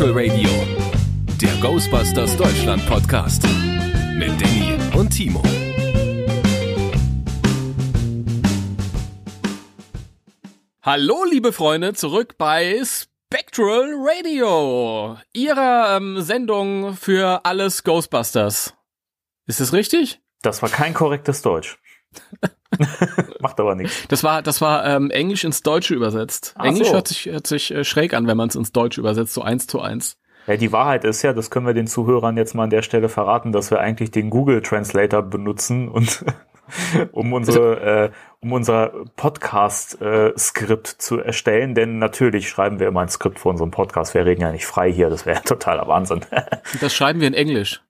Spectral Radio, der Ghostbusters Deutschland Podcast mit Danny und Timo. Hallo, liebe Freunde, zurück bei Spectral Radio, Ihrer ähm, Sendung für alles Ghostbusters. Ist das richtig? Das war kein korrektes Deutsch. Macht aber nichts. Das war, das war ähm, Englisch ins Deutsche übersetzt. Ach Englisch so. hört sich, hört sich äh, schräg an, wenn man es ins Deutsche übersetzt, so eins zu eins. Ja, die Wahrheit ist ja, das können wir den Zuhörern jetzt mal an der Stelle verraten, dass wir eigentlich den Google Translator benutzen und um unsere, äh, um unser Podcast-Skript zu erstellen, denn natürlich schreiben wir immer ein Skript für unseren Podcast. Wir reden ja nicht frei hier, das wäre totaler Wahnsinn. Das schreiben wir in Englisch.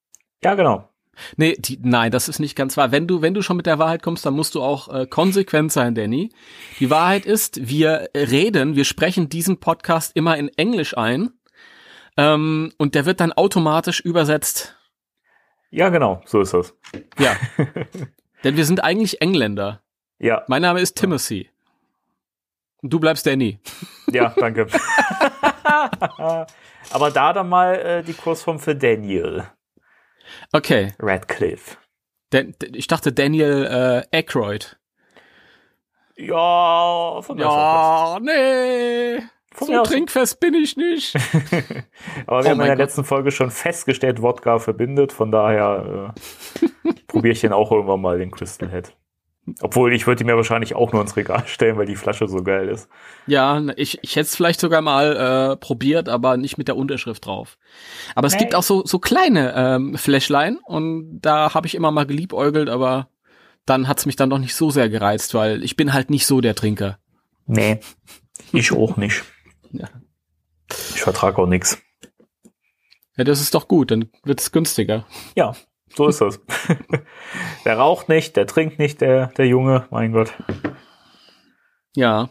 ja, genau. Nee, die, nein, das ist nicht ganz wahr. Wenn du, wenn du schon mit der Wahrheit kommst, dann musst du auch äh, konsequent sein, Danny. Die Wahrheit ist, wir reden, wir sprechen diesen Podcast immer in Englisch ein. Ähm, und der wird dann automatisch übersetzt. Ja, genau, so ist das. Ja. Denn wir sind eigentlich Engländer. Ja, Mein Name ist Timothy. Und du bleibst Danny. ja, danke. Aber da dann mal äh, die Kursform für Daniel Okay. Radcliffe. Dan, ich dachte Daniel äh, Aykroyd. Ja, von mir Ja, nee. Von So trinkfest bin ich nicht. Aber wir Oh haben in der Gott. letzten Folge schon festgestellt, Wodka verbindet. Von daher äh, probiere ich den auch irgendwann mal, den Crystal Head. Obwohl, ich würde ihn mir wahrscheinlich auch nur ins Regal stellen, weil die Flasche so geil ist. Ja, ich, ich hätte es vielleicht sogar mal äh, probiert, aber nicht mit der Unterschrift drauf. Aber es Nee. gibt auch so, so kleine ähm, Fläschlein und da habe ich immer mal geliebäugelt, aber dann hat's mich dann doch nicht so sehr gereizt, weil ich bin halt nicht so der Trinker. Nee, ich auch nicht. Ja. Ich vertrage auch nichts. Ja, das ist doch gut, dann wird's günstiger. Ja, so ist das. der raucht nicht, der trinkt nicht, der, der Junge, mein Gott. Ja.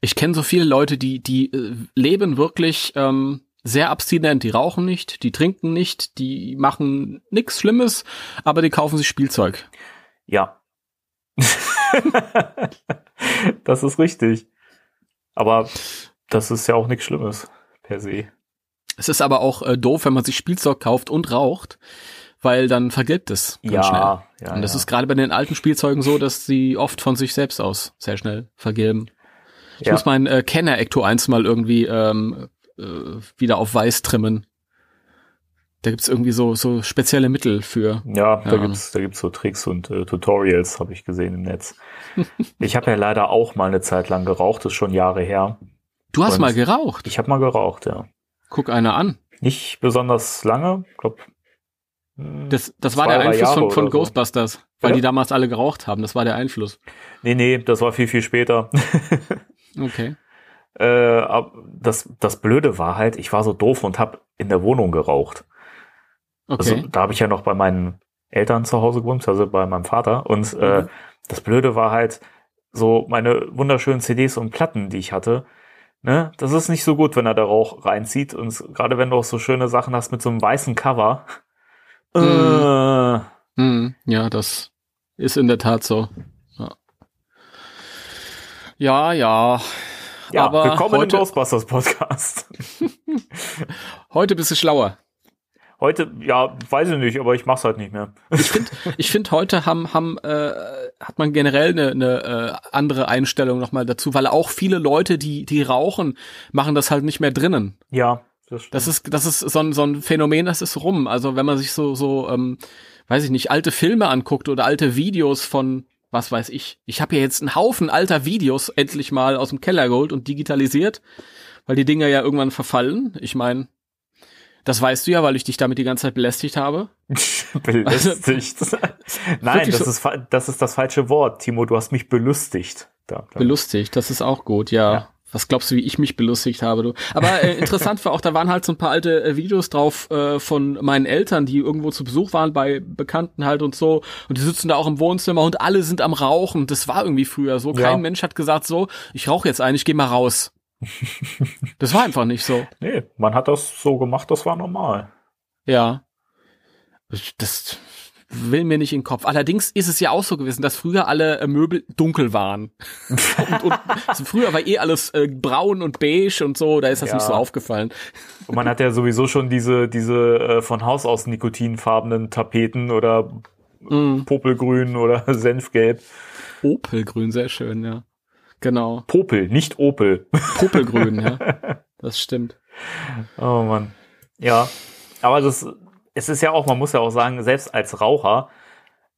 Ich kenne so viele Leute, die, die äh, leben wirklich ähm, sehr abstinent. Die rauchen nicht, die trinken nicht, die machen nichts Schlimmes, aber die kaufen sich Spielzeug. Ja. das ist richtig. Aber das ist ja auch nichts Schlimmes, per se. Es ist aber auch äh, doof, wenn man sich Spielzeug kauft und raucht, weil dann vergilbt es ganz Ja, schnell. ja, und das ja. ist gerade bei den alten Spielzeugen so, dass sie oft von sich selbst aus sehr schnell vergilben. Ich Ja. muss meinen äh, Kenner Ecto 1 mal irgendwie ähm, äh, wieder auf weiß trimmen. Da gibt's irgendwie so, so spezielle Mittel für. Ja, da gibt's da gibt's so Tricks und äh, Tutorials, habe ich gesehen im Netz. ich habe ja leider auch mal eine Zeit lang geraucht, das ist schon Jahre her. Du hast Und- mal geraucht. Ich habe mal geraucht, ja. Guck einer an. Nicht besonders lange, glaub. hm, Das, das war der Einfluss Jahre von, von oder so. Ghostbusters, weil Ja. die damals alle geraucht haben. Das war der Einfluss. Nee, nee, das war viel, viel später. Okay. äh, das, das Blöde war halt, ich war so doof und habe in der Wohnung geraucht. Okay. Also da habe ich ja noch bei meinen Eltern zu Hause gewohnt, also bei meinem Vater. Und äh, Mhm. das Blöde war halt so meine wunderschönen CDs und Platten, die ich hatte. Ne, das ist nicht so gut, wenn er da Rauch reinzieht. Und gerade wenn du auch so schöne Sachen hast mit so einem weißen Cover. Mhm. Äh, Hm, ja, das ist in der Tat so. Ja, ja. ja. ja, Aber willkommen heute- im Ghostbusters Podcast. Heute bist du schlauer. Heute, ja, weiß ich nicht, aber ich mach's halt nicht mehr. Ich finde, ich find, heute haben, haben, äh, hat man generell eine, eine äh, andere Einstellung nochmal dazu, weil auch viele Leute, die, die rauchen, machen das halt nicht mehr drinnen. Ja, das stimmt. Das ist, das ist so ein, so ein Phänomen, das ist rum. Also wenn man sich so, so, ähm, weiß ich nicht, alte Filme anguckt oder alte Videos von, was weiß ich. Ich habe ja jetzt einen Haufen alter Videos endlich mal aus dem Keller geholt und digitalisiert, weil die Dinger ja irgendwann verfallen. Ich meine, das weißt du ja, weil ich dich damit die ganze Zeit belästigt habe. belustigt. Nein, das so- ist, das ist das falsche Wort. Timo, du hast mich belustigt. Da, da. Belustigt, das ist auch gut, ja. Ja. Was glaubst du, wie ich mich belustigt habe, du? Aber äh, interessant war auch, da waren halt so ein paar alte äh, Videos drauf äh, von meinen Eltern, die irgendwo zu Besuch waren bei Bekannten halt und so. Und die sitzen da auch im Wohnzimmer und alle sind am Rauchen. Das war irgendwie früher so. Kein Ja. Mensch hat gesagt so, ich rauche jetzt ein, ich gehe mal raus. Das war einfach nicht so. Nee, man hat das so gemacht, das war normal. Ja. Das will mir nicht in den Kopf. Allerdings ist es ja auch so gewesen, dass früher alle äh, Möbel dunkel waren. und, und also früher war eh alles äh, braun und beige und so, da ist das Ja. nicht so aufgefallen. Und man hat ja sowieso schon diese, diese äh, von Haus aus nikotinfarbenen Tapeten oder Mm. Popelgrün oder Senfgelb. Opelgrün, sehr schön, ja. Genau. Popel, nicht Opel. Popelgrün, ja. Das stimmt. Oh Mann. Ja, aber das, es ist ja auch, man muss ja auch sagen, selbst als Raucher,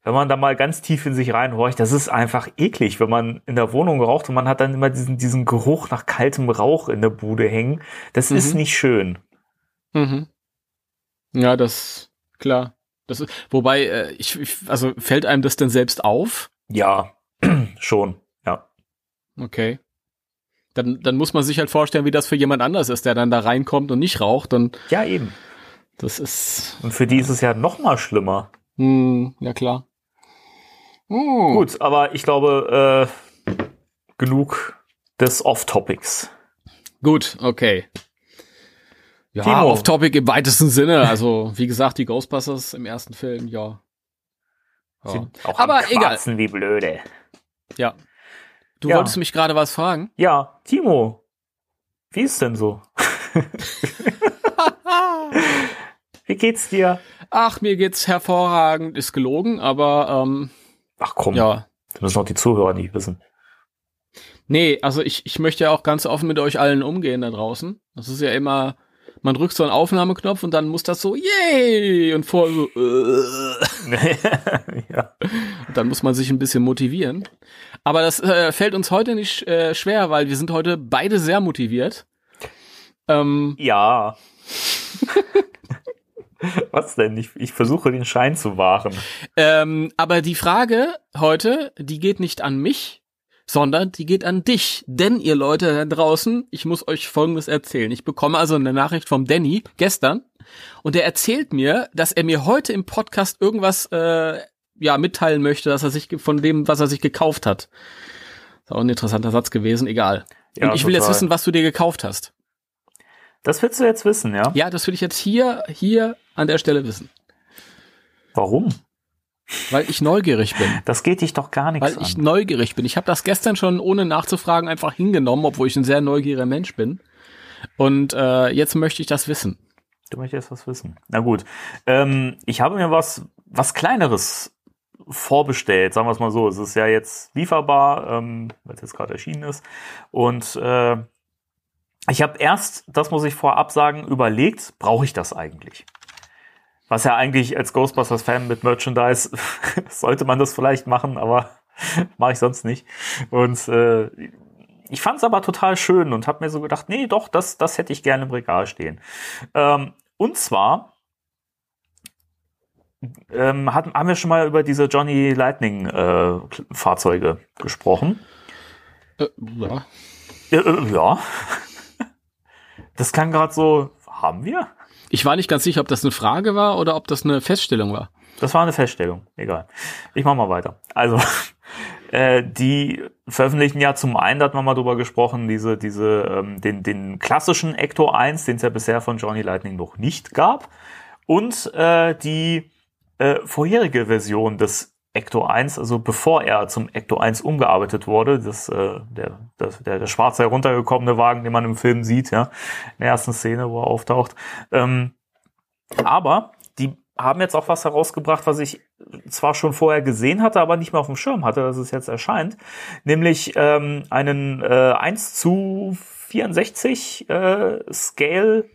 wenn man da mal ganz tief in sich reinhorcht, das ist einfach eklig, wenn man in der Wohnung raucht und man hat dann immer diesen, diesen Geruch nach kaltem Rauch in der Bude hängen. Das ist Mhm. nicht schön. Mhm. Ja, das, klar. Das ist, wobei, äh, ich, ich, also fällt einem das denn selbst auf? Ja, schon. Okay. Dann, dann muss man sich halt vorstellen, wie das für jemand anders ist, der dann da reinkommt und nicht raucht. Und Ja, eben. das ist, Und für die ist es ja noch mal schlimmer. hm, ja klar. Hm. Gut, aber ich glaube, äh, genug des Off-Topics. Gut, okay. Ja, off-topic im weitesten Sinne. Also, wie gesagt, die Ghostbusters im ersten Film, ja. ja. Sind auch Aber egal. Wie blöde. Ja. Du Ja. wolltest mich gerade was fragen? Ja, Timo, wie ist denn so? wie geht's dir? Ach, mir geht's hervorragend, ist gelogen, aber ähm, Ach komm, ja. das müssen auch die Zuhörer nicht wissen. Nee, also ich, ich möchte ja auch ganz offen mit euch allen umgehen da draußen. Das ist ja immer, man drückt so einen Aufnahmeknopf und dann muss das so, yay! Und vor so, äh, ja. und dann muss man sich ein bisschen motivieren. Aber das äh, fällt uns heute nicht äh, schwer, weil wir sind heute beide sehr motiviert. Ähm, ja. Was denn? Ich, ich versuche den Schein zu wahren. ähm, aber die Frage heute, die geht nicht an mich, sondern die geht an dich. Denn ihr Leute da draußen, ich muss euch Folgendes erzählen. Ich bekomme also eine Nachricht vom Danny gestern und er erzählt mir, dass er mir heute im Podcast irgendwas äh, ja mitteilen möchte, dass er sich von dem, was er sich gekauft hat. Ist auch ein interessanter Satz gewesen, egal. Ja, und ich will jetzt wissen, was du dir gekauft hast. Das willst du jetzt wissen, ja? Ja, das will ich jetzt hier, hier an der Stelle wissen. Warum? Weil ich neugierig bin. Das geht dich doch gar nichts Weil ich an. neugierig bin. Ich habe das gestern schon ohne nachzufragen einfach hingenommen, obwohl ich ein sehr neugieriger Mensch bin. Und äh, jetzt möchte ich das wissen. Du möchtest was wissen. Na gut. Ähm, ich habe mir was, was kleineres vorbestellt, sagen wir es mal so. Es ist ja jetzt lieferbar, ähm, weil es jetzt gerade erschienen ist. Und äh, ich habe erst, das muss ich vorab sagen, überlegt, brauche ich das eigentlich? Was ja eigentlich als Ghostbusters-Fan mit Merchandise sollte man das vielleicht machen, aber mache ich sonst nicht. Und äh, ich fand es aber total schön und habe mir so gedacht, nee, doch, das, das hätte ich gerne im Regal stehen. Ähm, und zwar ähm, hatten, haben wir schon mal über diese Johnny Lightning äh, Fahrzeuge gesprochen. Äh, ja. Äh, äh, ja. Das klang gerade so, haben wir? Ich war nicht ganz sicher, ob das eine Frage war oder ob das eine Feststellung war. Das war eine Feststellung. Egal. Ich mach mal weiter. Also, äh, die veröffentlichen ja zum einen, da hat man mal drüber gesprochen, diese, diese, ähm, den, den klassischen Ecto 1, den es ja bisher von Johnny Lightning noch nicht gab. Und äh, die äh, vorherige Version des Ecto 1, also bevor er zum Ecto 1 umgearbeitet wurde, das, äh, der, das, der, der schwarze heruntergekommene Wagen, den man im Film sieht, ja, in der ersten Szene, wo er auftaucht. Ähm, aber die haben jetzt auch was herausgebracht, was ich zwar schon vorher gesehen hatte, aber nicht mehr auf dem Schirm hatte, dass es jetzt erscheint, nämlich ähm, einen äh, 1 zu 64 äh, Scale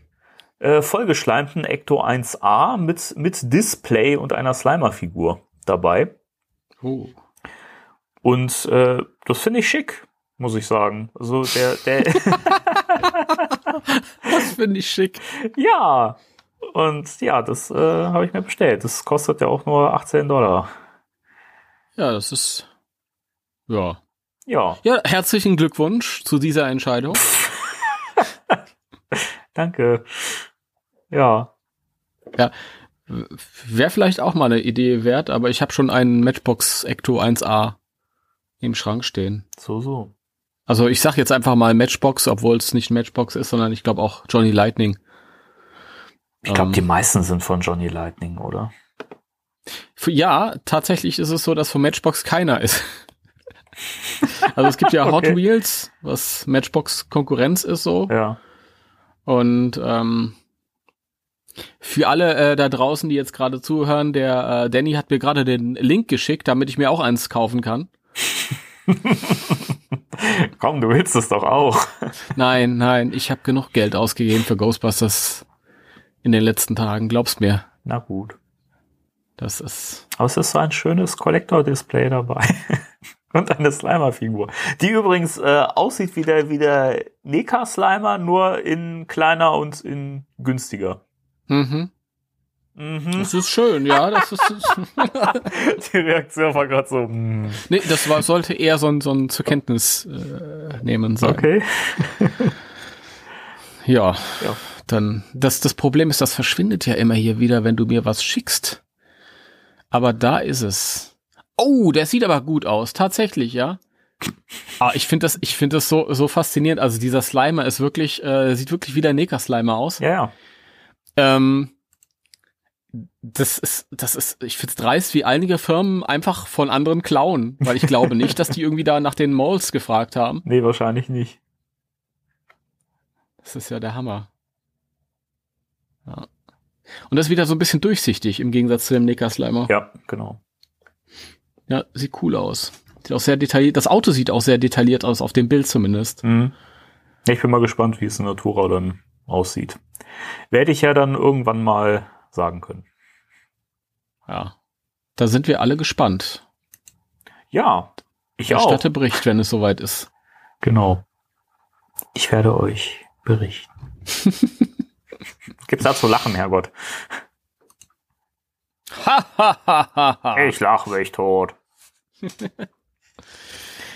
äh, vollgeschleimten Ecto 1A mit, mit Display und einer Slimer-Figur dabei. Oh. Und äh, das finde ich schick, muss ich sagen. Also der, der Das finde ich schick. ja. Und ja, das äh, habe ich mir bestellt. Das kostet ja auch nur 18 Dollar. Ja, das ist. Ja. Ja, Ja, herzlichen Glückwunsch zu dieser Entscheidung. danke. Ja, Wäre vielleicht auch mal eine Idee wert, aber ich habe schon einen Matchbox Ecto 1A im Schrank stehen. so, so. Also ich sag jetzt einfach mal Matchbox, obwohl es nicht Matchbox ist, sondern ich glaube auch Johnny Lightning. Ich glaube, Ähm. die meisten sind von Johnny Lightning, oder? Für, ja, tatsächlich ist es so, dass von Matchbox keiner ist. also es gibt ja Hot Okay. Wheels, was Matchbox Konkurrenz ist so. Ja. Und ähm, für alle äh, da draußen, die jetzt gerade zuhören, der äh, Danny hat mir gerade den Link geschickt, damit ich mir auch eins kaufen kann. Komm, du willst es doch auch. Nein, nein, ich habe genug Geld ausgegeben für Ghostbusters in den letzten Tagen. Glaub's mir, Na gut. das ist Aber es ist so ein schönes Collector-Display dabei. Und eine Slimer-Figur. Die übrigens äh, aussieht wie der, wie der Neka-Slimer, nur in kleiner und in günstiger. Mhm. Mhm. Das ist schön, ja. Das ist, Die Reaktion war gerade so. mm, nee, das war, sollte eher so ein, so ein zur Kenntnis äh, nehmen sein. Okay. Ja, Ja. dann das das Problem ist, das verschwindet ja immer hier wieder, wenn du mir was schickst. Aber da ist es. Oh, der sieht aber gut aus, tatsächlich, ja. Ah, ich finde das, ich finde das so so faszinierend. Also dieser Slimer ist wirklich, äh, sieht wirklich wie der Necker Slimer aus. Ja, ja. Ähm, das ist, das ist, ich find's dreist, wie einige Firmen einfach von anderen klauen, weil ich glaube nicht, dass die irgendwie da nach den Molds gefragt haben. Nee, wahrscheinlich nicht. Das ist ja der Hammer. Ja. Und das ist wieder so ein bisschen durchsichtig im Gegensatz zu dem Necker Slimer. Ja, genau. Ja, sieht cool aus. Sieht auch sehr detailliert. Das Auto sieht auch sehr detailliert aus, auf dem Bild zumindest. Mhm. Ich bin mal gespannt, wie es in Natura dann aussieht. Werde ich ja dann irgendwann mal sagen können. Ja. Da sind wir alle gespannt. Ja, ich auch. Erstatte Bericht, wenn es soweit ist. Genau. Ich werde euch berichten. Gibt's da zu lachen, Herrgott? Ich lache mich tot.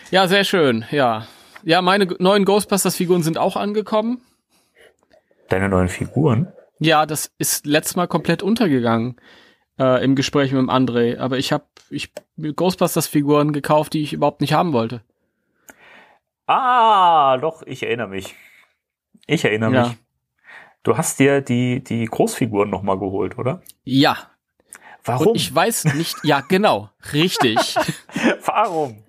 Ja, sehr schön. Ja. Ja, meine neuen Ghostbusters-Figuren sind auch angekommen. Deine neuen Figuren? Ja, das ist letztes Mal komplett untergegangen äh, im Gespräch mit dem André. Aber ich habe ich Ghostbusters-Figuren gekauft, die ich überhaupt nicht haben wollte. Ah, doch, ich erinnere mich. Ich erinnere Ja. mich. Du hast dir die, die Großfiguren nochmal geholt, oder? Ja. Warum? Und ich weiß nicht. Ja, genau. Richtig. Warum?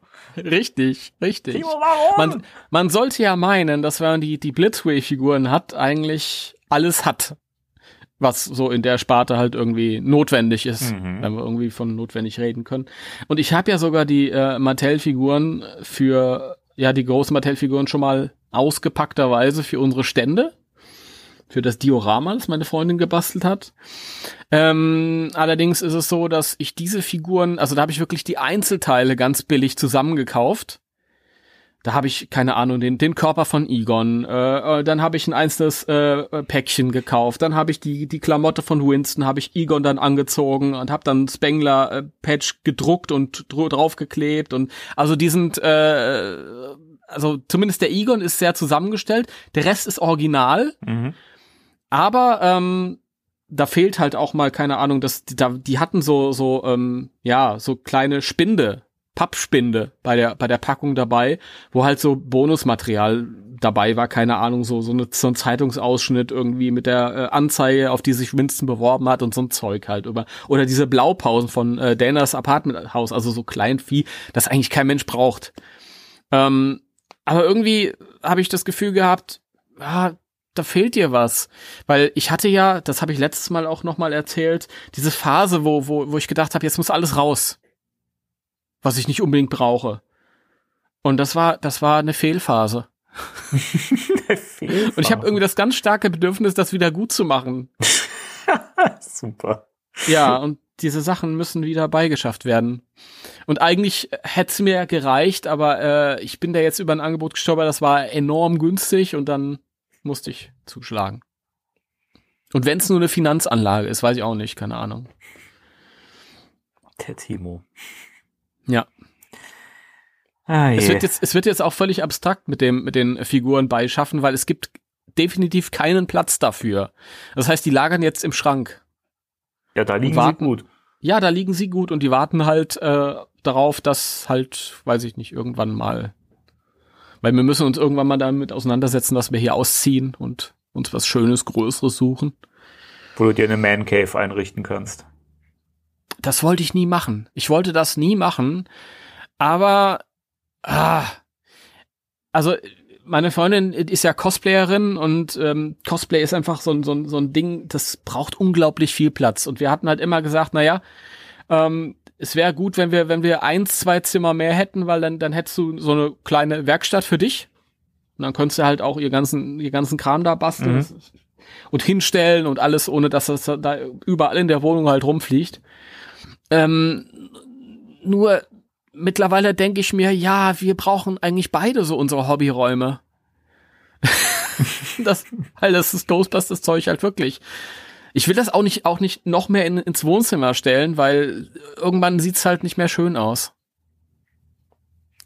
Richtig. Richtig. Timo, warum? Man, man sollte ja meinen, dass wenn man die, die Blitzway-Figuren hat, eigentlich alles hat. Was so in der Sparte halt irgendwie notwendig ist, Mhm. wenn wir irgendwie von notwendig reden können. Und ich habe ja sogar die äh, Mattel-Figuren für, ja, die großen Mattel-Figuren schon mal ausgepackterweise für unsere Stände. Für das Diorama, das meine Freundin gebastelt hat. Ähm, allerdings ist es so, dass ich diese Figuren, also da habe ich wirklich die Einzelteile ganz billig zusammengekauft. Da habe ich, keine Ahnung, den, den Körper von Egon, äh, äh, dann habe ich ein einzelnes äh, äh, Päckchen gekauft, dann habe ich die, die Klamotte von Winston, habe ich Egon dann angezogen und habe dann Spengler äh, gedruckt und dr draufgeklebt und also die sind, äh, also zumindest der Egon ist sehr zusammengestellt, der Rest ist original, Mhm. Aber ähm, da fehlt halt auch mal, keine Ahnung, dass die, da, die hatten so, so, ähm, ja, so kleine Spinde, Pappspinde bei der, bei der Packung dabei, wo halt so Bonusmaterial dabei war, keine Ahnung, so, so, eine, so ein Zeitungsausschnitt irgendwie mit der äh, Anzeige, auf die sich Winston beworben hat und so ein Zeug halt über. Oder diese Blaupausen von äh, Danas Apartment House, also so Kleinvieh, das eigentlich kein Mensch braucht. Ähm, aber irgendwie habe ich das Gefühl gehabt, ah, da fehlt dir was. Weil ich hatte ja, das habe ich letztes Mal auch noch mal erzählt, diese Phase, wo, wo, wo ich gedacht habe, jetzt muss alles raus. Was ich nicht unbedingt brauche. Und das war, das war eine Fehlphase. Und ich habe irgendwie das ganz starke Bedürfnis, das wieder gut zu machen. Super. Ja, und diese Sachen müssen wieder beigeschafft werden. Und eigentlich hätte es mir gereicht, aber äh, ich bin da jetzt über ein Angebot gestolpert, das war enorm günstig und dann musste ich zuschlagen. Und wenn es nur eine Finanzanlage ist, weiß ich auch nicht, keine Ahnung. Der Timo. Ja. Ah, Es wird jetzt, es wird jetzt auch völlig abstrakt mit dem, mit den Figuren beischaffen, weil es gibt definitiv keinen Platz dafür. Das heißt, die lagern jetzt im Schrank. ja, da liegen sie warten. gut. Ja, da liegen sie gut und die warten halt äh, darauf, dass halt, weiß ich nicht, irgendwann mal. Weil wir müssen uns irgendwann mal damit auseinandersetzen, dass wir hier ausziehen und uns was Schönes, Größeres suchen. Wo du dir eine Man Cave einrichten kannst. das wollte ich nie machen. Ich wollte das nie machen, aber ah, also meine Freundin ist ja Cosplayerin und ähm, Cosplay ist einfach so, so, so ein Ding, das braucht unglaublich viel Platz. Und wir hatten halt immer gesagt, na ja, ähm, es wäre gut, wenn wir, wenn wir eins, zwei Zimmer mehr hätten, weil dann, dann hättest du so eine kleine Werkstatt für dich. Und dann könntest du halt auch ihr ganzen, ihr ganzen Kram da basteln mhm. und hinstellen und alles, ohne dass das da überall in der Wohnung halt rumfliegt. Ähm, nur mittlerweile denke ich mir, ja, wir brauchen eigentlich beide so unsere Hobbyräume. das, weil das ist Ghostbusters Zeug halt wirklich. Ich will das auch nicht, auch nicht noch mehr in, ins Wohnzimmer stellen, weil irgendwann sieht's halt nicht mehr schön aus.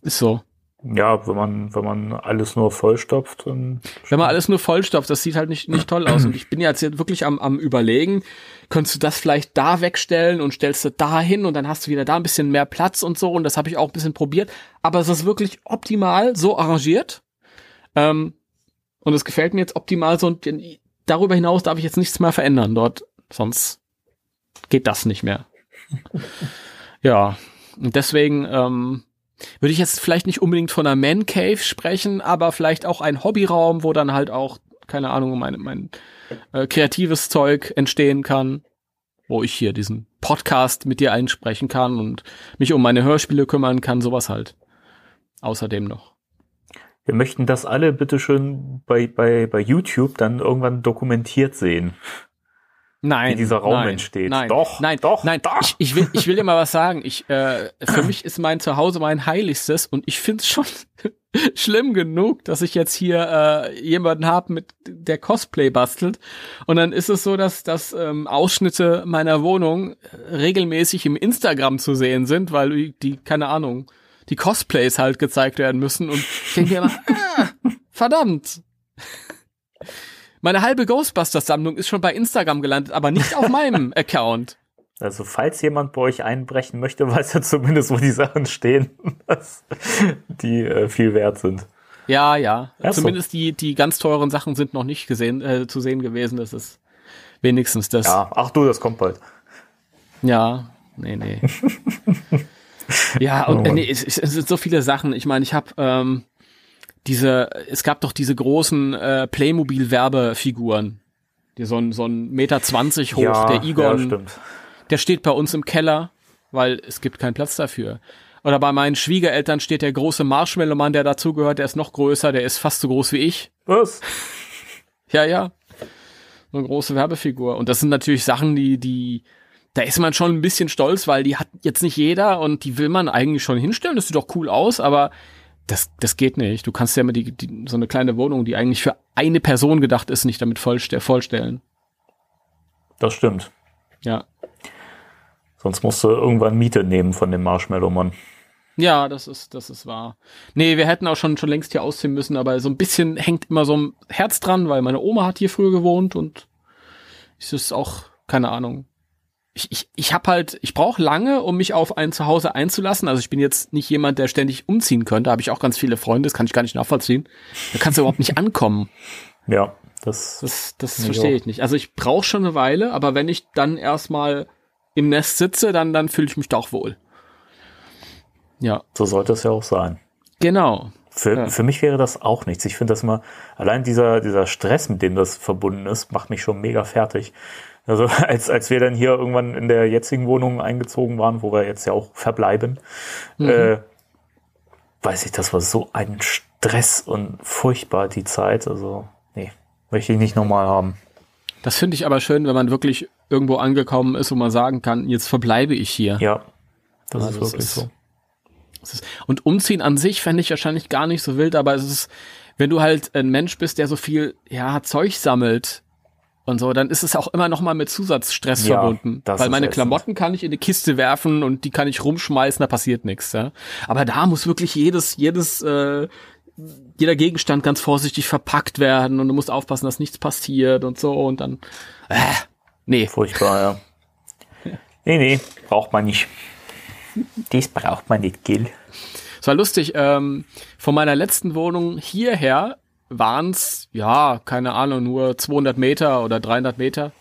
Ist so. Ja, wenn man, wenn man alles nur vollstopft, dann. Wenn man alles nur vollstopft, das sieht halt nicht, nicht toll aus. Und ich bin jetzt wirklich am, am überlegen, könntest du das vielleicht da wegstellen und stellst du da hin und dann hast du wieder da ein bisschen mehr Platz und so. Und das habe ich auch ein bisschen probiert. Aber es ist wirklich optimal so arrangiert. Ähm, und es gefällt mir jetzt optimal so. Und darüber hinaus darf ich jetzt nichts mehr verändern dort. Sonst geht das nicht mehr. ja. Und deswegen, ähm, würde ich jetzt vielleicht nicht unbedingt von einer Man Cave sprechen, aber vielleicht auch ein Hobbyraum, wo dann halt auch, keine Ahnung, mein, mein äh, kreatives Zeug entstehen kann, wo ich hier diesen Podcast mit dir einsprechen kann und mich um meine Hörspiele kümmern kann, sowas halt. Außerdem noch. Wir möchten das alle bitteschön bei, bei, bei YouTube dann irgendwann dokumentiert sehen. Nein. Wie dieser Raum nein, entsteht. Nein, doch, nein, doch, nein. doch. Ich, ich will, ich will dir mal was sagen. Ich, äh, für mich ist mein Zuhause mein Heiligstes und ich finde es schon schlimm genug, dass ich jetzt hier äh, jemanden habe, mit der Cosplay bastelt. Und dann ist es so, dass, dass ähm, Ausschnitte meiner Wohnung regelmäßig im Instagram zu sehen sind, weil die, keine Ahnung, die Cosplays halt gezeigt werden müssen. Und ich denke mir immer, ah, verdammt. Meine halbe Ghostbusters-Sammlung ist schon bei Instagram gelandet, aber nicht auf meinem Account. Also falls jemand bei euch einbrechen möchte, weiß er zumindest, wo die Sachen stehen, dass die äh, viel wert sind. Ja, ja. So. Zumindest die, die ganz teuren Sachen sind noch nicht gesehen, äh, zu sehen gewesen. Das ist wenigstens das. Ja, ach du, das kommt bald. Ja, nee, nee. Ja, und äh, nee, es, es sind so viele Sachen. Ich meine, ich habe ähm, diese, es gab doch diese großen äh, Playmobil-Werbefiguren, die so ein, so ein Meter zwanzig hoch, ja, der Egon, Ja, der steht bei uns im Keller, weil es gibt keinen Platz dafür. Oder bei meinen Schwiegereltern steht der große Marshmallow-Mann, der dazugehört, der ist noch größer, der ist fast so groß wie ich. Was? Ja, ja. So eine große Werbefigur. Und das sind natürlich Sachen, die, die, da ist man schon ein bisschen stolz, weil die hat jetzt nicht jeder und die will man eigentlich schon hinstellen. Das sieht doch cool aus, aber das, das geht nicht. Du kannst ja immer die, die, so eine kleine Wohnung, die eigentlich für eine Person gedacht ist, nicht damit vollste vollstellen. Das stimmt. Ja. Sonst musst du irgendwann Miete nehmen von dem Marshmallow-Mann. Ja, das ist, das ist wahr. Nee, wir hätten auch schon, schon längst hier ausziehen müssen, aber so ein bisschen hängt immer so ein Herz dran, weil meine Oma hat hier früher gewohnt und es ist auch, keine Ahnung. Ich, ich, ich hab halt, ich brauche lange, um mich auf ein Zuhause einzulassen. Also ich bin jetzt nicht jemand, der ständig umziehen könnte. Da habe ich auch ganz viele Freunde, das kann ich gar nicht nachvollziehen. Da kannst du überhaupt nicht ankommen. Ja, das, Das, das Ja. verstehe ich nicht. Also ich brauche schon eine Weile, aber wenn ich dann erstmal im Nest sitze, dann, dann fühle ich mich da auch wohl. Ja, so sollte es ja auch sein. genau. Für, Ja. für mich wäre das auch nichts. Ich finde das immer, allein dieser, dieser Stress, mit dem das verbunden ist, macht mich schon mega fertig. Also als, als wir dann hier irgendwann in der jetzigen Wohnung eingezogen waren, wo wir jetzt ja auch verbleiben, äh, weiß ich, das war so ein Stress und furchtbar die Zeit. Also, nee, möchte ich nicht nochmal haben. Das finde ich aber schön, wenn man wirklich irgendwo angekommen ist, wo man sagen kann, jetzt verbleibe ich hier. Ja, das Ja, ist wirklich ist- so. Ist, und umziehen an sich fände ich wahrscheinlich gar nicht so wild, aber es ist, wenn du halt ein Mensch bist, der so viel, ja, Zeug sammelt und so, dann ist es auch immer noch mal mit Zusatzstress Ja, verbunden. Weil meine ätzend. Klamotten kann ich in eine Kiste werfen und die kann ich rumschmeißen, da passiert nichts. Ja? Aber da muss wirklich jedes, jedes, äh, jeder Gegenstand ganz vorsichtig verpackt werden und du musst aufpassen, dass nichts passiert und so und dann, äh, nee. Furchtbar, ja. Nee, nee, braucht man nicht. Das braucht man nicht, Gil. Es war lustig, ähm, von meiner letzten Wohnung hierher waren's ja, keine Ahnung, nur 200 Meter oder 300 Meter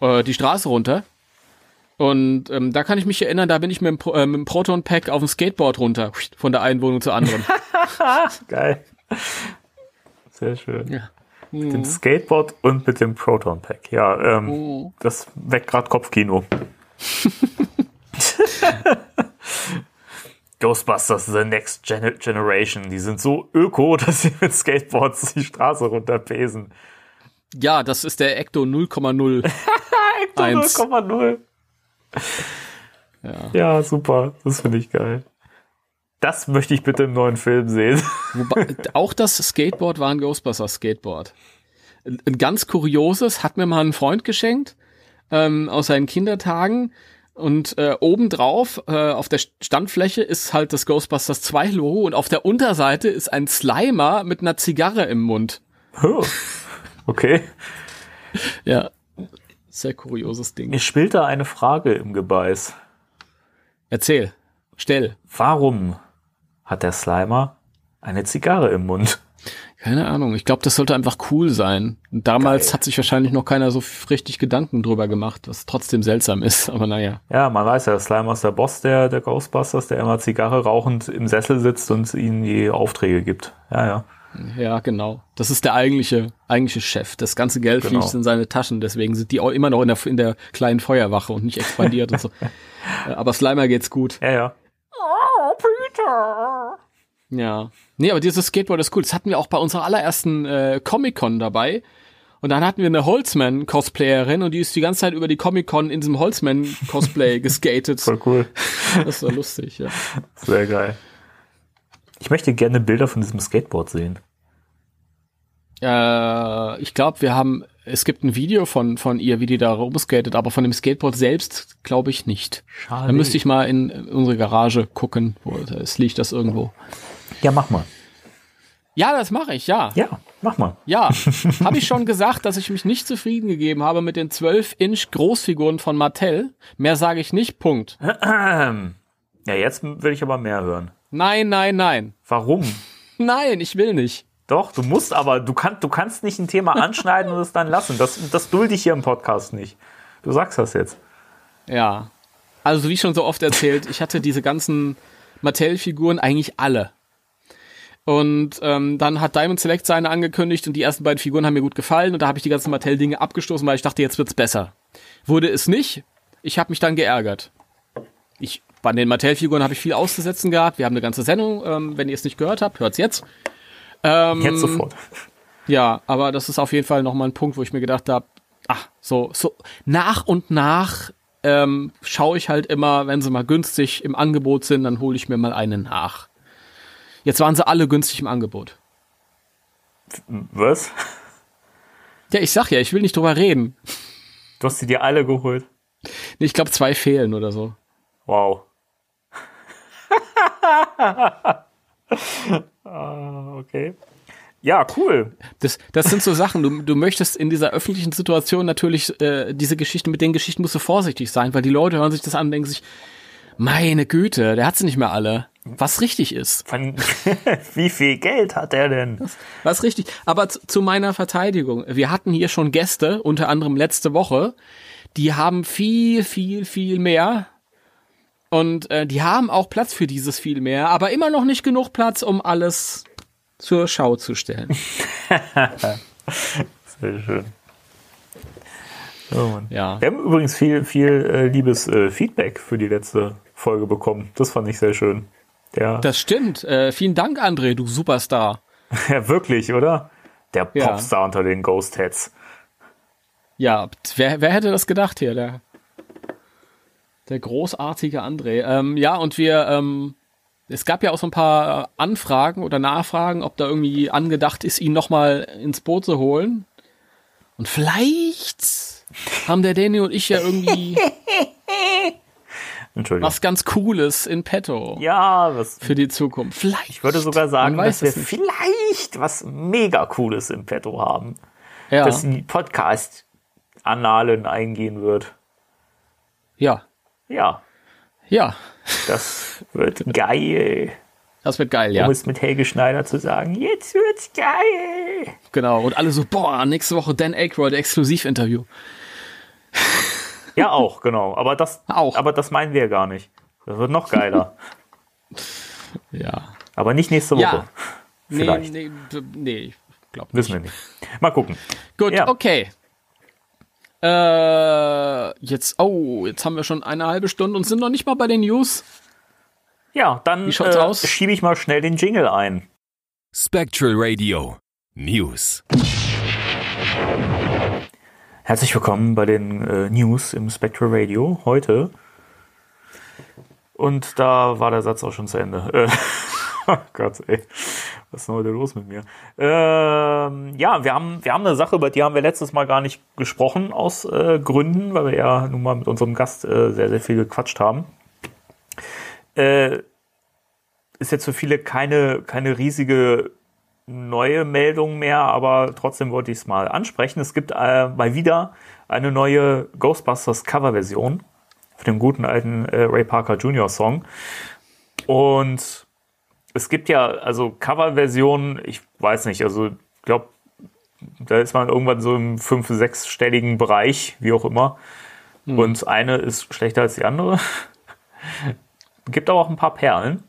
äh, die Straße runter. Und ähm, da kann ich mich erinnern, da bin ich mit dem, äh, mit dem Proton-Pack auf dem Skateboard runter, von der einen Wohnung zur anderen. Geil. Sehr schön. ja. Mit dem Skateboard und mit dem Proton Pack. Ja, ähm, Oh. das weckt gerade Kopfkino. Ghostbusters The Next Gen Generation. Die sind so öko, dass sie mit Skateboards die Straße runterpesen. ja, das ist der Ecto 0,0. Eins. 0,0. Ja. Ja, super. Das finde ich geil. Das möchte ich bitte im neuen Film sehen. Wobei, auch das Skateboard war ein Ghostbusters Skateboard. Ein ein ganz kurioses hat mir mal ein Freund geschenkt ähm, aus seinen Kindertagen und äh, obendrauf äh, auf der Standfläche ist halt das Ghostbusters 2 Logo und auf der Unterseite ist ein Slimer mit einer Zigarre im Mund. Oh. Okay. Ja, sehr kurioses Ding. Mir spielt da eine Frage im Gebeiß. Erzähl, stell. Warum hat der Slimer eine Zigarre im Mund? Keine Ahnung. Ich glaube, das sollte einfach cool sein. Und damals Geil. hat sich wahrscheinlich noch keiner so richtig Gedanken drüber gemacht, was trotzdem seltsam ist. Aber naja. Ja, man weiß ja, der Slimer ist der Boss der, der Ghostbusters, der immer Zigarre rauchend im Sessel sitzt und ihnen die Aufträge gibt. Ja, ja. Ja, genau. Das ist der eigentliche, eigentliche Chef. Das ganze Geld Genau. fließt in seine Taschen. Deswegen sind die auch immer noch in der, in der kleinen Feuerwache und nicht expandiert und so. Äh, Aber Slimer geht's gut. Ja, ja. Ja. Nee, aber dieses Skateboard ist cool. Das hatten wir auch bei unserer allerersten äh, Comic-Con dabei. Und dann hatten wir eine Holzman-Cosplayerin und die ist die ganze Zeit über die Comic-Con in diesem Holzman-Cosplay geskatet. Voll cool. Das war lustig, ja. Sehr geil. Ich möchte gerne Bilder von diesem Skateboard sehen. Äh, ich glaube, wir haben, es gibt ein Video von, von ihr, wie die da rumskatet, aber von dem Skateboard selbst glaube ich nicht. Schade. Da müsste ich mal in unsere Garage gucken, wo es liegt das irgendwo. Ja, mach mal. Ja, das mache ich, ja. Ja, mach mal. Ja, habe ich schon gesagt, dass ich mich nicht zufrieden gegeben habe mit den 12-Inch Großfiguren von Mattel. Mehr sage ich nicht, Punkt. Ja, jetzt will ich aber mehr hören. Nein, nein, nein. Warum? Nein, ich will nicht. Doch, du musst aber, du, kannst, du kannst nicht ein Thema anschneiden und es dann lassen. Das, das dulde ich hier im Podcast nicht. Du sagst das jetzt. Ja. Also wie schon so oft erzählt, ich hatte diese ganzen Mattel-Figuren eigentlich alle. Und ähm, dann hat Diamond Select seine angekündigt und die ersten beiden Figuren haben mir gut gefallen und da habe ich die ganzen Mattel-Dinge abgestoßen, weil ich dachte, jetzt wird's besser. Wurde es nicht. Ich habe mich dann geärgert. Ich bei den Mattel-Figuren habe ich viel auszusetzen gehabt. Wir haben eine ganze Sendung. Ähm, wenn ihr es nicht gehört habt, hört's jetzt. Ähm, Jetzt sofort. ja, aber das ist auf jeden Fall nochmal ein Punkt, wo ich mir gedacht habe, ach, so, so nach und nach ähm, schaue ich halt immer, wenn sie mal günstig im Angebot sind, dann hole ich mir mal einen nach. Jetzt waren sie alle günstig im Angebot. Was? Ja, ich sag ja, ich will nicht drüber reden. Du hast sie dir alle geholt. Nee, Ich glaube, zwei fehlen oder so. Wow. ah, okay. Ja, cool. Das, das sind so Sachen, du, du möchtest in dieser öffentlichen Situation natürlich äh, diese Geschichten, mit den Geschichten musst du vorsichtig sein, weil die Leute hören sich das an und denken sich, meine Güte, der hat sie nicht mehr alle. Was richtig ist. Von, wie viel Geld hat er denn? Was richtig. Aber zu, zu meiner Verteidigung. Wir hatten hier schon Gäste, unter anderem letzte Woche, die haben viel, viel, viel mehr. Und äh, die haben auch Platz für dieses viel mehr, aber immer noch nicht genug Platz, um alles zur Schau zu stellen. Sehr schön. Oh. Ja. Wir haben übrigens viel, viel äh, liebes äh, Feedback für die letzte Folge bekommen. Das fand ich sehr schön. Der, Das stimmt. Äh, vielen Dank, André, du Superstar. ja, wirklich, oder? Der Ja. Popstar unter den Ghost Heads. Ja, wer, wer hätte das gedacht hier? Der, der großartige André. Ähm, ja, und wir, ähm, es gab ja auch so ein paar äh, Anfragen oder Nachfragen, ob da irgendwie angedacht ist, ihn nochmal ins Boot zu holen. Und vielleicht haben der Danny und ich ja irgendwie Entschuldigung. was ganz Cooles in petto Ja, was, für die Zukunft. Vielleicht. ich würde sogar sagen, dass wir nicht. vielleicht was mega Cooles im Petto haben. Ja, Das in die Podcast-Annalen eingehen wird. ja, Ja, ja. das wird geil. Das wird geil, ja. Um es mit Helge Schneider zu sagen, jetzt wird's geil. Genau. Und alle so, boah, nächste Woche Dan Aykroyd Exklusivinterview. Ja, auch, genau. Aber das, Auch. aber das meinen wir gar nicht. Das wird noch geiler. Ja. aber nicht nächste Woche. Ja. Nee, Vielleicht. nee, nee, ich glaube nicht. Wissen wir nicht. Mal gucken. Gut, Ja. okay. Äh, jetzt, oh, jetzt haben wir schon eine halbe Stunde und sind noch nicht mal bei den News. Ja, dann äh, aus? schiebe ich mal schnell den Jingle ein. Spectral Radio News. Herzlich willkommen bei den äh, News im Spectral Radio heute. Und da war der Satz auch schon zu Ende. Äh, oh Gott, ey. Was ist denn heute los mit mir? Ähm, ja, wir haben, wir haben eine Sache, über die haben wir letztes Mal gar nicht gesprochen, aus äh, Gründen, weil wir ja nun mal mit unserem Gast äh, sehr, sehr viel gequatscht haben. Äh, ist jetzt für viele keine, keine riesige neue Meldung mehr, aber trotzdem wollte ich es mal ansprechen. Es gibt äh, mal wieder eine neue Ghostbusters Coverversion von dem guten alten äh, Ray Parker Jr. Song. Und es gibt ja also Coverversionen, ich weiß nicht, also ich glaube, da ist man irgendwann so im fünf-, sechsstelligen Bereich, wie auch immer. Und eine ist schlechter als die andere. gibt aber auch ein paar Perlen.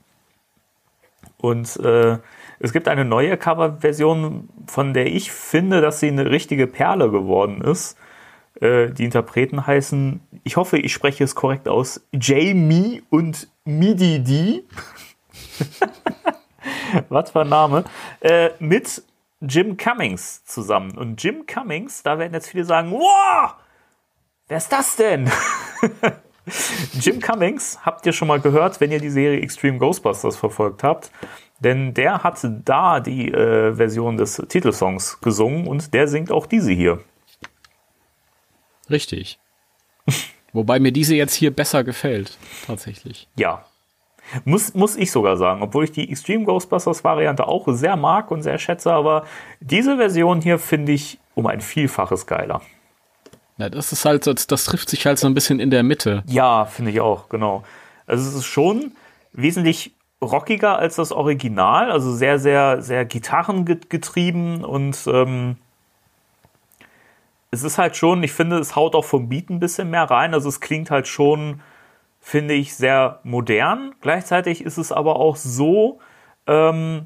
Und äh, es gibt eine neue Coverversion, von der ich finde, dass sie eine richtige Perle geworden ist. Äh, die Interpreten heißen, ich hoffe, ich spreche es korrekt aus, Jamie und Midi D. Was für ein Name. Äh, mit Jim Cummings zusammen. Und Jim Cummings, da werden jetzt viele sagen, wow, wer ist das denn? Jim Cummings habt ihr schon mal gehört, wenn ihr die Serie Extreme Ghostbusters verfolgt habt. Denn der hat da die äh, Version des Titelsongs gesungen und der singt auch diese hier. Richtig. Wobei mir diese jetzt hier besser gefällt, tatsächlich. Ja. Muss, muss ich sogar sagen, obwohl ich die Extreme Ghostbusters Variante auch sehr mag und sehr schätze, aber diese Version hier finde ich um ein Vielfaches geiler. Ja, das ist halt, das, das trifft sich halt so ein bisschen in der Mitte. Ja, finde ich auch, genau. Also es ist schon wesentlich rockiger als das Original, also sehr, sehr, sehr gitarrengetrieben und ähm, es ist halt schon, ich finde, es haut auch vom Beat ein bisschen mehr rein, also es klingt halt schon, finde ich, sehr modern. Gleichzeitig ist es aber auch so, ähm,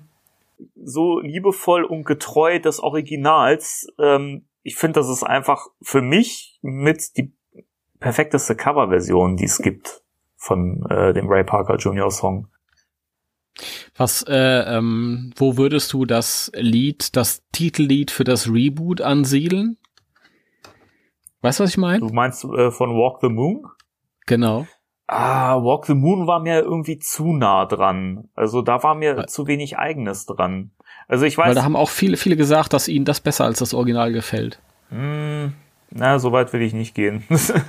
so liebevoll und getreu des Originals. Ähm, ich finde, das ist einfach für mich mit die perfekteste Coverversion, die es gibt von äh, dem Ray Parker Jr. Song. Was, äh, ähm, wo würdest du das Lied, das Titellied für das Reboot ansiedeln? Weißt du, was ich Du meine? meinst äh, von Walk the Moon? Genau. Ah, Walk the Moon war mir irgendwie zu nah dran. Also da war mir Weil- zu wenig Eigenes dran. Also ich Weil weiß, da haben auch viele, viele gesagt, dass ihnen das besser als das Original gefällt. Hm, na, so weit will ich nicht gehen.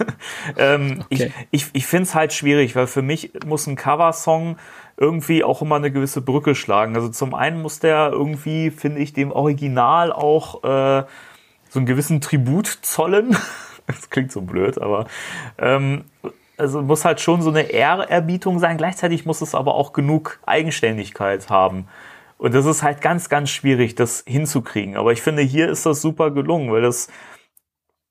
ähm, Okay. Ich, ich, ich finde es halt schwierig, weil für mich muss ein Coversong irgendwie auch immer eine gewisse Brücke schlagen. Also zum einen muss der irgendwie, finde ich, dem Original auch äh, so einen gewissen Tribut zollen. das klingt so blöd, aber ähm, also muss halt schon so eine Ehrerbietung sein. Gleichzeitig muss es aber auch genug Eigenständigkeit haben. Und das ist halt ganz, ganz schwierig, das hinzukriegen. Aber ich finde, hier ist das super gelungen, weil das,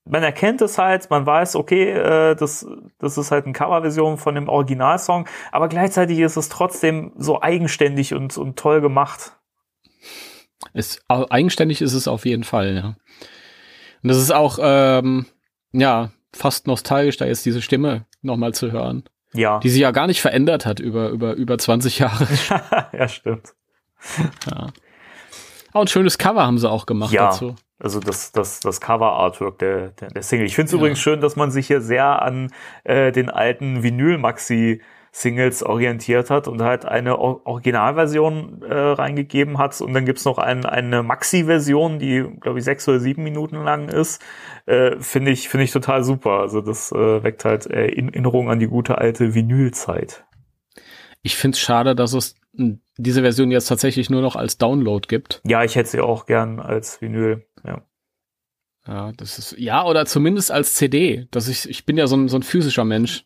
man erkennt es halt, man weiß, okay, äh, das, das ist halt eine Coverversion von dem Originalsong, aber gleichzeitig ist es trotzdem so eigenständig und, und toll gemacht. Ist, eigenständig ist es auf jeden Fall, ja. Und das ist auch, ähm, ja, fast nostalgisch, da jetzt diese Stimme nochmal zu hören, Ja, die sich ja gar nicht verändert hat über, über, über 20 Jahre. ja, stimmt. ja. Auch ein schönes Cover haben sie auch gemacht Ja. dazu. Also das, das, das Cover-Artwork der, der, der Single. Ich finde es Ja. übrigens schön, dass man sich hier sehr an äh, den alten Vinyl-Maxi-Singles orientiert hat und halt eine Or Originalversion äh, reingegeben hat. Und dann gibt's noch ein, eine Maxi-Version, die, glaube ich, sechs oder sieben Minuten lang ist. Äh, finde ich, finde ich total super. Also das äh, weckt halt äh, in Erinnerung an die gute alte Vinyl-Zeit. Ich finde es schade, dass es diese Version jetzt tatsächlich nur noch als Download gibt. Ja, ich hätte sie auch gern als Vinyl. Ja. Ja, das ist, ja, oder zumindest als CD. Das ich, ich bin ja so ein, so ein physischer Mensch.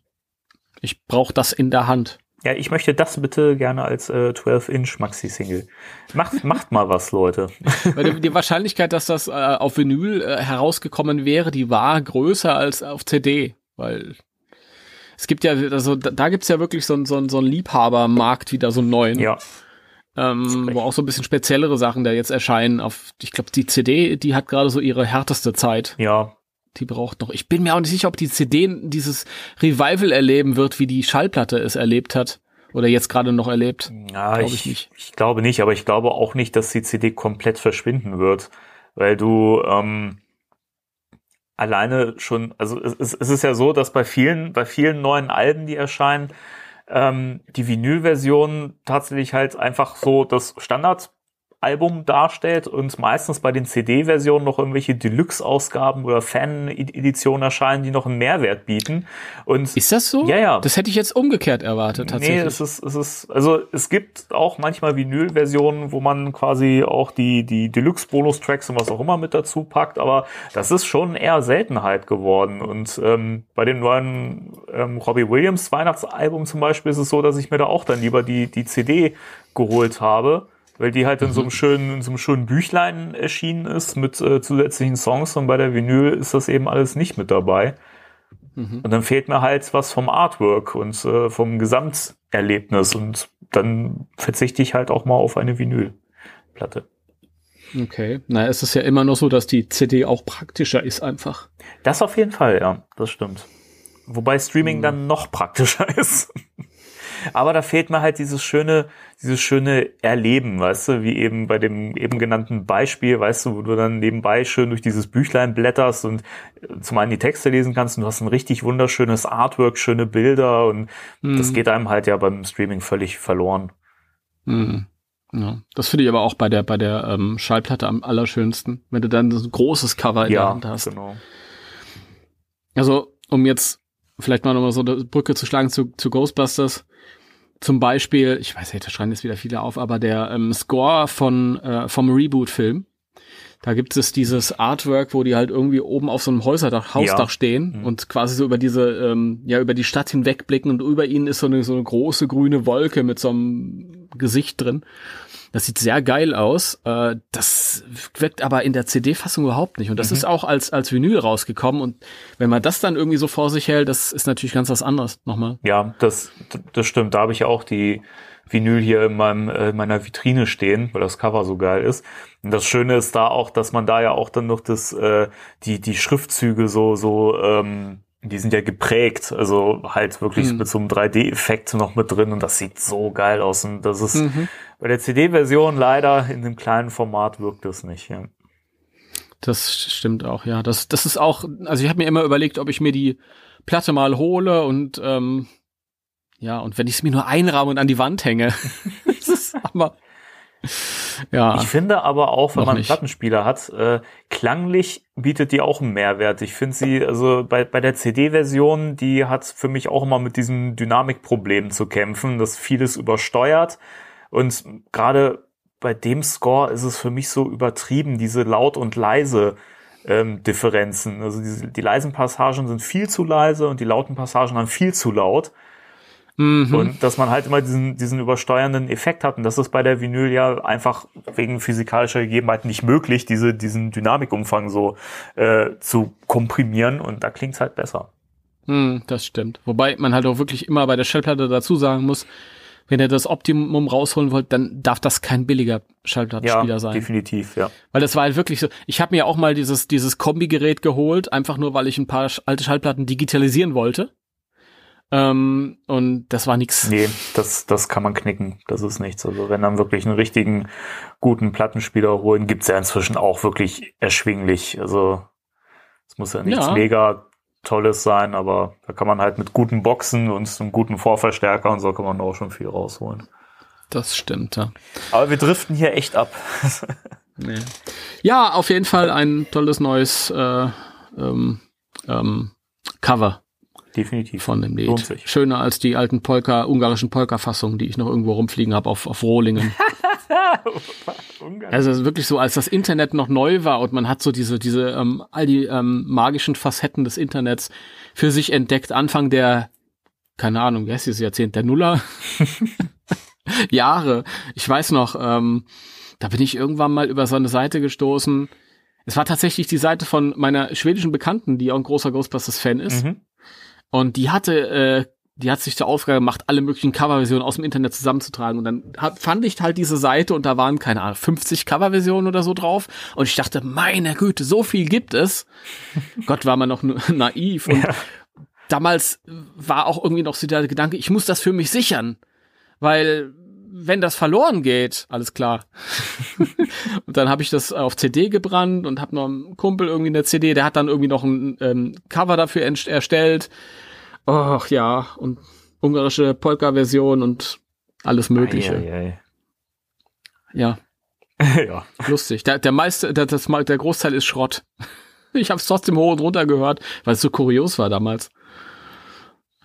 Ich brauche das in der Hand. Ja, ich möchte das bitte gerne als äh, 12-Inch Maxi-Single. Macht, macht mal was, Leute. Weil die, die Wahrscheinlichkeit, dass das äh, auf Vinyl äh, herausgekommen wäre, die war größer als auf CD. weil es gibt ja, also da, da gibt's ja wirklich so einen so, so einen Liebhabermarkt wieder so einen neuen. Ja. Ähm, wo auch so ein bisschen speziellere Sachen da jetzt erscheinen. Auf, ich glaube, die CD, die hat gerade so ihre härteste Zeit. Ja. Die braucht noch. Ich bin mir auch nicht sicher, ob die CD dieses Revival erleben wird, wie die Schallplatte es erlebt hat. Oder jetzt gerade noch erlebt. Ja, glaub ich, ich, nicht. ich glaube nicht, aber ich glaube auch nicht, dass die CD komplett verschwinden wird. Weil du, ähm, alleine schon, also es, es ist ja so, dass bei vielen, bei vielen neuen Alben, die erscheinen, ähm, die Vinyl-Version tatsächlich halt einfach so das Standard Album darstellt und meistens bei den CD-Versionen noch irgendwelche Deluxe-Ausgaben oder Fan-Editionen erscheinen, die noch einen Mehrwert bieten. Und ist das so? Ja, ja. Das hätte ich jetzt umgekehrt erwartet, tatsächlich. Nee, es ist, es ist, also es gibt auch manchmal Vinyl-Versionen, wo man quasi auch die, die Deluxe-Bonus-Tracks und was auch immer mit dazu packt, aber das ist schon eher Seltenheit geworden. Und ähm, bei dem neuen ähm, Robbie Williams Weihnachtsalbum zum Beispiel ist es so, dass ich mir da auch dann lieber die, die CD geholt habe weil die halt in so einem mhm. schönen, in so einem schönen Büchlein erschienen ist mit äh, zusätzlichen Songs und bei der Vinyl ist das eben alles nicht mit dabei. Mhm. Und dann fehlt mir halt was vom Artwork und äh, vom Gesamterlebnis und dann verzichte ich halt auch mal auf eine Vinylplatte. Okay, na, es ist ja immer noch so, dass die CD auch praktischer ist einfach. Das auf jeden Fall, ja, das stimmt. Wobei Streaming mhm. dann noch praktischer ist. Aber da fehlt mir halt dieses schöne, dieses schöne Erleben, weißt du, wie eben bei dem eben genannten Beispiel, weißt du, wo du dann nebenbei schön durch dieses Büchlein blätterst und äh, zum einen die Texte lesen kannst und du hast ein richtig wunderschönes Artwork, schöne Bilder und mhm. das geht einem halt ja beim Streaming völlig verloren. Mhm. Ja, das finde ich aber auch bei der bei der ähm, Schallplatte am allerschönsten, wenn du dann so ein großes Cover in ja, der Hand hast. Genau. Also, um jetzt vielleicht mal nochmal so eine Brücke zu schlagen zu, zu Ghostbusters zum Beispiel, ich weiß nicht, da schreien jetzt wieder viele auf, aber der ähm, Score von äh, vom Reboot-Film. Da gibt es dieses Artwork, wo die halt irgendwie oben auf so einem Häuserdach, Hausdach ja. stehen mhm. und quasi so über diese, ähm, ja, über die Stadt hinwegblicken und über ihnen ist so eine, so eine große grüne Wolke mit so einem Gesicht drin. Das sieht sehr geil aus. Äh, das wirkt aber in der CD-Fassung überhaupt nicht. Und das mhm. ist auch als, als Vinyl rausgekommen. Und wenn man das dann irgendwie so vor sich hält, das ist natürlich ganz was anderes nochmal. Ja, das, das stimmt. Da habe ich auch die Vinyl hier in, meinem, äh, in meiner Vitrine stehen, weil das Cover so geil ist. Und das Schöne ist da auch, dass man da ja auch dann noch das, äh, die, die Schriftzüge so, so, ähm, die sind ja geprägt, also halt wirklich mhm. mit so einem 3D-Effekt noch mit drin und das sieht so geil aus und das ist mhm. Bei der CD-Version leider in dem kleinen Format wirkt das nicht. Ja. Das stimmt auch, ja. Das, das ist auch, also ich habe mir immer überlegt, ob ich mir die Platte mal hole und ähm, ja, und wenn ich es mir nur einrahme und an die Wand hänge. das ist aber ja. Ich finde aber auch, wenn man einen nicht. Plattenspieler hat, äh, klanglich bietet die auch einen Mehrwert. Ich finde sie, also bei, bei der CD-Version, die hat für mich auch immer mit diesem Dynamikproblem zu kämpfen, dass vieles übersteuert. Und gerade bei dem Score ist es für mich so übertrieben, diese laut und leise ähm, Differenzen. Also diese, die leisen Passagen sind viel zu leise und die lauten Passagen dann viel zu laut. Mhm. Und dass man halt immer diesen, diesen übersteuernden Effekt hat. Und das ist bei der Vinyl ja einfach wegen physikalischer Gegebenheiten nicht möglich, diese, diesen Dynamikumfang so äh, zu komprimieren. Und da klingt's halt besser. Mhm, das stimmt. Wobei man halt auch wirklich immer bei der Schallplatte dazu sagen muss, wenn ihr das Optimum rausholen wollt, dann darf das kein billiger Schallplattenspieler ja, sein. Definitiv, ja. Weil das war halt wirklich so. Ich habe mir auch mal dieses dieses Kombigerät geholt, einfach nur, weil ich ein paar alte Schallplatten digitalisieren wollte. Ähm, und das war nix. Nee, das, das kann man knicken. Das ist nichts. Also wenn dann wirklich einen richtigen guten Plattenspieler holen, gibt's ja inzwischen auch wirklich erschwinglich. Also es muss ja nichts ja. mega Tolles sein, aber da kann man halt mit guten Boxen und einem guten Vorverstärker und so kann man auch schon viel rausholen. Das stimmt, ja. Aber wir driften hier echt ab. nee. Ja, auf jeden Fall ein tolles neues äh, ähm, ähm, Cover Definitiv. Von dem Lied. Schöner als die alten Polka, ungarischen Polka-Fassungen, die ich noch irgendwo rumfliegen habe auf, auf Rohlingen. also wirklich so, als das Internet noch neu war und man hat so diese, diese, ähm, all die ähm, magischen Facetten des Internets für sich entdeckt, Anfang der, keine Ahnung, wie heißt dieses Jahrzehnt, der Nuller Jahre. Ich weiß noch, ähm, da bin ich irgendwann mal über so eine Seite gestoßen. Es war tatsächlich die Seite von meiner schwedischen Bekannten, die auch ein großer Ghostbusters-Fan ist. Mhm Und die hatte, äh, die hat sich zur Aufgabe gemacht, alle möglichen Coverversionen aus dem Internet zusammenzutragen. Und dann hat, fand ich halt diese Seite und da waren, keine Ahnung, 50 Coverversionen oder so drauf. Und ich dachte, meine Güte, so viel gibt es. Gott, war man noch naiv. Und ja. damals war auch irgendwie noch so der Gedanke, ich muss das für mich sichern. Weil wenn das verloren geht, alles klar. und dann habe ich das auf CD gebrannt und habe noch einen Kumpel irgendwie in der CD, der hat dann irgendwie noch ein ähm, Cover dafür erstellt. Ach ja, und ungarische Polka-Version und alles Mögliche. Ei, ei, ei. Ja. ja. Lustig. Der, der meiste, der, das, der Großteil ist Schrott. Ich habe es trotzdem hoch und runter gehört, weil es so kurios war damals.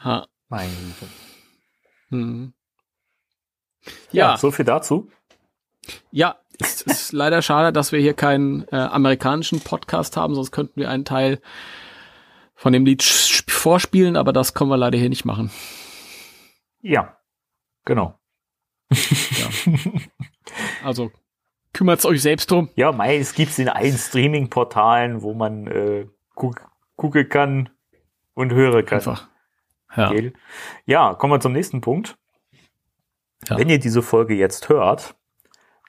Ha. Mein. Hm. Ja. ja, so viel dazu. Ja, es ist leider schade, dass wir hier keinen äh, amerikanischen Podcast haben, sonst könnten wir einen Teil von dem Lied vorspielen, aber das können wir leider hier nicht machen. Ja, genau. Ja. Also kümmert euch selbst drum. Ja, mei, es gibt in allen Streaming-Portalen, wo man äh, gucken kann und hören kann. Einfach. Ja. ja, kommen wir zum nächsten Punkt. Ja. Wenn ihr diese Folge jetzt hört,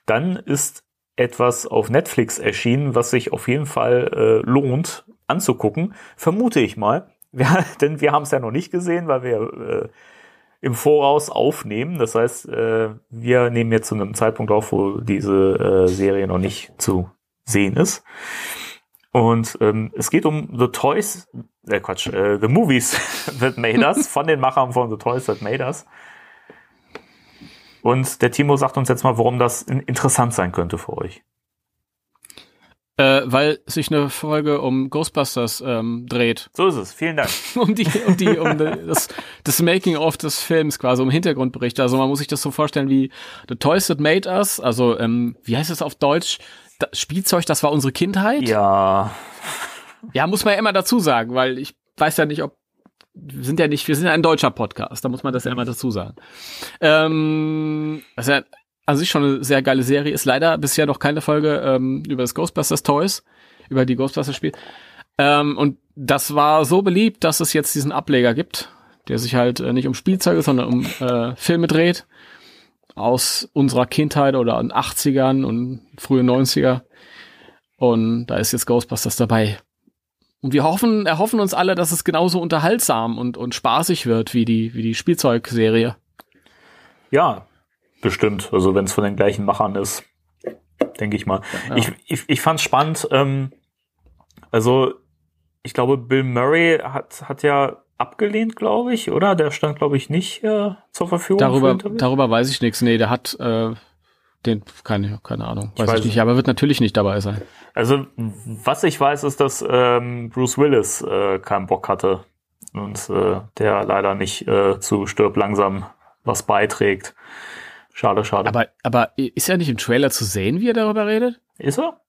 dann ist etwas auf Netflix erschienen, was sich auf jeden Fall äh, lohnt anzugucken, vermute ich mal. Wir, denn wir haben es ja noch nicht gesehen, weil wir äh, im Voraus aufnehmen. Das heißt, äh, wir nehmen jetzt zu einem Zeitpunkt auf, wo diese äh, Serie noch nicht zu sehen ist. Und ähm, es geht um The Toys, äh Quatsch, äh, The Movies That Made Us, von den Machern von The Toys That Made Us. Und der Timo sagt uns jetzt mal, warum das interessant sein könnte für euch. Äh, weil sich eine Folge um Ghostbusters ähm, dreht. So ist es, vielen Dank. um die, um die, um das, das Making-of des Films quasi, um Hintergrundberichte. Also man muss sich das so vorstellen wie The Toys That Made Us, also ähm, wie heißt es auf Deutsch? Das Spielzeug, das war unsere Kindheit? Ja. Ja, muss man ja immer dazu sagen, weil ich weiß ja nicht, ob wir sind ja nicht, wir sind ja ein deutscher Podcast, da muss man das ja immer dazu sagen. Ähm, ja an sich schon eine sehr geile Serie, ist leider bisher noch keine Folge ähm, über das Ghostbusters Toys, über die Ghostbusters Spiel. Ähm, und das war so beliebt, dass es jetzt diesen Ableger gibt, der sich halt äh, nicht um Spielzeuge, sondern um äh, Filme dreht aus unserer Kindheit oder in 80ern und frühe 90er. Und da ist jetzt Ghostbusters dabei. Und wir hoffen, erhoffen uns alle, dass es genauso unterhaltsam und, und spaßig wird wie die, wie die Spielzeugserie. Ja, bestimmt. Also wenn es von den gleichen Machern ist, denke ich mal. Ja. Ich, ich, ich fand es spannend. Ähm, also ich glaube, Bill Murray hat, hat ja abgelehnt, glaube ich, oder? Der stand, glaube ich, nicht äh, zur Verfügung. Darüber, darüber weiß ich nichts. Nee, der hat äh, den, keine, keine Ahnung, weiß ich, weiß ich nicht, aber wird natürlich nicht dabei sein. Also, was ich weiß, ist, dass ähm, Bruce Willis äh, keinen Bock hatte und äh, der leider nicht äh, zu Stirb langsam was beiträgt. Schade, schade. Aber, aber ist er nicht im Trailer zu sehen, wie er darüber redet? Ist er?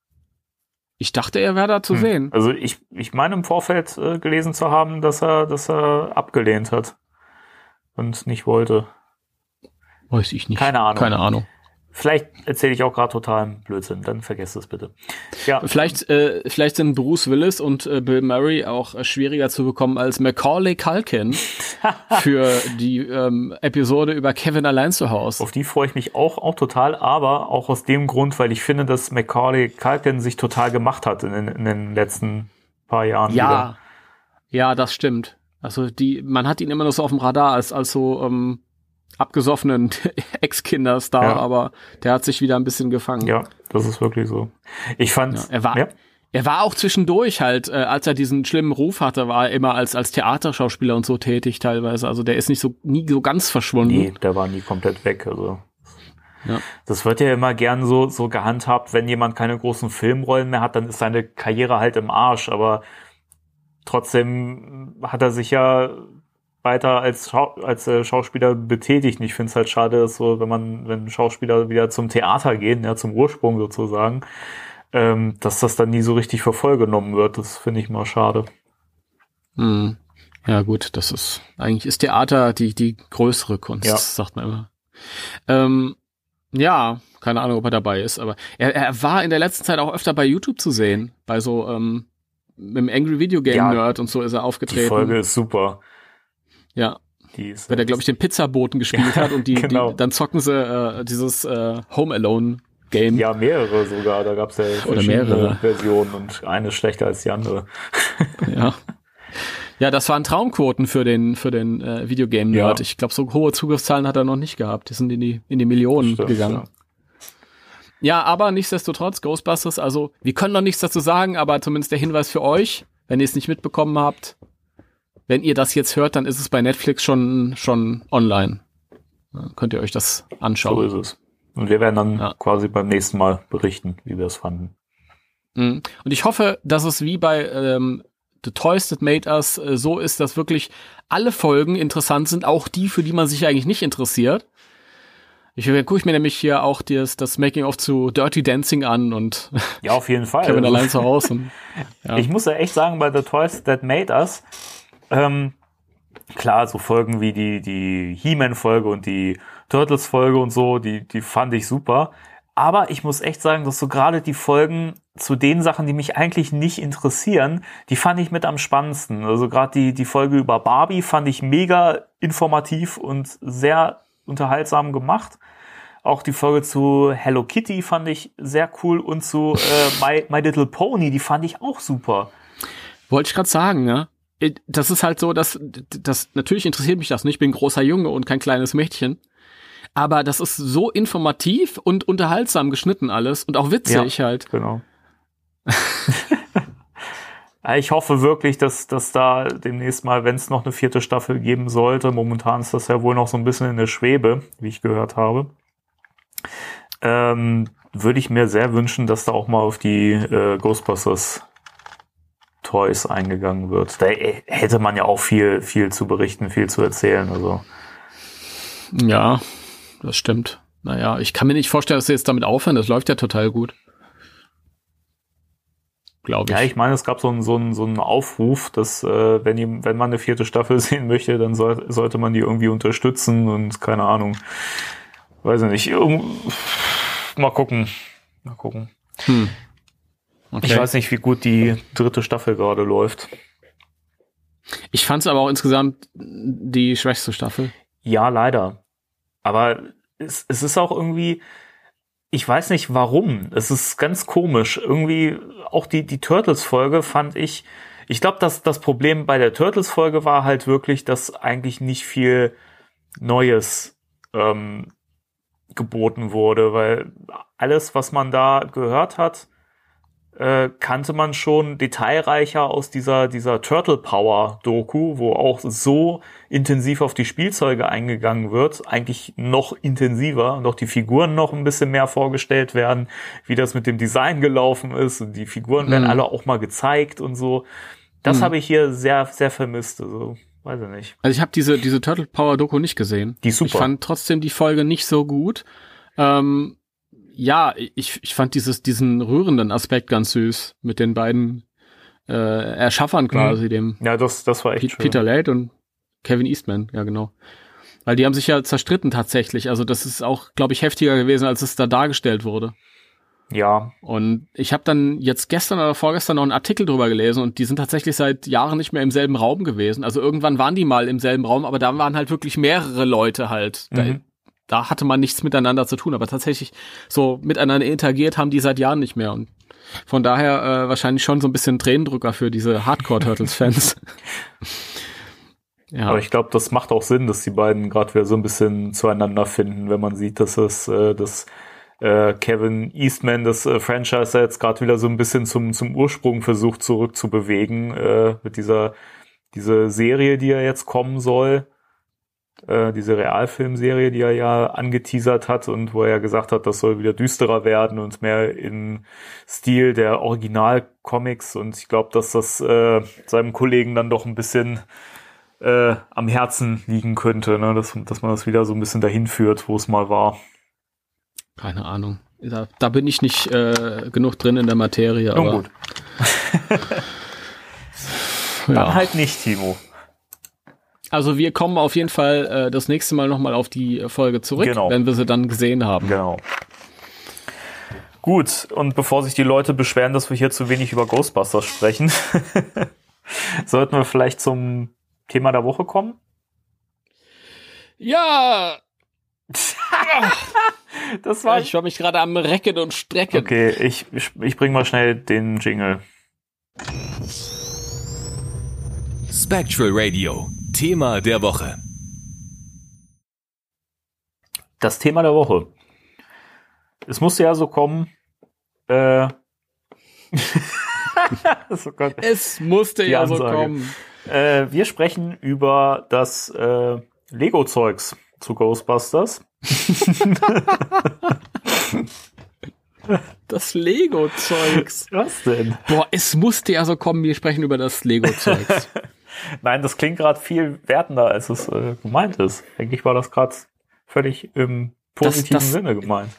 Ich dachte, er wäre da zu hm. sehen. Also ich, ich meine im Vorfeld äh, gelesen zu haben, dass er, dass er abgelehnt hat und nicht wollte. Weiß ich nicht. Keine Ahnung. Keine Ahnung. Vielleicht erzähle ich auch gerade totalen Blödsinn, dann vergesst es bitte. Ja. Vielleicht, äh, vielleicht sind Bruce Willis und äh, Bill Murray auch äh, schwieriger zu bekommen als Macaulay Culkin für die ähm, Episode über Kevin allein zu Hause. Auf die freue ich mich auch, auch total, aber auch aus dem Grund, weil ich finde, dass Macaulay Culkin sich total gemacht hat in, den, in den letzten paar Jahren. Ja, wieder. ja, das stimmt. Also die, man hat ihn immer noch so auf dem Radar als, als so ähm, abgesoffenen Ex-Kinderstar, ja. aber der hat sich wieder ein bisschen gefangen. Ja, das ist wirklich so. Ich fand, ja, er war, ja. er war auch zwischendurch halt, äh, als er diesen schlimmen Ruf hatte, war er immer als als Theaterschauspieler und so tätig teilweise. Also der ist nicht so nie so ganz verschwunden. Nee, der war nie komplett weg. Also ja. Das wird ja immer gern so, so gehandhabt, wenn jemand keine großen Filmrollen mehr hat, dann ist seine Karriere halt im Arsch, aber trotzdem hat er sich ja weiter als, Schau als äh, Schauspieler betätigt. ich finde es halt schade, dass so, wenn man, wenn Schauspieler wieder zum Theater gehen, ja, zum Ursprung sozusagen, ähm, dass das dann nie so richtig für voll genommen wird. Das finde ich mal schade. Hm. Ja, gut, das ist, eigentlich ist Theater die, die größere Kunst, ja. sagt man immer. Ähm, ja, keine Ahnung, ob er dabei ist, aber er, er war in der letzten Zeit auch öfter bei YouTube zu sehen, bei so, ähm, mit dem Angry Video Game Nerd ja, und so ist er aufgetreten. Die Folge ist super. Ja. Die ist, Weil der, glaube ich, den Pizzaboten gespielt hat und die, genau. die dann zocken sie äh, dieses äh, Home Alone Game. Ja, mehrere sogar. Da gab es ja verschiedene mehrere. Versionen und eine schlechter als die andere. Ja. Ja, das waren Traumquoten für den für den äh, Videogame-Nerd. Ja. Ich glaube, so hohe Zugriffszahlen hat er noch nicht gehabt. Die sind in die in die Millionen Stimmt, gegangen. Ja. aber nichtsdestotrotz, Ghostbusters, also wir können noch nichts dazu sagen, aber zumindest der Hinweis für euch, wenn ihr es nicht mitbekommen habt, wenn ihr das jetzt hört, dann ist es bei Netflix schon schon online. Dann könnt ihr euch das So anschauen. ist es. Und wir werden dann Ja. quasi beim nächsten Mal berichten, wie wir es fanden. Mhm. Und ich hoffe, dass es wie bei ähm, The Toys That Made Us äh, so ist, dass wirklich alle Folgen interessant sind, auch die, für die man sich eigentlich nicht interessiert. Ich gucke ich mir nämlich hier auch das, das Making of zu Dirty Dancing an und Ja, auf jeden Fall. Kevin Also, allein zu Hause. Und, ja. Ich muss ja echt sagen, bei The Toys That Made Us, ähm, klar, so Folgen wie die, die He-Man-Folge und die Turtles-Folge und so, die, die fand ich super. Aber ich muss echt sagen, dass so gerade die Folgen zu den Sachen, die mich eigentlich nicht interessieren, die fand ich mit am spannendsten. Also gerade die, die Folge über Barbie fand ich mega informativ und sehr unterhaltsam gemacht. Auch die Folge zu Hello Kitty fand ich sehr cool und zu äh, My, My Little Pony, die fand ich auch super. Wollte ich gerade sagen, ja. Äh, Das ist halt so, dass das natürlich interessiert mich das nicht. Ich bin ein großer Junge und kein kleines Mädchen. Aber das ist so informativ und unterhaltsam geschnitten alles und auch witzig halt. Genau. Ja, Ich hoffe wirklich, dass, dass da demnächst mal, wenn es noch eine vierte Staffel geben sollte, momentan ist das ja wohl noch so ein bisschen in der Schwebe, wie ich gehört habe, ähm, würde ich mir sehr wünschen, dass da auch mal auf die äh, Ghostbusters Toys eingegangen wird. Da hätte man ja auch viel, viel zu berichten, viel zu erzählen. Also Ja, das stimmt. Naja, ich kann mir nicht vorstellen, dass sie jetzt damit aufhören. Das läuft ja total gut. Glaube ich. Ja, ich meine, es gab so einen, so einen, so einen Aufruf, dass äh, wenn, ihm, wenn man eine vierte Staffel sehen möchte, dann soll, sollte man die irgendwie unterstützen und keine Ahnung. Weiß ich nicht. Irgend, mal gucken. Mal gucken. Hm. Okay. Ich weiß nicht, wie gut die dritte Staffel gerade läuft. Ich fand es aber auch insgesamt die schwächste Staffel. Ja, leider. Aber es, es ist auch irgendwie, ich weiß nicht warum. Es ist ganz komisch. Irgendwie auch die, die Turtles-Folge fand ich, ich glaube, dass das Problem bei der Turtles-Folge war halt wirklich, dass eigentlich nicht viel Neues ähm, geboten wurde, weil alles, was man da gehört hat, äh, kannte man schon detailreicher aus dieser, dieser Turtle Power Doku, wo auch so intensiv auf die Spielzeuge eingegangen wird, eigentlich noch intensiver und auch die Figuren noch ein bisschen mehr vorgestellt werden, wie das mit dem Design gelaufen ist und die Figuren werden Mhm. alle auch mal gezeigt und so. Das Mhm. habe ich hier sehr, sehr vermisst, also weiß ich nicht. Also ich habe diese, diese Turtle Power Doku nicht gesehen. Die ist super. Ich fand trotzdem die Folge nicht so gut. Ähm, ja, ich, ich fand dieses, diesen rührenden Aspekt ganz süß mit den beiden äh, Erschaffern quasi, dem ja, das, das war echt schön. Peter Late und Kevin Eastman, ja genau. Weil die haben sich ja zerstritten tatsächlich. Also das ist auch, glaube ich, heftiger gewesen, als es da dargestellt wurde. Ja, Und ich habe dann jetzt gestern oder vorgestern noch einen Artikel drüber gelesen und die sind tatsächlich seit Jahren nicht mehr im selben Raum gewesen. Also irgendwann waren die mal im selben Raum, aber da waren halt wirklich mehrere Leute halt. Da, Mhm. Da hatte man nichts miteinander zu tun, aber tatsächlich so miteinander interagiert haben die seit Jahren nicht mehr. Und von daher äh, wahrscheinlich schon so ein bisschen Tränendrücker für diese Hardcore-Turtles-Fans. ja. Aber ich glaube, das macht auch Sinn, dass die beiden gerade wieder so ein bisschen zueinander finden, wenn man sieht, dass es äh, dass äh, Kevin Eastman das äh, Franchise jetzt gerade wieder so ein bisschen zum zum Ursprung versucht zurückzubewegen äh, mit dieser diese Serie, die ja jetzt kommen soll, äh, diese Realfilmserie, die er ja angeteasert hat und wo er ja gesagt hat, das soll wieder düsterer werden und mehr in Stil der Original-Comics und ich glaube, dass das äh, seinem Kollegen dann doch ein bisschen äh, am Herzen liegen könnte, ne? dass, dass man das wieder so ein bisschen dahin führt, wo es mal war. Keine Ahnung. Da, da bin ich nicht äh, genug drin in der Materie. Nun aber, gut, dann ja. halt nicht, Timo. Also wir kommen auf jeden Fall äh, das nächste Mal nochmal auf die Folge zurück, Genau. wenn wir sie dann gesehen haben. Genau. Gut, und bevor sich die Leute beschweren, dass wir hier zu wenig über Ghostbusters sprechen, sollten wir vielleicht zum Thema der Woche kommen. Ja! Das war. Ich war mich gerade am Recken und Strecken. Okay, ich, ich, ich bring mal schnell den Jingle. Spectral Radio, Thema der Woche. Das Thema der Woche. Es musste ja so kommen. Äh, oh Gott. Es musste Die ja so kommen. Äh, wir sprechen über das äh, Lego-Zeugs zu Ghostbusters. Das Lego-Zeugs. Was denn? Boah, es musste ja so kommen, wir sprechen über das Lego-Zeugs. Nein, das klingt gerade viel wertender, als es äh, gemeint ist. Eigentlich war das gerade völlig im positiven das- Sinne gemeint.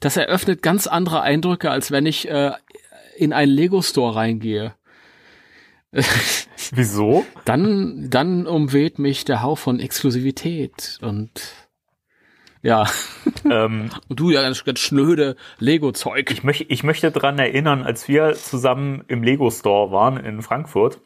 Das eröffnet ganz andere Eindrücke, als wenn ich äh, in einen Lego-Store reingehe. Wieso? Dann, dann umweht mich der Hauch von Exklusivität und ja, ähm, und du ja ganz, ganz schnöde Lego-Zeug. ich, möch, ich möchte dran erinnern, als wir zusammen im Lego-Store waren in Frankfurt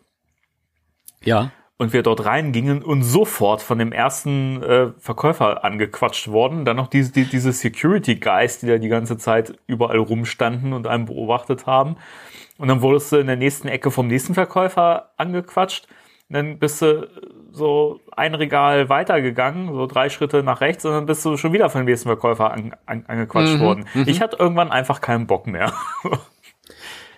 Ja. und wir dort reingingen und sofort von dem ersten äh, Verkäufer angequatscht wurden. Dann noch diese, die, diese Security Guys, die da die ganze Zeit überall rumstanden und einen beobachtet haben. Und dann wurdest du in der nächsten Ecke vom nächsten Verkäufer angequatscht. Und dann bist du so ein Regal weitergegangen, so drei Schritte nach rechts, und dann bist du schon wieder von dem nächsten Verkäufer an, an, angequatscht Mhm, worden. Ich hatte irgendwann einfach keinen Bock mehr.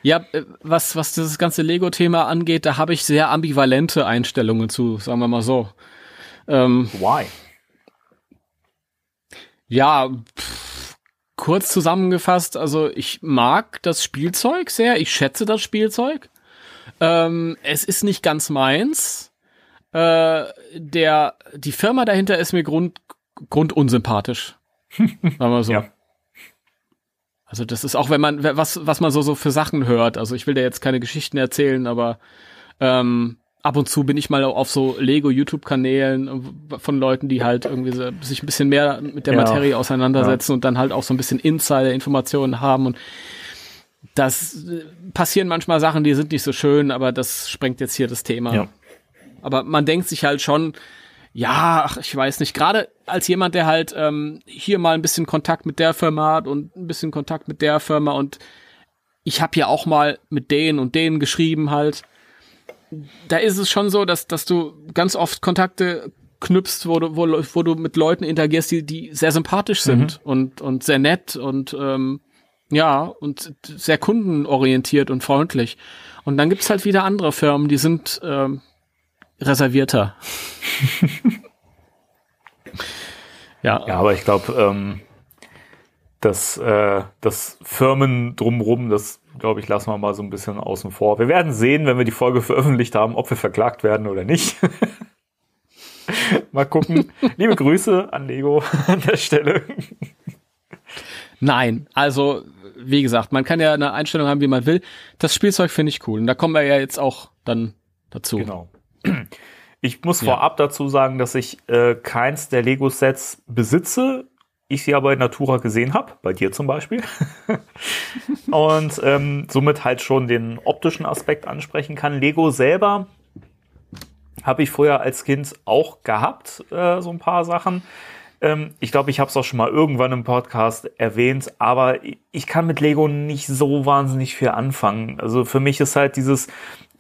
Ja, äh, was, was dieses ganze Lego-Thema angeht, da habe ich sehr ambivalente Einstellungen zu, sagen wir mal so. Ähm, Why? ja, pff, kurz zusammengefasst, also ich mag das Spielzeug sehr, ich schätze das Spielzeug. Ähm, es ist nicht ganz meins. Äh, der, die Firma dahinter ist mir grund, grundunsympathisch. Sagen wir so. Ja. Also das ist auch, wenn man, was, was man so, so für Sachen hört. Also ich will dir jetzt keine Geschichten erzählen, aber ähm, ab und zu bin ich mal auf so Lego-YouTube-Kanälen von Leuten, die halt irgendwie so, sich ein bisschen mehr mit der Ja. Materie auseinandersetzen und dann halt auch so ein bisschen Insider-Informationen haben und das äh, passieren manchmal Sachen, die sind nicht so schön, aber das sprengt jetzt hier das Thema. Ja. Aber man denkt sich halt schon, ja, ach, ich weiß nicht, gerade als jemand, der halt ähm, hier mal ein bisschen Kontakt mit der Firma hat und ein bisschen Kontakt mit der Firma und ich habe ja auch mal mit denen und denen geschrieben halt. Da ist es schon so, dass, dass du ganz oft Kontakte knüpfst, wo du, wo, wo du mit Leuten interagierst, die, die sehr sympathisch sind und, und sehr nett und ähm, ja, und sehr kundenorientiert und freundlich. Und dann gibt's halt wieder andere Firmen, die sind ähm, reservierter. ja, Ja, aber ich glaube, ähm, das, äh, das Firmen drumrum, das glaube ich, lassen wir mal so ein bisschen außen vor. Wir werden sehen, wenn wir die Folge veröffentlicht haben, ob wir verklagt werden oder nicht. mal gucken. Liebe Grüße an Lego an der Stelle. Nein, also wie gesagt, man kann ja eine Einstellung haben, wie man will. Das Spielzeug finde ich cool. Und da kommen wir ja jetzt auch dann dazu. Genau. Ich muss Ja. vorab dazu sagen, dass ich äh, keins der Lego-Sets besitze. Ich sie aber in Natura gesehen habe, bei dir zum Beispiel. Und ähm, somit halt schon den optischen Aspekt ansprechen kann. Lego selber habe ich früher als Kind auch gehabt, äh, so ein paar Sachen. Ähm, ich glaube, ich habe es auch schon mal irgendwann im Podcast erwähnt, aber ich- kann mit Lego nicht so wahnsinnig viel anfangen. Also für mich ist halt dieses,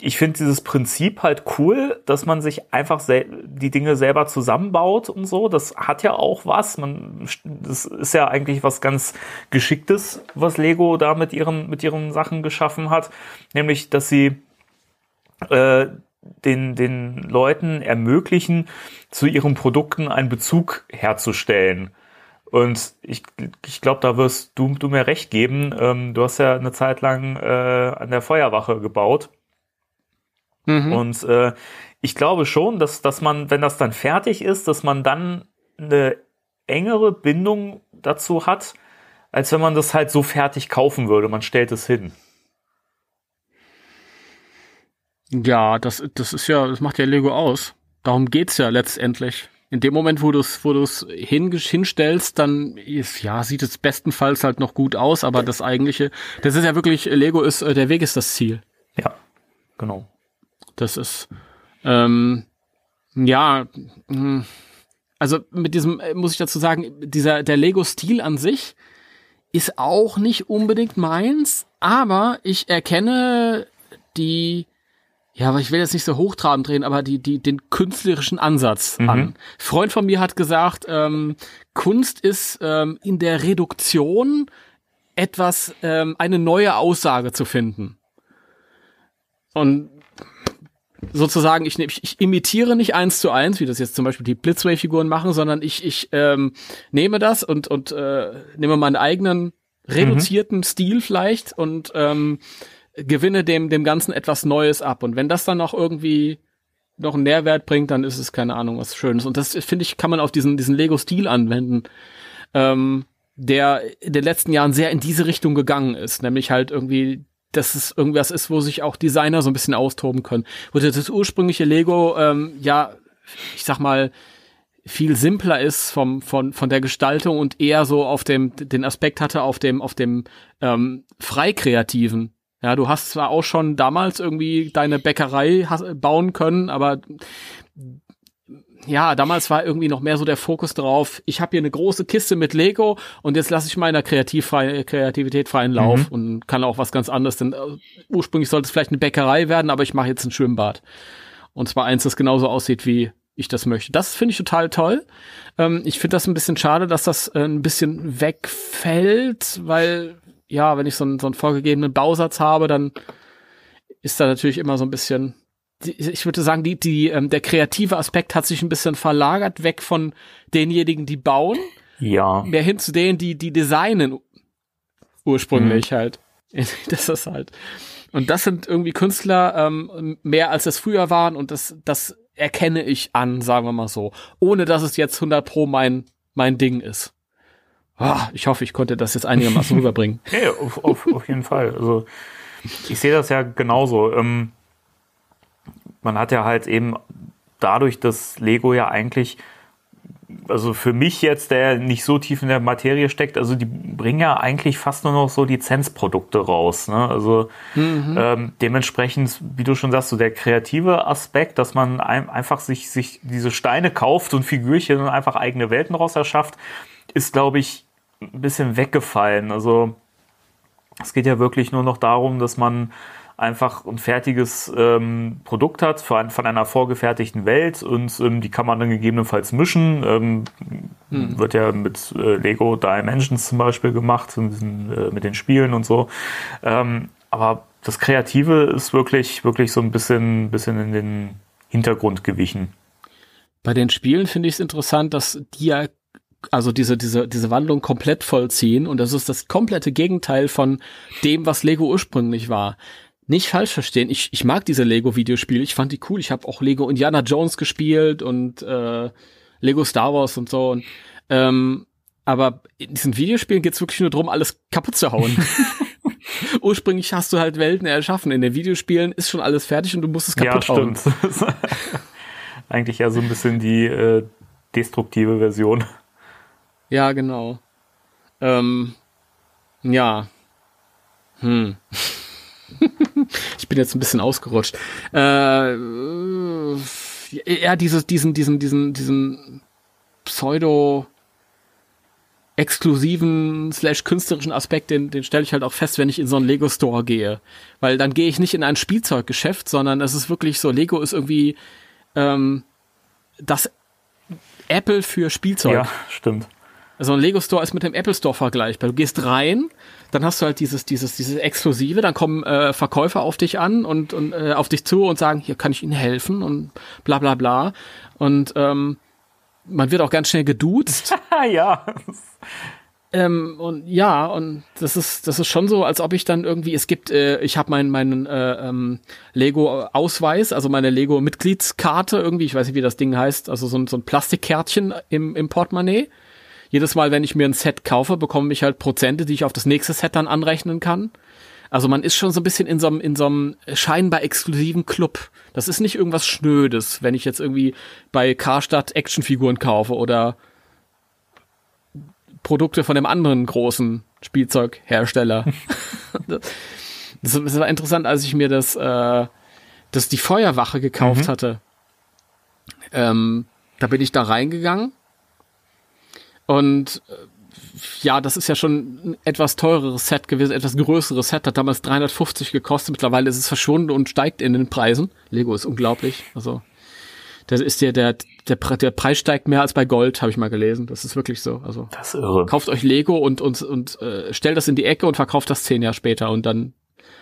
ich finde dieses Prinzip halt cool, dass man sich einfach die Dinge selber zusammenbaut und so. Das hat ja auch was. Man, das ist ja eigentlich was ganz Geschicktes, was Lego da mit ihren, mit ihren Sachen geschaffen hat. Nämlich, dass sie äh, den, den Leuten ermöglichen, zu ihren Produkten einen Bezug herzustellen. Und ich, ich glaube, da wirst du, du mir recht geben. Ähm, du hast ja eine Zeit lang äh, an der Feuerwache gebaut. Mhm. Und äh, ich glaube schon, dass, dass man, wenn das dann fertig ist, dass man dann eine engere Bindung dazu hat, als wenn man das halt so fertig kaufen würde. Man stellt es hin. Ja, das, das ist ja, das macht ja Lego aus. Darum geht's ja letztendlich. In dem Moment, wo du es wo du's hin, hinstellst, dann ist, ja, sieht es bestenfalls halt noch gut aus, aber das eigentliche, das ist ja wirklich, Lego ist, äh, der Weg ist das Ziel. Ja, genau. Das ist, ähm, ja, mh, also mit diesem, äh, muss ich dazu sagen, dieser, der Lego-Stil an sich ist auch nicht unbedingt meins, aber ich erkenne die, ja, aber ich will jetzt nicht so hochtrabend drehen, aber die, die, den künstlerischen Ansatz mhm. an. Freund von mir hat gesagt, ähm, Kunst ist ähm, in der Reduktion etwas, ähm, eine neue Aussage zu finden. Und sozusagen, ich, ich, ich imitiere nicht eins zu eins, wie das jetzt zum Beispiel die Blitzway-Figuren machen, sondern ich, ich ähm, nehme das und, und äh, nehme meinen eigenen reduzierten mhm. Stil vielleicht und ähm, gewinne dem, dem Ganzen etwas Neues ab. Und wenn das dann noch irgendwie noch einen Nährwert bringt, dann ist es keine Ahnung was Schönes. Und das finde ich, kann man auf diesen, diesen Lego-Stil anwenden, ähm, der in den letzten Jahren sehr in diese Richtung gegangen ist, nämlich halt irgendwie dass es irgendwas ist, wo sich auch Designer so ein bisschen austoben können. Wo das ursprüngliche Lego, ähm, ja, ich sag mal, viel simpler ist vom, von, von der Gestaltung und eher so auf dem, den Aspekt hatte auf dem, auf dem ähm, Freikreativen. Ja, du hast zwar auch schon damals irgendwie deine Bäckerei bauen können, aber ja, damals war irgendwie noch mehr so der Fokus drauf, ich habe hier eine große Kiste mit Lego und jetzt lasse ich meiner Kreativ Kreativität freien Lauf mhm. und kann auch was ganz anderes, denn uh, ursprünglich sollte es vielleicht eine Bäckerei werden, aber ich mache jetzt ein Schwimmbad. Und zwar eins, das genauso aussieht, wie ich das möchte. Das finde ich total toll. Ähm, ich finde das ein bisschen schade, dass das äh, ein bisschen wegfällt, weil, ja, wenn ich so einen, so einen vorgegebenen Bausatz habe, dann ist da natürlich immer so ein bisschen ich würde sagen, die, die, ähm, der kreative Aspekt hat sich ein bisschen verlagert, weg von denjenigen, die bauen. Ja. Mehr hin zu denen, die, die designen ursprünglich mhm. halt. das ist halt. Und das sind irgendwie Künstler ähm, mehr als es früher waren und das, das erkenne ich an, sagen wir mal so. Ohne dass es jetzt 100 pro mein, mein Ding ist. Oh, ich hoffe, ich konnte das jetzt einigermaßen rüberbringen. Ja, auf, auf, auf jeden Fall. Also, ich sehe das ja genauso. Ähm, man hat ja halt eben dadurch, dass Lego ja eigentlich, also für mich jetzt, der nicht so tief in der Materie steckt, also die bringen ja eigentlich fast nur noch so Lizenzprodukte raus. Ne? Also mhm. ähm, dementsprechend, wie du schon sagst, so der kreative Aspekt, dass man ein, einfach sich, sich diese Steine kauft und Figürchen und einfach eigene Welten raus erschafft, ist, glaube ich, ein bisschen weggefallen. Also es geht ja wirklich nur noch darum, dass man einfach ein fertiges ähm, Produkt hat von, von einer vorgefertigten Welt und ähm, die kann man dann gegebenenfalls mischen. Ähm, hm. Wird ja mit äh, Lego Dimensions zum Beispiel gemacht, diesen, äh, mit den Spielen und so. Ähm, aber das Kreative ist wirklich, wirklich so ein bisschen, bisschen in den Hintergrund gewichen. Bei den Spielen finde ich es interessant, dass die ja also diese, diese, diese Wandlung komplett vollziehen und das ist das komplette Gegenteil von dem, was Lego ursprünglich war nicht falsch verstehen. Ich, ich mag diese Lego-Videospiele. Ich fand die cool. Ich habe auch Lego Indiana Jones gespielt und äh, Lego Star Wars und so. Und, ähm, aber in diesen Videospielen geht's wirklich nur darum, alles kaputt zu hauen. Ursprünglich hast du halt Welten erschaffen. In den Videospielen ist schon alles fertig und du musst es kaputt ja, hauen. Stimmt. Eigentlich ja so ein bisschen die äh, destruktive Version. Ja, genau. Ähm, ja. Hm. ich bin jetzt ein bisschen ausgerutscht. Äh, ja, dieses, diesen, diesen, diesen, diesen Pseudo exklusiven slash künstlerischen Aspekt, den, den stelle ich halt auch fest, wenn ich in so einen Lego Store gehe. Weil dann gehe ich nicht in ein Spielzeuggeschäft, sondern es ist wirklich so, Lego ist irgendwie ähm, das Apple für Spielzeug. Ja, stimmt. Also ein Lego Store ist mit dem Apple Store vergleichbar. Du gehst rein, dann hast du halt dieses, dieses, dieses Exklusive, dann kommen äh, Verkäufer auf dich an und, und äh, auf dich zu und sagen, hier kann ich Ihnen helfen und bla bla bla. Und ähm, man wird auch ganz schnell geduzt. ja. Ähm, und ja, und das ist das ist schon so, als ob ich dann irgendwie, es gibt, äh, ich habe meinen meinen äh, ähm, Lego-Ausweis, also meine Lego-Mitgliedskarte irgendwie, ich weiß nicht, wie das Ding heißt, also so ein, so ein Plastikkärtchen im, im Portemonnaie jedes Mal, wenn ich mir ein Set kaufe, bekomme ich halt Prozente, die ich auf das nächste Set dann anrechnen kann. Also man ist schon so ein bisschen in so einem, in so einem scheinbar exklusiven Club. Das ist nicht irgendwas Schnödes, wenn ich jetzt irgendwie bei Karstadt Actionfiguren kaufe oder Produkte von dem anderen großen Spielzeughersteller. das war interessant, als ich mir das, äh, das die Feuerwache gekauft mhm. hatte. Ähm, da bin ich da reingegangen Und äh, ja, das ist ja schon ein etwas teureres Set gewesen, etwas größeres Set, hat damals 350 gekostet, mittlerweile ist es verschwunden und steigt in den Preisen. Lego ist unglaublich, also da ist der, der, der, der Preis steigt mehr als bei Gold, habe ich mal gelesen. Das ist wirklich so. Also Das ist irre. kauft euch Lego und und und äh, stellt das in die Ecke und verkauft das zehn Jahre später und dann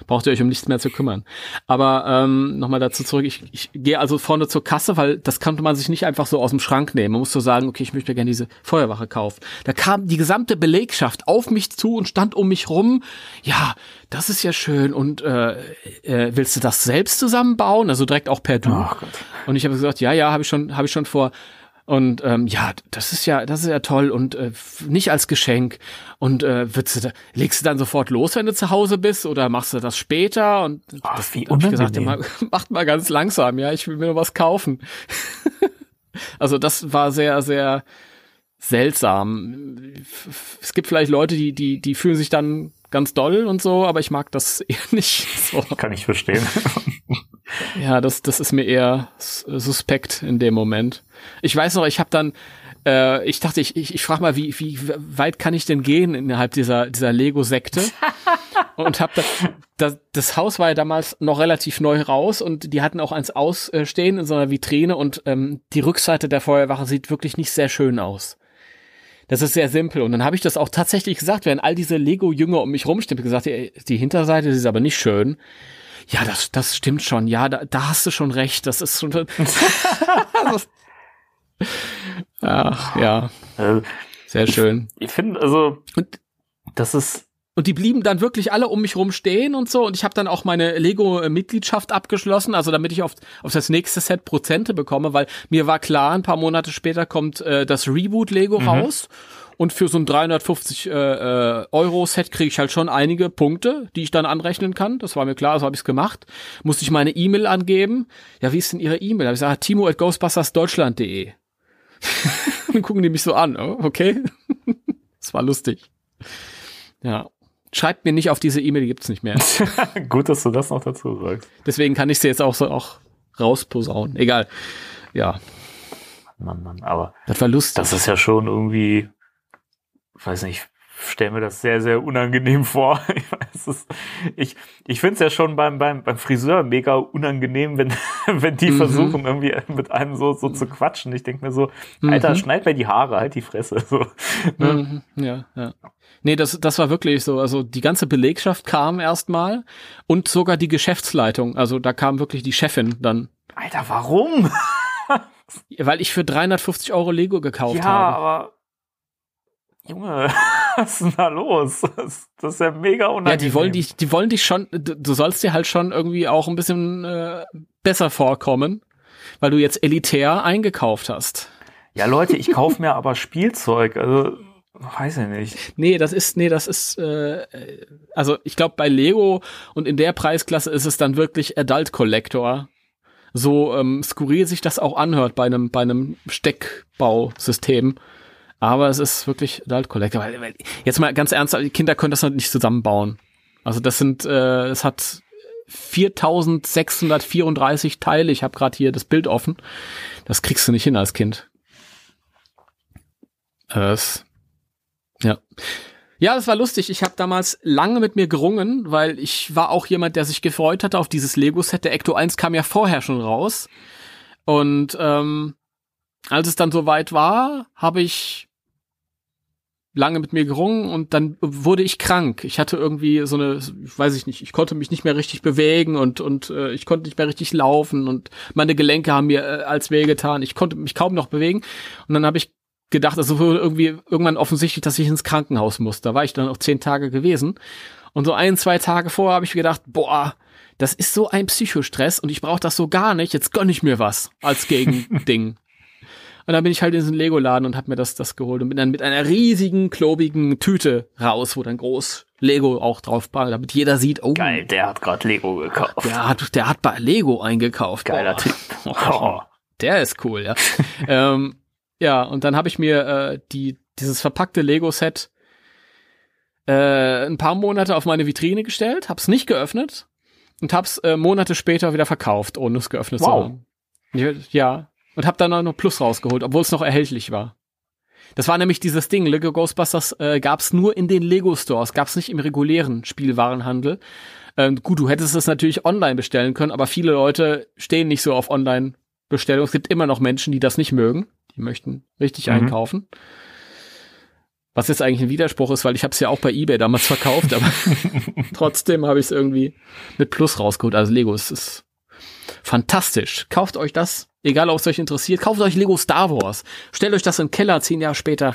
braucht ihr euch um nichts mehr zu kümmern. Aber ähm, nochmal dazu zurück, ich, ich gehe also vorne zur Kasse, weil das konnte man sich nicht einfach so aus dem Schrank nehmen. Man muss so sagen, okay, ich möchte mir gerne diese Feuerwache kaufen. Da kam die gesamte Belegschaft auf mich zu und stand um mich rum. Ja, das ist ja schön. Und äh, äh, willst du das selbst zusammenbauen? Also direkt auch per Du. Gott. Und ich habe gesagt, ja, ja, habe ich schon, habe ich schon vor. Und ähm, ja, das ist ja, das ist ja toll und äh, nicht als Geschenk. Und äh, würdest du da, legst du dann sofort los, wenn du zu Hause bist, oder machst du das später? Und Ach, das wie hab ich gesagt, ja, mal, macht mal ganz langsam, ja, ich will mir nur was kaufen. also das war sehr, sehr seltsam. Es gibt vielleicht Leute, die, die, die fühlen sich dann ganz doll und so, aber ich mag das eher nicht so. Kann ich verstehen. Ja, das, das ist mir eher suspekt in dem Moment. Ich weiß noch, ich habe dann, äh, ich dachte, ich, ich, ich frage mal, wie, wie weit kann ich denn gehen innerhalb dieser, dieser Lego-Sekte? und habe da, das, das Haus war ja damals noch relativ neu raus und die hatten auch eins ausstehen in so einer Vitrine und ähm, die Rückseite der Feuerwache sieht wirklich nicht sehr schön aus. Das ist sehr simpel. Und dann habe ich das auch tatsächlich gesagt, während all diese Lego-Jünger um mich ich gesagt, die Hinterseite ist aber nicht schön. Ja, das, das stimmt schon. Ja, da, da hast du schon recht. Das ist schon. Ach, ja, Äh, sehr schön. ich finde, also, Und, das ist, und die blieben dann wirklich alle um mich rum stehen und so. Und ich habe dann auch meine Lego-Mitgliedschaft abgeschlossen, also damit ich auf, auf das nächste Set Prozente bekomme, weil mir war klar, ein paar Monate später kommt äh, das Reboot Lego raus. Und für so ein 350 äh, äh, Euro Set kriege ich halt schon einige Punkte, die ich dann anrechnen kann. Das war mir klar, so habe ich es gemacht. Musste ich meine E-Mail angeben. Ja, wie ist denn Ihre E-Mail? Da hab ich gesagt, timo at ghostbustersdeutschland.de. dann gucken die mich so an. Oh, okay. das war lustig. Ja. Schreibt mir nicht auf diese E-Mail, die gibt's nicht mehr. gut, dass du das noch dazu sagst. Deswegen kann ich sie jetzt auch so auch rausposaunen. Egal. Ja, Mann, Mann, aber das war lustig. das ist ja schon irgendwie, weiß nicht, stell mir das sehr, sehr unangenehm vor. Ich weiß es. Ich, ich finde es ja schon beim, beim, beim Friseur mega unangenehm, wenn, wenn die Mhm. versuchen, irgendwie mit einem so, so zu quatschen. Ich denke mir so, Alter, Mhm. schneid mir die Haare, halt die Fresse. So, ne? Mhm, ja, ja. Nee, das, das war wirklich so. Also die ganze Belegschaft kam erstmal und sogar die Geschäftsleitung. Also da kam wirklich die Chefin dann. Alter, warum? Weil ich für 350 Euro Lego gekauft ja, habe. aber Junge, was ist denn da los? Das, das ist ja mega unangenehm. Ja, die wollen dich, die wollen dich schon, du, du sollst dir halt schon irgendwie auch ein bisschen äh, besser vorkommen, weil du jetzt elitär eingekauft hast. Ja, Leute, ich kaufe mir aber Spielzeug. Also, weiß ich nicht. Nee, das ist, nee, das ist, äh, also ich glaube bei Lego und in der Preisklasse ist es dann wirklich Adult Collector. So ähm, skurril sich das auch anhört bei einem, bei einem Steckbausystem. Aber es ist wirklich Adult Collector. Weil, jetzt mal ganz ernst, die Kinder können das nicht zusammenbauen. Also das sind, äh, es hat 4634 Teile. Ich habe gerade hier das Bild offen. Das kriegst du nicht hin als Kind. Äh, ja. Ja, das war lustig. Ich habe damals lange mit mir gerungen, weil ich war auch jemand, der sich gefreut hatte auf dieses Lego-Set. Der Ecto 1 kam ja vorher schon raus. Und ähm, als es dann soweit war, habe ich lange mit mir gerungen und dann wurde ich krank. Ich hatte irgendwie so eine, weiß ich nicht, ich konnte mich nicht mehr richtig bewegen und und äh, ich konnte nicht mehr richtig laufen und meine Gelenke haben mir äh, als weh getan. Ich konnte mich kaum noch bewegen und dann habe ich gedacht, also wurde irgendwie irgendwann offensichtlich, dass ich ins Krankenhaus muss. Da war ich dann auch zehn Tage gewesen und so ein, zwei Tage vorher habe ich gedacht, boah, das ist so ein Psychostress und ich brauche das so gar nicht. Jetzt gönn ich mir was als Gegending. Und dann bin ich halt in diesen Lego-Laden und hab mir das, das geholt und bin dann mit einer riesigen, klobigen Tüte raus, wo dann groß Lego auch drauf war, damit jeder sieht, oh, Geil, der hat gerade Lego gekauft. der hat, der hat bei Lego eingekauft. Geiler Boah. Typ. Oh, der ist cool, ja. ähm, ja, und dann habe ich mir äh, die, dieses verpackte Lego-Set äh, ein paar Monate auf meine Vitrine gestellt, hab's nicht geöffnet und hab's äh, Monate später wieder verkauft, ohne es geöffnet zu Wow. haben. Ja, Ja, und hab dann auch noch Plus rausgeholt, obwohl es noch erhältlich war. Das war nämlich dieses Ding, Lego Ghostbusters äh, gab es nur in den Lego Stores, gab es nicht im regulären Spielwarenhandel. Ähm, gut, du hättest es natürlich online bestellen können, aber viele Leute stehen nicht so auf Online-Bestellung. Es gibt immer noch Menschen, die das nicht mögen. Die möchten richtig mhm. einkaufen. Was jetzt eigentlich ein Widerspruch ist, weil ich habe es ja auch bei eBay damals verkauft, aber trotzdem habe ich es irgendwie mit Plus rausgeholt. Also Lego es ist fantastisch. Kauft euch das, egal ob es euch interessiert. Kauft euch Lego Star Wars. Stellt euch das in den Keller zehn Jahre später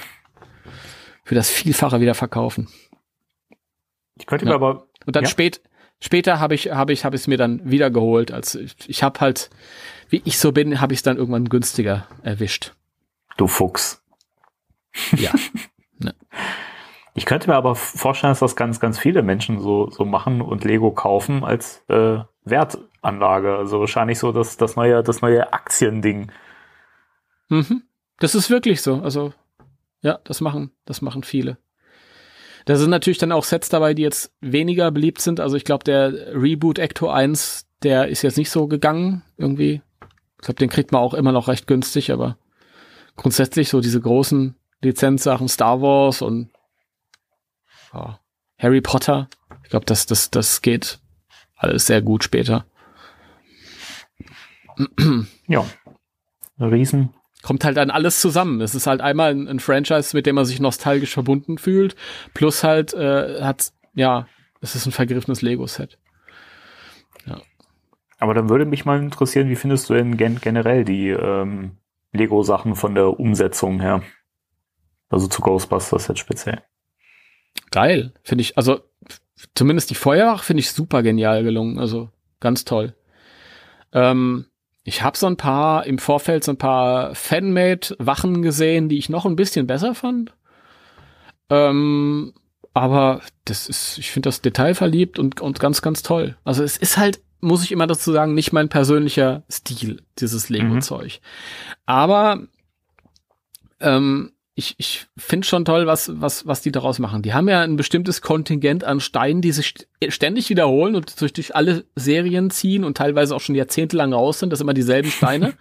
für das Vielfache wieder verkaufen. Ich könnte ja. mir aber und dann ja? spät später habe ich habe ich habe es mir dann wieder geholt. Als ich, ich habe halt wie ich so bin, habe ich es dann irgendwann günstiger erwischt. Du Fuchs. Ja. Ne. Ich könnte mir aber vorstellen, dass das ganz, ganz viele Menschen so, so machen und Lego kaufen als äh, Wertanlage. Also wahrscheinlich so das, das neue, das neue Aktiending. Mhm. Das ist wirklich so. Also, ja, das machen, das machen viele. Da sind natürlich dann auch Sets dabei, die jetzt weniger beliebt sind. Also ich glaube, der Reboot Ecto 1, der ist jetzt nicht so gegangen irgendwie. Ich glaube, den kriegt man auch immer noch recht günstig, aber grundsätzlich so diese großen Lizenzsachen Star Wars und ja, Harry Potter. Ich glaube, das, das, das geht alles sehr gut später. ja. Riesen. Kommt halt dann alles zusammen. Es ist halt einmal ein, ein, Franchise, mit dem man sich nostalgisch verbunden fühlt, plus halt äh, hat, ja, es ist ein vergriffenes Lego-Set. Ja. Aber dann würde mich mal interessieren, wie findest du denn gen generell die ähm, Lego-Sachen von der Umsetzung her? Also zu Ghostbusters jetzt speziell. Geil, finde ich. Also zumindest die Feuerwache finde ich super genial gelungen. Also ganz toll. Ähm, ich habe so ein paar im Vorfeld so ein paar Fanmade-Wachen gesehen, die ich noch ein bisschen besser fand. Ähm, aber das ist, ich finde das detailverliebt und, und ganz, ganz toll. Also es ist halt, muss ich immer dazu sagen, nicht mein persönlicher Stil, dieses Lego-Zeug. Mhm. Aber ähm, ich, ich finde schon toll, was, was, was die daraus machen. Die haben ja ein bestimmtes Kontingent an Steinen, die sich ständig wiederholen und durch, durch alle Serien ziehen und teilweise auch schon jahrzehntelang raus sind. Das sind immer dieselben Steine.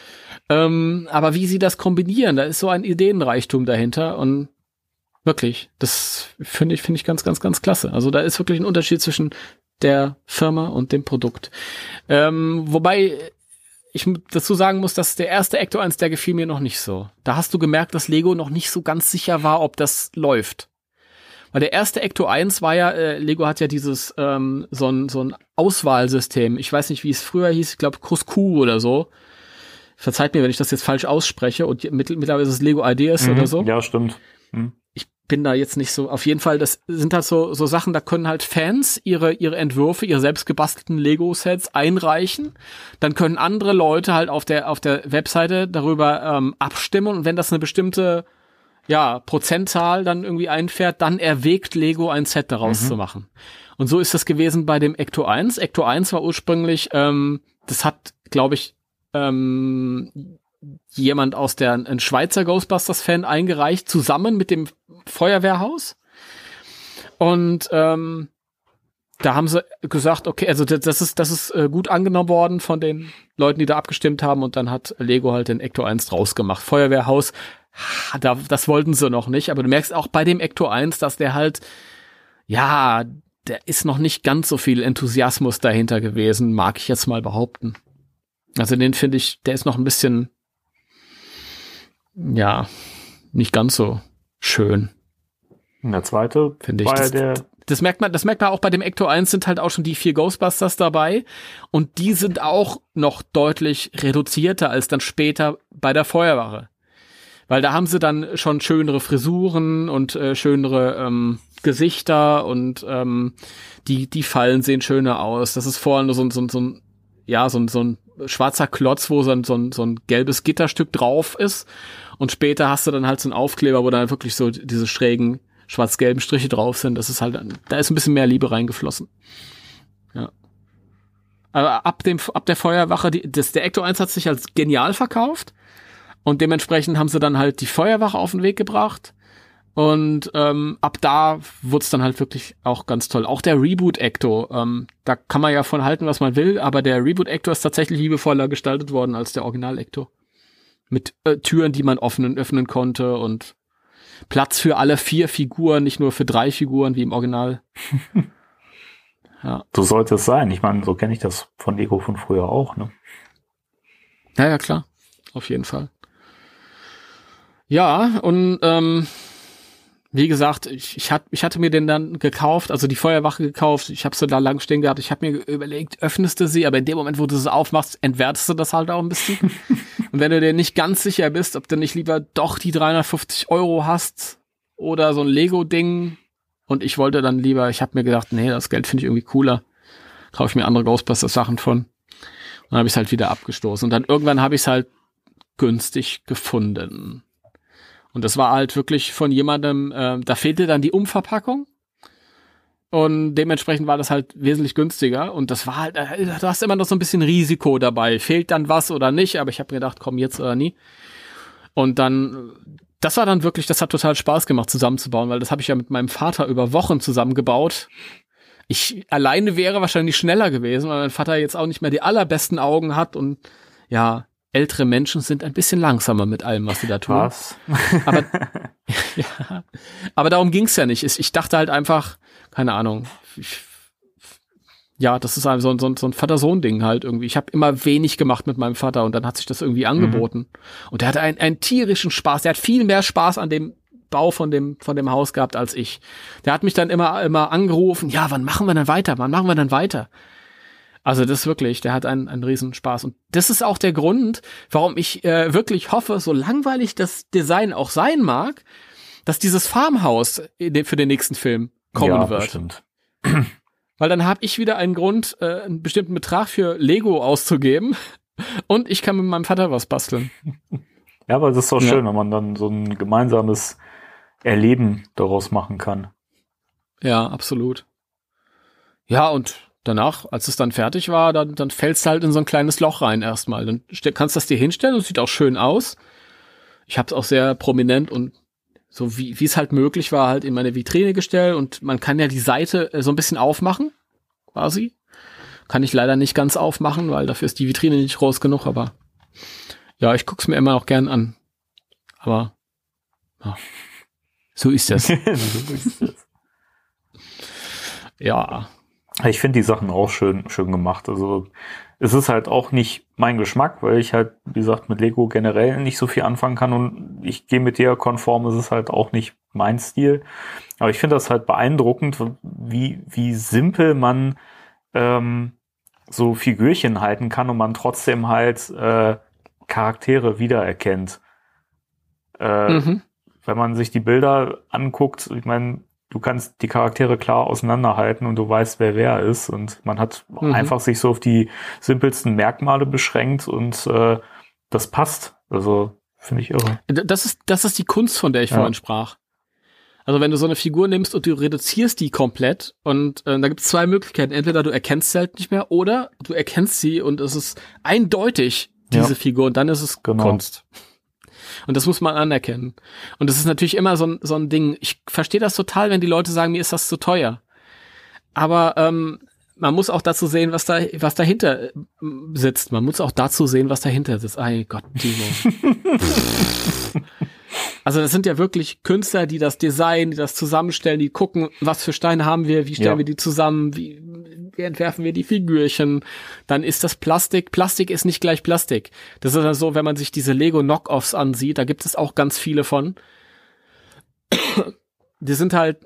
ähm, aber wie sie das kombinieren, da ist so ein Ideenreichtum dahinter und wirklich, das finde ich, finde ich ganz, ganz, ganz klasse. Also da ist wirklich ein Unterschied zwischen der Firma und dem Produkt. Ähm, wobei ich dazu sagen muss, dass der erste Ecto 1, der gefiel mir noch nicht so. Da hast du gemerkt, dass Lego noch nicht so ganz sicher war, ob das läuft. Weil der erste Ecto 1 war ja, äh, Lego hat ja dieses, ähm, so ein, so ein Auswahlsystem. Ich weiß nicht, wie es früher hieß, ich glaube Cuscu oder so. Verzeiht mir, wenn ich das jetzt falsch ausspreche und mittlerweile ist es Lego Ideas mhm, oder so. Ja, stimmt. Mhm bin da jetzt nicht so, auf jeden Fall, das sind halt so, so Sachen, da können halt Fans ihre, ihre Entwürfe, ihre selbst gebastelten Lego-Sets einreichen. Dann können andere Leute halt auf der, auf der Webseite darüber ähm, abstimmen und wenn das eine bestimmte, ja, Prozentzahl dann irgendwie einfährt, dann erwägt Lego ein Set daraus mhm. zu machen. Und so ist das gewesen bei dem Ecto 1. Ecto 1 war ursprünglich, ähm, das hat, glaube ich, ähm, jemand aus der, ein Schweizer Ghostbusters-Fan eingereicht, zusammen mit dem Feuerwehrhaus. Und ähm, da haben sie gesagt, okay, also das ist, das ist äh, gut angenommen worden von den Leuten, die da abgestimmt haben und dann hat Lego halt den Ecto 1 draus gemacht. Feuerwehrhaus, da, das wollten sie noch nicht, aber du merkst auch bei dem Ecto 1, dass der halt, ja, der ist noch nicht ganz so viel Enthusiasmus dahinter gewesen, mag ich jetzt mal behaupten. Also den finde ich, der ist noch ein bisschen, ja, nicht ganz so schön. Der zweite finde ich. Das, der das merkt man, das merkt man auch bei dem Ecto 1 sind halt auch schon die vier Ghostbusters dabei und die sind auch noch deutlich reduzierter als dann später bei der Feuerwache. Weil da haben sie dann schon schönere Frisuren und äh, schönere ähm, Gesichter und ähm, die, die Fallen sehen schöner aus. Das ist vorne so, so, so ein, ja, so, so ein schwarzer Klotz, wo so ein, so, ein, so ein gelbes Gitterstück drauf ist. Und später hast du dann halt so einen Aufkleber, wo dann wirklich so diese schrägen schwarz-gelben Striche drauf sind. Das ist halt, da ist ein bisschen mehr Liebe reingeflossen. Ja. Aber ab dem, ab der Feuerwache, die, das, der Ecto 1 hat sich als genial verkauft. Und dementsprechend haben sie dann halt die Feuerwache auf den Weg gebracht. Und ähm, ab da wurde dann halt wirklich auch ganz toll. Auch der Reboot Ecto, ähm, da kann man ja von halten, was man will, aber der Reboot Ecto ist tatsächlich liebevoller gestaltet worden als der Original Ecto. Mit äh, Türen, die man offen öffnen konnte und Platz für alle vier Figuren, nicht nur für drei Figuren wie im Original. ja. So sollte es sein. Ich meine, so kenne ich das von Lego von früher auch, ne? Ja, ja, klar. Auf jeden Fall. Ja, und ähm, wie gesagt, ich, ich, hat, ich hatte mir den dann gekauft, also die Feuerwache gekauft. Ich habe sie da lang stehen gehabt. Ich habe mir überlegt, öffnest du sie, aber in dem Moment, wo du sie aufmachst, entwertest du das halt auch ein bisschen. Und wenn du dir nicht ganz sicher bist, ob du nicht lieber doch die 350 Euro hast oder so ein Lego-Ding. Und ich wollte dann lieber, ich habe mir gedacht, nee, das Geld finde ich irgendwie cooler. Kaufe ich mir andere Ghostbusters-Sachen von. Und dann habe ich es halt wieder abgestoßen. Und dann irgendwann habe ich es halt günstig gefunden. Und das war halt wirklich von jemandem, äh, da fehlte dann die Umverpackung. Und dementsprechend war das halt wesentlich günstiger. Und das war halt, äh, du hast immer noch so ein bisschen Risiko dabei. Fehlt dann was oder nicht? Aber ich habe gedacht, komm jetzt oder nie. Und dann, das war dann wirklich, das hat total Spaß gemacht zusammenzubauen, weil das habe ich ja mit meinem Vater über Wochen zusammengebaut. Ich alleine wäre wahrscheinlich schneller gewesen, weil mein Vater jetzt auch nicht mehr die allerbesten Augen hat und ja, ältere Menschen sind ein bisschen langsamer mit allem, was sie da tun. Was? Aber, ja, aber darum ging's ja nicht. Ich dachte halt einfach, keine Ahnung, ich, ja, das ist so, so, so ein Vater-Sohn-Ding halt irgendwie. Ich habe immer wenig gemacht mit meinem Vater und dann hat sich das irgendwie angeboten. Mhm. Und der hatte einen, einen tierischen Spaß. Der hat viel mehr Spaß an dem Bau von dem, von dem Haus gehabt als ich. Der hat mich dann immer, immer angerufen, ja, wann machen wir denn weiter? Wann machen wir denn weiter? Also das wirklich, der hat einen, einen riesen Spaß. Und das ist auch der Grund, warum ich äh, wirklich hoffe, so langweilig das Design auch sein mag, dass dieses Farmhaus für den nächsten Film kommen ja, wird. Bestimmt. Weil dann habe ich wieder einen Grund, äh, einen bestimmten Betrag für Lego auszugeben und ich kann mit meinem Vater was basteln. Ja, aber es ist doch ja. schön, wenn man dann so ein gemeinsames Erleben daraus machen kann. Ja, absolut. Ja, und danach, als es dann fertig war, dann, dann fällst du halt in so ein kleines Loch rein erstmal. Dann kannst du das dir hinstellen und sieht auch schön aus. Ich habe es auch sehr prominent und so wie wie es halt möglich war, halt in meine Vitrine gestellt und man kann ja die Seite äh, so ein bisschen aufmachen, quasi. Kann ich leider nicht ganz aufmachen, weil dafür ist die Vitrine nicht groß genug, aber ja, ich guck's mir immer noch gern an. Aber ja, so ist das. so ist das. ja, ich finde die Sachen auch schön, schön gemacht. Also es ist halt auch nicht mein Geschmack, weil ich halt, wie gesagt, mit Lego generell nicht so viel anfangen kann und ich gehe mit dir konform, es ist halt auch nicht mein Stil. Aber ich finde das halt beeindruckend, wie, wie simpel man ähm, so Figürchen halten kann und man trotzdem halt äh, Charaktere wiedererkennt. Äh, mhm. Wenn man sich die Bilder anguckt, ich meine, du kannst die Charaktere klar auseinanderhalten und du weißt, wer wer ist. Und man hat mhm. einfach sich so auf die simpelsten Merkmale beschränkt und äh, das passt. Also finde ich irre. Das ist, das ist die Kunst, von der ich ja. vorhin sprach. Also wenn du so eine Figur nimmst und du reduzierst die komplett und äh, da gibt es zwei Möglichkeiten. Entweder du erkennst sie halt nicht mehr oder du erkennst sie und es ist eindeutig diese ja. Figur und dann ist es genau. Kunst. Und das muss man anerkennen. Und das ist natürlich immer so ein, so ein Ding. Ich verstehe das total, wenn die Leute sagen, mir ist das zu teuer. Aber ähm, man muss auch dazu sehen, was da, was dahinter äh, sitzt. Man muss auch dazu sehen, was dahinter sitzt. Ei Gott, Timo. also das sind ja wirklich Künstler, die das Design, die das zusammenstellen, die gucken, was für Steine haben wir, wie stellen ja. wir die zusammen, wie, wie entwerfen wir die Figürchen, dann ist das Plastik. Plastik ist nicht gleich Plastik. Das ist also so, wenn man sich diese Lego Knockoffs ansieht, da gibt es auch ganz viele von. Die sind halt,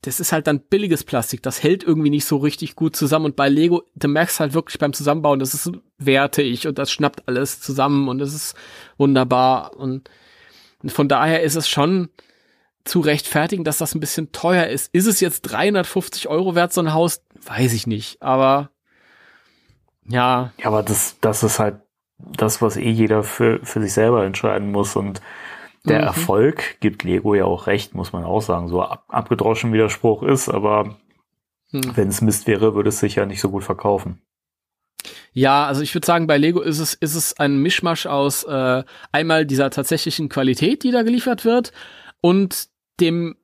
das ist halt dann billiges Plastik. Das hält irgendwie nicht so richtig gut zusammen. Und bei Lego, du merkst halt wirklich beim Zusammenbauen, das ist wertig und das schnappt alles zusammen und das ist wunderbar. Und von daher ist es schon, zu rechtfertigen, dass das ein bisschen teuer ist. Ist es jetzt 350 Euro wert, so ein Haus? Weiß ich nicht, aber ja. Ja, aber das, das ist halt das, was eh jeder für, für sich selber entscheiden muss und der mhm. Erfolg gibt Lego ja auch recht, muss man auch sagen. So ab, abgedroschen Widerspruch ist, aber mhm. wenn es Mist wäre, würde es sich ja nicht so gut verkaufen. Ja, also ich würde sagen, bei Lego ist es, ist es ein Mischmasch aus äh, einmal dieser tatsächlichen Qualität, die da geliefert wird, und dem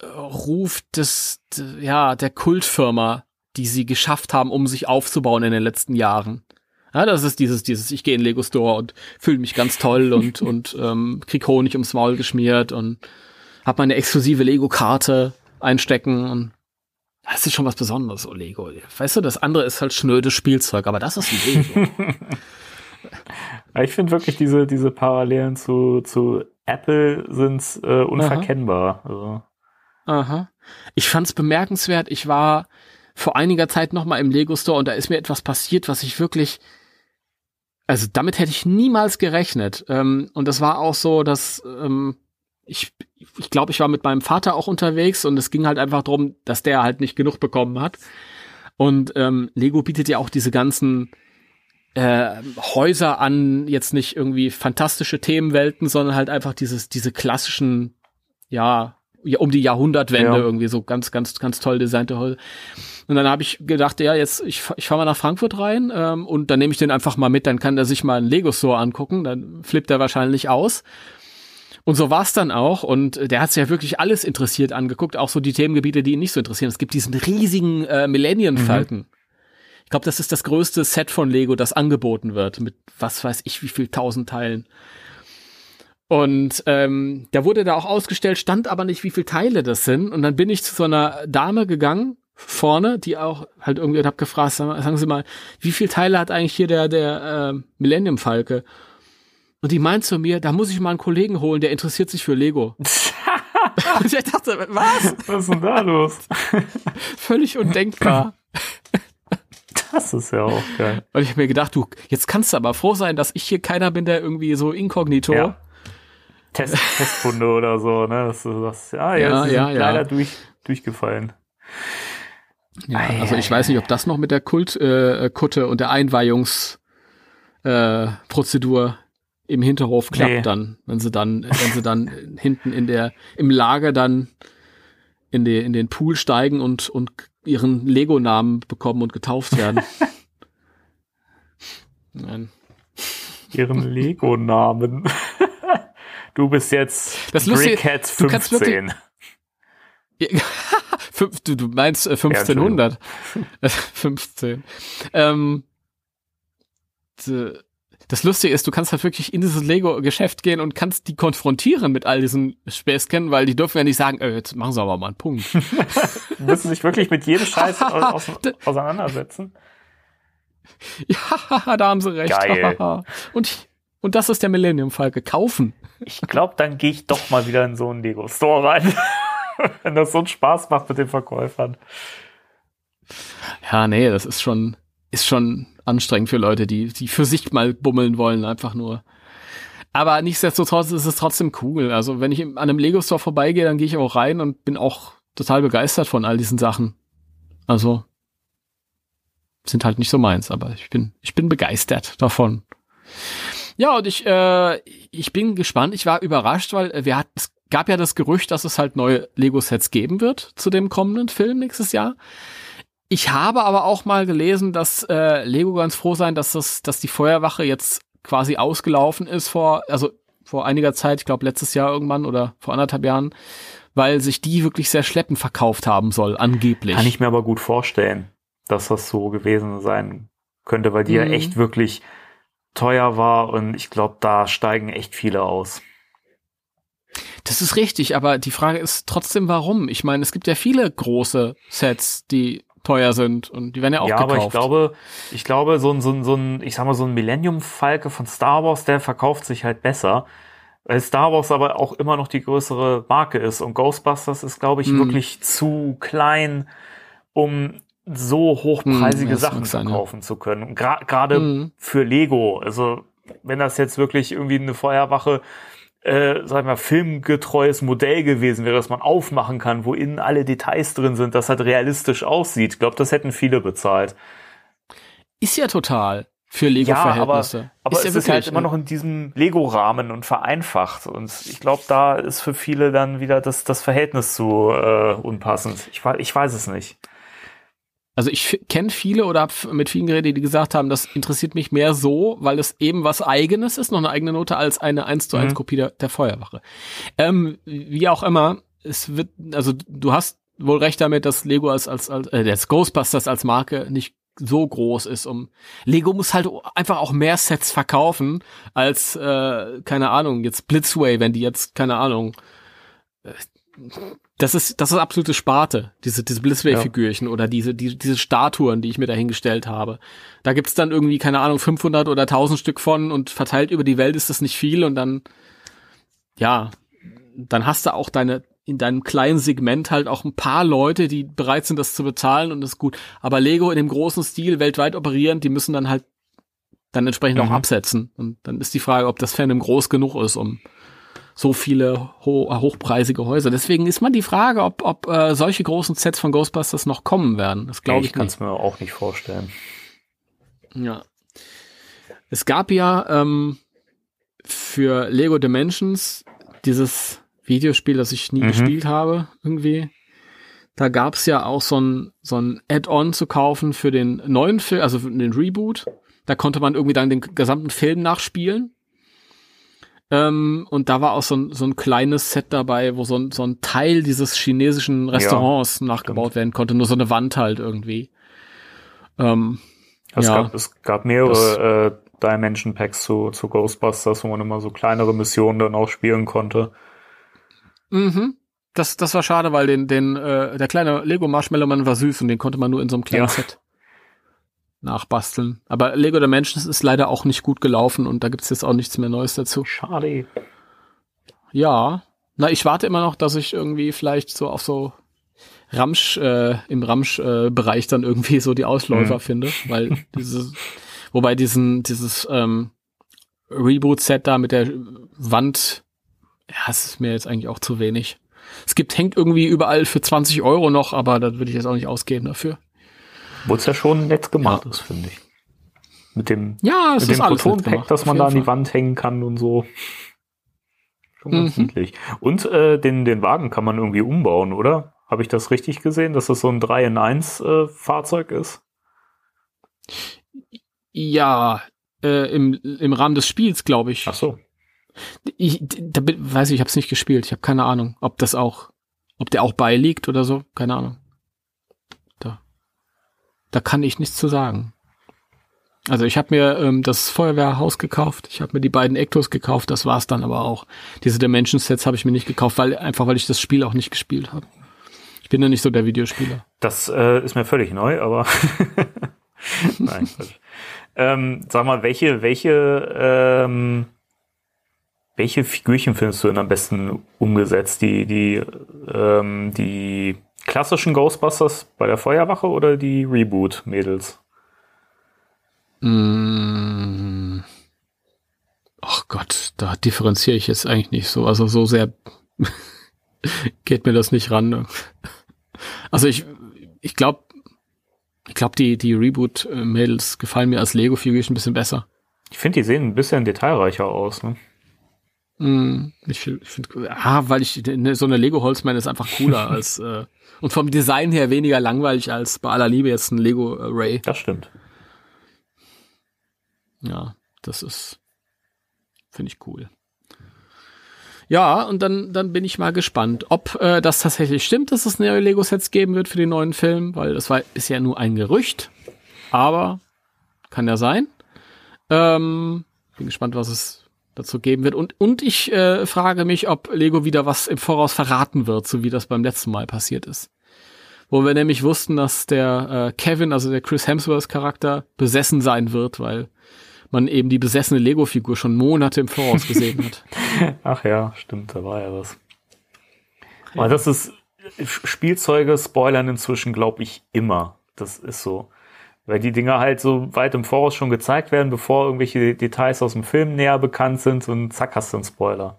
äh, Ruf des, ja, der Kultfirma, die sie geschafft haben, um sich aufzubauen in den letzten Jahren. Ja, das ist dieses, dieses, ich gehe in Lego Store und fühle mich ganz toll und, und ähm, krieg Honig ums Maul geschmiert und hab meine exklusive Lego-Karte einstecken und das ist schon was Besonderes, so Lego. Weißt du, das andere ist halt schnödes Spielzeug, aber das ist Lego. ich finde wirklich diese, diese Parallelen zu, zu Apple sind äh, unverkennbar. Aha. Also. Aha. Ich fand's bemerkenswert. Ich war vor einiger Zeit noch mal im Lego Store und da ist mir etwas passiert, was ich wirklich, also damit hätte ich niemals gerechnet. Ähm, und das war auch so, dass ähm, ich, ich glaube, ich war mit meinem Vater auch unterwegs und es ging halt einfach darum, dass der halt nicht genug bekommen hat. Und ähm, Lego bietet ja auch diese ganzen äh, Häuser an, jetzt nicht irgendwie fantastische Themenwelten, sondern halt einfach dieses, diese klassischen, ja, um die Jahrhundertwende ja. irgendwie so ganz, ganz, ganz toll designte Häuser. Und dann habe ich gedacht, ja, jetzt ich, ich fahre mal nach Frankfurt rein ähm, und dann nehme ich den einfach mal mit, dann kann er sich mal einen Lego Store angucken, dann flippt er wahrscheinlich aus. Und so war es dann auch. Und der hat sich ja wirklich alles interessiert angeguckt, auch so die Themengebiete, die ihn nicht so interessieren. Es gibt diesen riesigen äh, Millennium Falcon. Mhm. Ich glaube, das ist das größte Set von Lego, das angeboten wird, mit was weiß ich, wie viel tausend Teilen. Und ähm, da wurde da auch ausgestellt, stand aber nicht, wie viele Teile das sind. Und dann bin ich zu so einer Dame gegangen, vorne, die auch halt irgendwie, und hab gefragt, sagen Sie mal, wie viele Teile hat eigentlich hier der, der äh, Millennium Falke? Und die meint zu mir, da muss ich mal einen Kollegen holen, der interessiert sich für Lego. und ich dachte, was? Was ist denn da los? Völlig undenkbar. Das ist ja auch geil. Und ich habe mir gedacht, du, jetzt kannst du aber froh sein, dass ich hier keiner bin, der irgendwie so inkognito. Ja. Test, Testfunde oder so, ne? Dass du sagst, ja, ja, ja, ja, leider durch, durchgefallen. Ja, also ich weiß nicht, ob das noch mit der Kultkutte äh, und der Einweihungsprozedur äh, im Hinterhof klappt nee. dann, wenn sie dann, wenn sie dann hinten in der, im Lager dann in, die, in den Pool steigen und, und ihren Lego-Namen bekommen und getauft werden. Nein. Ihren Lego-Namen. du bist jetzt das Brickhead 15. du, du meinst äh, 1500. Ja, 15. Ähm, das Lustige ist, du kannst halt wirklich in dieses Lego-Geschäft gehen und kannst die konfrontieren mit all diesen Späßchen, weil die dürfen ja nicht sagen, äh, jetzt machen sie aber mal einen Punkt. müssen sich wirklich mit jedem Scheiß aus, auseinandersetzen. Ja, da haben sie recht. Geil. und, und das ist der Millennium Falke. Kaufen. Ich glaube, dann gehe ich doch mal wieder in so einen Lego-Store rein. Wenn das so einen Spaß macht mit den Verkäufern. Ja, nee, das ist schon, ist schon anstrengend für Leute, die, die für sich mal bummeln wollen, einfach nur. Aber nichtsdestotrotz ist es trotzdem cool. Also wenn ich an einem Lego-Store vorbeigehe, dann gehe ich auch rein und bin auch total begeistert von all diesen Sachen. Also sind halt nicht so meins, aber ich bin, ich bin begeistert davon. Ja, und ich, äh, ich bin gespannt. Ich war überrascht, weil wir hatten, es gab ja das Gerücht, dass es halt neue Lego-Sets geben wird zu dem kommenden Film nächstes Jahr. Ich habe aber auch mal gelesen, dass äh, Lego ganz froh sein, dass das, dass die Feuerwache jetzt quasi ausgelaufen ist vor, also vor einiger Zeit, ich glaube letztes Jahr irgendwann oder vor anderthalb Jahren, weil sich die wirklich sehr schleppend verkauft haben soll, angeblich. Kann ich mir aber gut vorstellen, dass das so gewesen sein könnte, weil die mhm. ja echt wirklich teuer war und ich glaube, da steigen echt viele aus. Das ist richtig, aber die Frage ist trotzdem, warum? Ich meine, es gibt ja viele große Sets, die teuer sind und die werden ja auch ja, gekauft. Ja, aber ich glaube, ich glaube, so ein, so ein, so ein, ich sag mal, so ein Millennium-Falke von Star Wars, der verkauft sich halt besser. Weil Star Wars aber auch immer noch die größere Marke ist und Ghostbusters ist, glaube ich, mhm. wirklich zu klein, um so hochpreisige mhm, Sachen verkaufen ja. zu können. Gerade mhm. für Lego. Also, wenn das jetzt wirklich irgendwie eine Feuerwache äh, sag mal, filmgetreues Modell gewesen wäre, das man aufmachen kann, wo innen alle Details drin sind, das halt realistisch aussieht. Ich glaube, das hätten viele bezahlt. Ist ja total für Lego-Verhältnisse. Ja, aber, aber ist es ja ist halt immer noch in diesem Lego-Rahmen und vereinfacht. Und ich glaube, da ist für viele dann wieder das, das Verhältnis zu äh, unpassend. Ich, ich weiß es nicht. Also ich kenne viele oder hab mit vielen geredet, die gesagt haben, das interessiert mich mehr so, weil es eben was eigenes ist, noch eine eigene Note als eine 1 zu 1 mhm. Kopie der, der Feuerwache. Ähm, wie auch immer, es wird, also du hast wohl recht damit, dass Lego als, als, als äh, das Ghostbusters als Marke nicht so groß ist, um Lego muss halt einfach auch mehr Sets verkaufen als, äh, keine Ahnung, jetzt Blitzway, wenn die jetzt, keine Ahnung, das ist, das ist absolute Sparte, diese, diese Blitzway-Figürchen ja. oder diese, die, diese Statuen, die ich mir dahingestellt habe. Da gibt's dann irgendwie, keine Ahnung, 500 oder 1000 Stück von und verteilt über die Welt ist das nicht viel und dann, ja, dann hast du auch deine, in deinem kleinen Segment halt auch ein paar Leute, die bereit sind, das zu bezahlen und das ist gut. Aber Lego in dem großen Stil weltweit operieren, die müssen dann halt dann entsprechend mhm. auch absetzen. Und dann ist die Frage, ob das Fandom groß genug ist, um so viele ho hochpreisige Häuser. Deswegen ist mal die Frage, ob, ob äh, solche großen Sets von Ghostbusters noch kommen werden. Das glaube ich, ich kann es mir auch nicht vorstellen. Ja. Es gab ja ähm, für Lego Dimensions dieses Videospiel, das ich nie mhm. gespielt habe, irgendwie. Da gab es ja auch so ein, so ein Add-on zu kaufen für den neuen Film, also für den Reboot. Da konnte man irgendwie dann den gesamten Film nachspielen. Ähm, und da war auch so ein, so ein kleines Set dabei, wo so ein, so ein Teil dieses chinesischen Restaurants ja, nachgebaut stimmt. werden konnte, nur so eine Wand halt irgendwie. Ähm, es, ja, gab, es gab mehrere äh, Dimension Packs zu, zu Ghostbusters, wo man immer so kleinere Missionen dann auch spielen konnte. Mhm. Das, das war schade, weil den, den, äh, der kleine Lego Marshmallow Mann war süß und den konnte man nur in so einem kleinen ja. Set nachbasteln. Aber Lego Dimensions ist leider auch nicht gut gelaufen und da gibt's jetzt auch nichts mehr Neues dazu. Schade. Ja. Na, ich warte immer noch, dass ich irgendwie vielleicht so auf so Ramsch, äh, im Ramsch-Bereich äh, dann irgendwie so die Ausläufer hm. finde, weil dieses, wobei diesen, dieses ähm, Reboot-Set da mit der Wand, ja, es ist mir jetzt eigentlich auch zu wenig. Es gibt, hängt irgendwie überall für 20 Euro noch, aber da würde ich jetzt auch nicht ausgeben dafür. Wo es ja schon nett gemacht ja. ist, finde ich. Mit dem, ja, mit dem Protonpack, das man da an die Wand hängen kann und so. Schon ganz mhm. niedlich. Und äh, den, den Wagen kann man irgendwie umbauen, oder? Habe ich das richtig gesehen, dass das so ein 3 in 1 äh, Fahrzeug ist? Ja, äh, im, im Rahmen des Spiels, glaube ich. Ach so. Ich da, weiß ich, ich habe es nicht gespielt. Ich habe keine Ahnung, ob das auch, ob der auch beiliegt oder so. Keine Ahnung. Da kann ich nichts zu sagen. Also ich habe mir ähm, das Feuerwehrhaus gekauft, ich habe mir die beiden Ectos gekauft, das war's dann aber auch. Diese Dimension Sets habe ich mir nicht gekauft, weil einfach weil ich das Spiel auch nicht gespielt habe. Ich bin ja nicht so der Videospieler. Das äh, ist mir völlig neu, aber nein. ähm, sag mal, welche welche ähm, welche Figürchen findest du denn am besten umgesetzt? Die die ähm, die klassischen Ghostbusters bei der Feuerwache oder die Reboot-Mädels? Mm. Ach Gott, da differenziere ich jetzt eigentlich nicht so. Also so sehr geht mir das nicht ran. Also ich, ich glaube, ich glaube, die, die Reboot-Mädels gefallen mir als Lego-Figürchen ein bisschen besser. Ich finde, die sehen ein bisschen detailreicher aus, ne? Mm, ich finde, find, ah, weil ich ne, so eine Lego Holzman ist einfach cooler als äh, und vom Design her weniger langweilig als bei aller Liebe jetzt ein Lego Ray. Das stimmt. Ja, das ist finde ich cool. Ja, und dann dann bin ich mal gespannt, ob äh, das tatsächlich stimmt, dass es neue Lego Sets geben wird für den neuen Film, weil das war ist ja nur ein Gerücht, aber kann ja sein. Ähm, bin gespannt, was es dazu geben wird. Und, und ich äh, frage mich, ob Lego wieder was im Voraus verraten wird, so wie das beim letzten Mal passiert ist. Wo wir nämlich wussten, dass der äh, Kevin, also der Chris Hemsworth Charakter, besessen sein wird, weil man eben die besessene Lego-Figur schon Monate im Voraus gesehen hat. Ach ja, stimmt, da war ja was. Ja. Aber das ist, Spielzeuge spoilern inzwischen, glaube ich, immer. Das ist so. Weil die Dinger halt so weit im Voraus schon gezeigt werden, bevor irgendwelche Details aus dem Film näher bekannt sind und zack hast du einen Spoiler.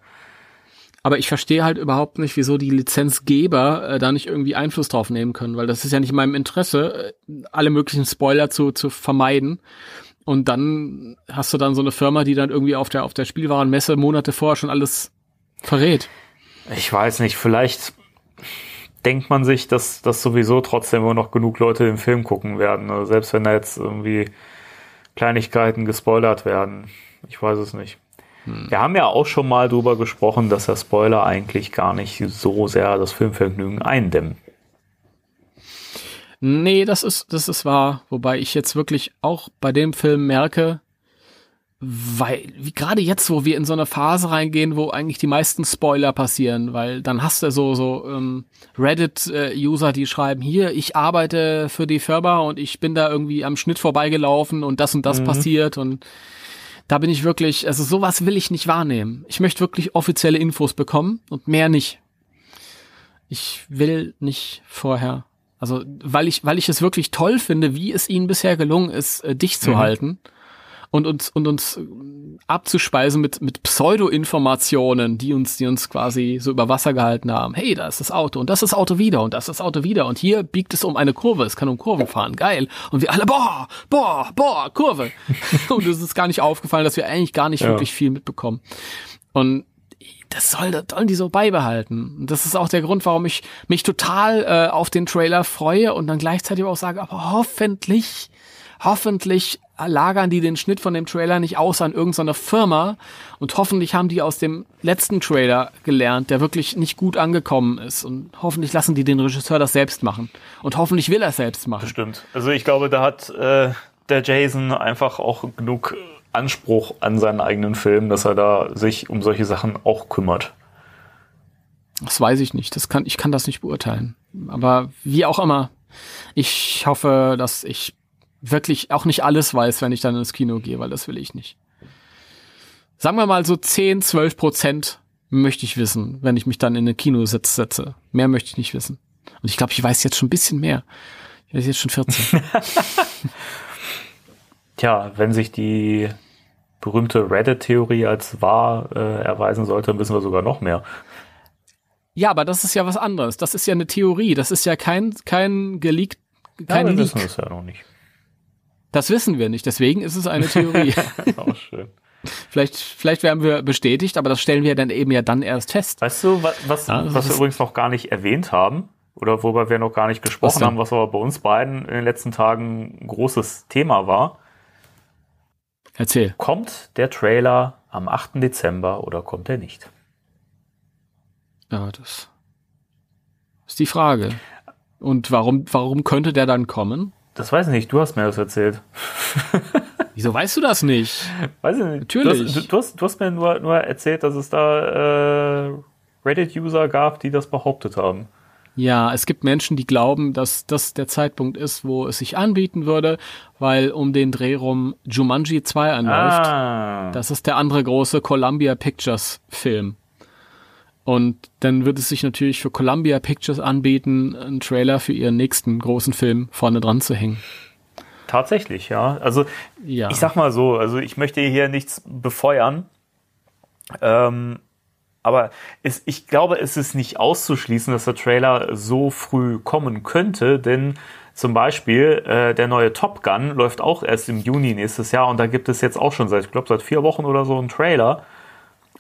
Aber ich verstehe halt überhaupt nicht, wieso die Lizenzgeber äh, da nicht irgendwie Einfluss drauf nehmen können, weil das ist ja nicht in meinem Interesse, äh, alle möglichen Spoiler zu, zu vermeiden. Und dann hast du dann so eine Firma, die dann irgendwie auf der, auf der Spielwarenmesse Monate vorher schon alles verrät. Ich weiß nicht, vielleicht denkt man sich, dass, dass sowieso trotzdem immer noch genug Leute den Film gucken werden. Also selbst wenn da jetzt irgendwie Kleinigkeiten gespoilert werden. Ich weiß es nicht. Hm. Wir haben ja auch schon mal drüber gesprochen, dass der Spoiler eigentlich gar nicht so sehr das Filmvergnügen eindämmen. Nee, das ist, das ist wahr. Wobei ich jetzt wirklich auch bei dem Film merke, weil, wie gerade jetzt, wo wir in so eine Phase reingehen, wo eigentlich die meisten Spoiler passieren, weil dann hast du so, so ähm, Reddit-User, die schreiben, hier, ich arbeite für die Firma und ich bin da irgendwie am Schnitt vorbeigelaufen und das und das mhm. passiert und da bin ich wirklich, also sowas will ich nicht wahrnehmen. Ich möchte wirklich offizielle Infos bekommen und mehr nicht. Ich will nicht vorher. Also, weil ich, weil ich es wirklich toll finde, wie es ihnen bisher gelungen ist, äh, dich zu mhm. halten und uns und uns abzuspeisen mit mit Pseudo-Informationen, die uns die uns quasi so über Wasser gehalten haben. Hey, da ist das Auto und das ist das Auto wieder und das ist das Auto wieder und hier biegt es um eine Kurve, es kann um Kurven fahren, geil. Und wir alle boah, boah, boah, Kurve. und es ist gar nicht aufgefallen, dass wir eigentlich gar nicht ja. wirklich viel mitbekommen. Und das soll, das sollen die so beibehalten. Und das ist auch der Grund, warum ich mich total äh, auf den Trailer freue und dann gleichzeitig auch sage, aber hoffentlich, hoffentlich lagern die den Schnitt von dem Trailer nicht aus an irgendeiner Firma und hoffentlich haben die aus dem letzten Trailer gelernt, der wirklich nicht gut angekommen ist und hoffentlich lassen die den Regisseur das selbst machen und hoffentlich will er es selbst machen. Bestimmt. Also ich glaube, da hat äh, der Jason einfach auch genug Anspruch an seinen eigenen Film, dass er da sich um solche Sachen auch kümmert. Das weiß ich nicht. Das kann, ich kann das nicht beurteilen. Aber wie auch immer, ich hoffe, dass ich wirklich auch nicht alles weiß, wenn ich dann ins Kino gehe, weil das will ich nicht. Sagen wir mal so 10, 12 Prozent möchte ich wissen, wenn ich mich dann in eine Kinositz setze. Mehr möchte ich nicht wissen. Und ich glaube, ich weiß jetzt schon ein bisschen mehr. Ich weiß jetzt schon 14. Tja, wenn sich die berühmte Reddit-Theorie als wahr äh, erweisen sollte, dann wissen wir sogar noch mehr. Ja, aber das ist ja was anderes. Das ist ja eine Theorie. Das ist ja kein, kein geleakt, kein ja, wir Leak. wissen es ja noch nicht. Das wissen wir nicht, deswegen ist es eine Theorie. Auch schön. Vielleicht, vielleicht werden wir bestätigt, aber das stellen wir dann eben ja dann erst fest. Weißt du, was, was, ja, was wir übrigens noch gar nicht erwähnt haben, oder worüber wir noch gar nicht gesprochen was haben, was aber bei uns beiden in den letzten Tagen ein großes Thema war? Erzähl. Kommt der Trailer am 8. Dezember oder kommt er nicht? Ja, das ist die Frage. Und warum, warum könnte der dann kommen? Das weiß ich nicht, du hast mir das erzählt. Wieso weißt du das nicht? Weiß ich nicht. Natürlich. Du hast, du, hast, du hast mir nur, nur erzählt, dass es da äh, Reddit-User gab, die das behauptet haben. Ja, es gibt Menschen, die glauben, dass das der Zeitpunkt ist, wo es sich anbieten würde, weil um den Dreh rum Jumanji 2 anläuft. Ah. Das ist der andere große Columbia Pictures Film. Und dann wird es sich natürlich für Columbia Pictures anbieten, einen Trailer für ihren nächsten großen Film vorne dran zu hängen. Tatsächlich, ja. Also ja. ich sag mal so, also ich möchte hier nichts befeuern. Ähm, aber es, ich glaube, es ist nicht auszuschließen, dass der Trailer so früh kommen könnte, denn zum Beispiel äh, der neue Top Gun läuft auch erst im Juni nächstes Jahr und da gibt es jetzt auch schon seit, ich glaube, seit vier Wochen oder so einen Trailer.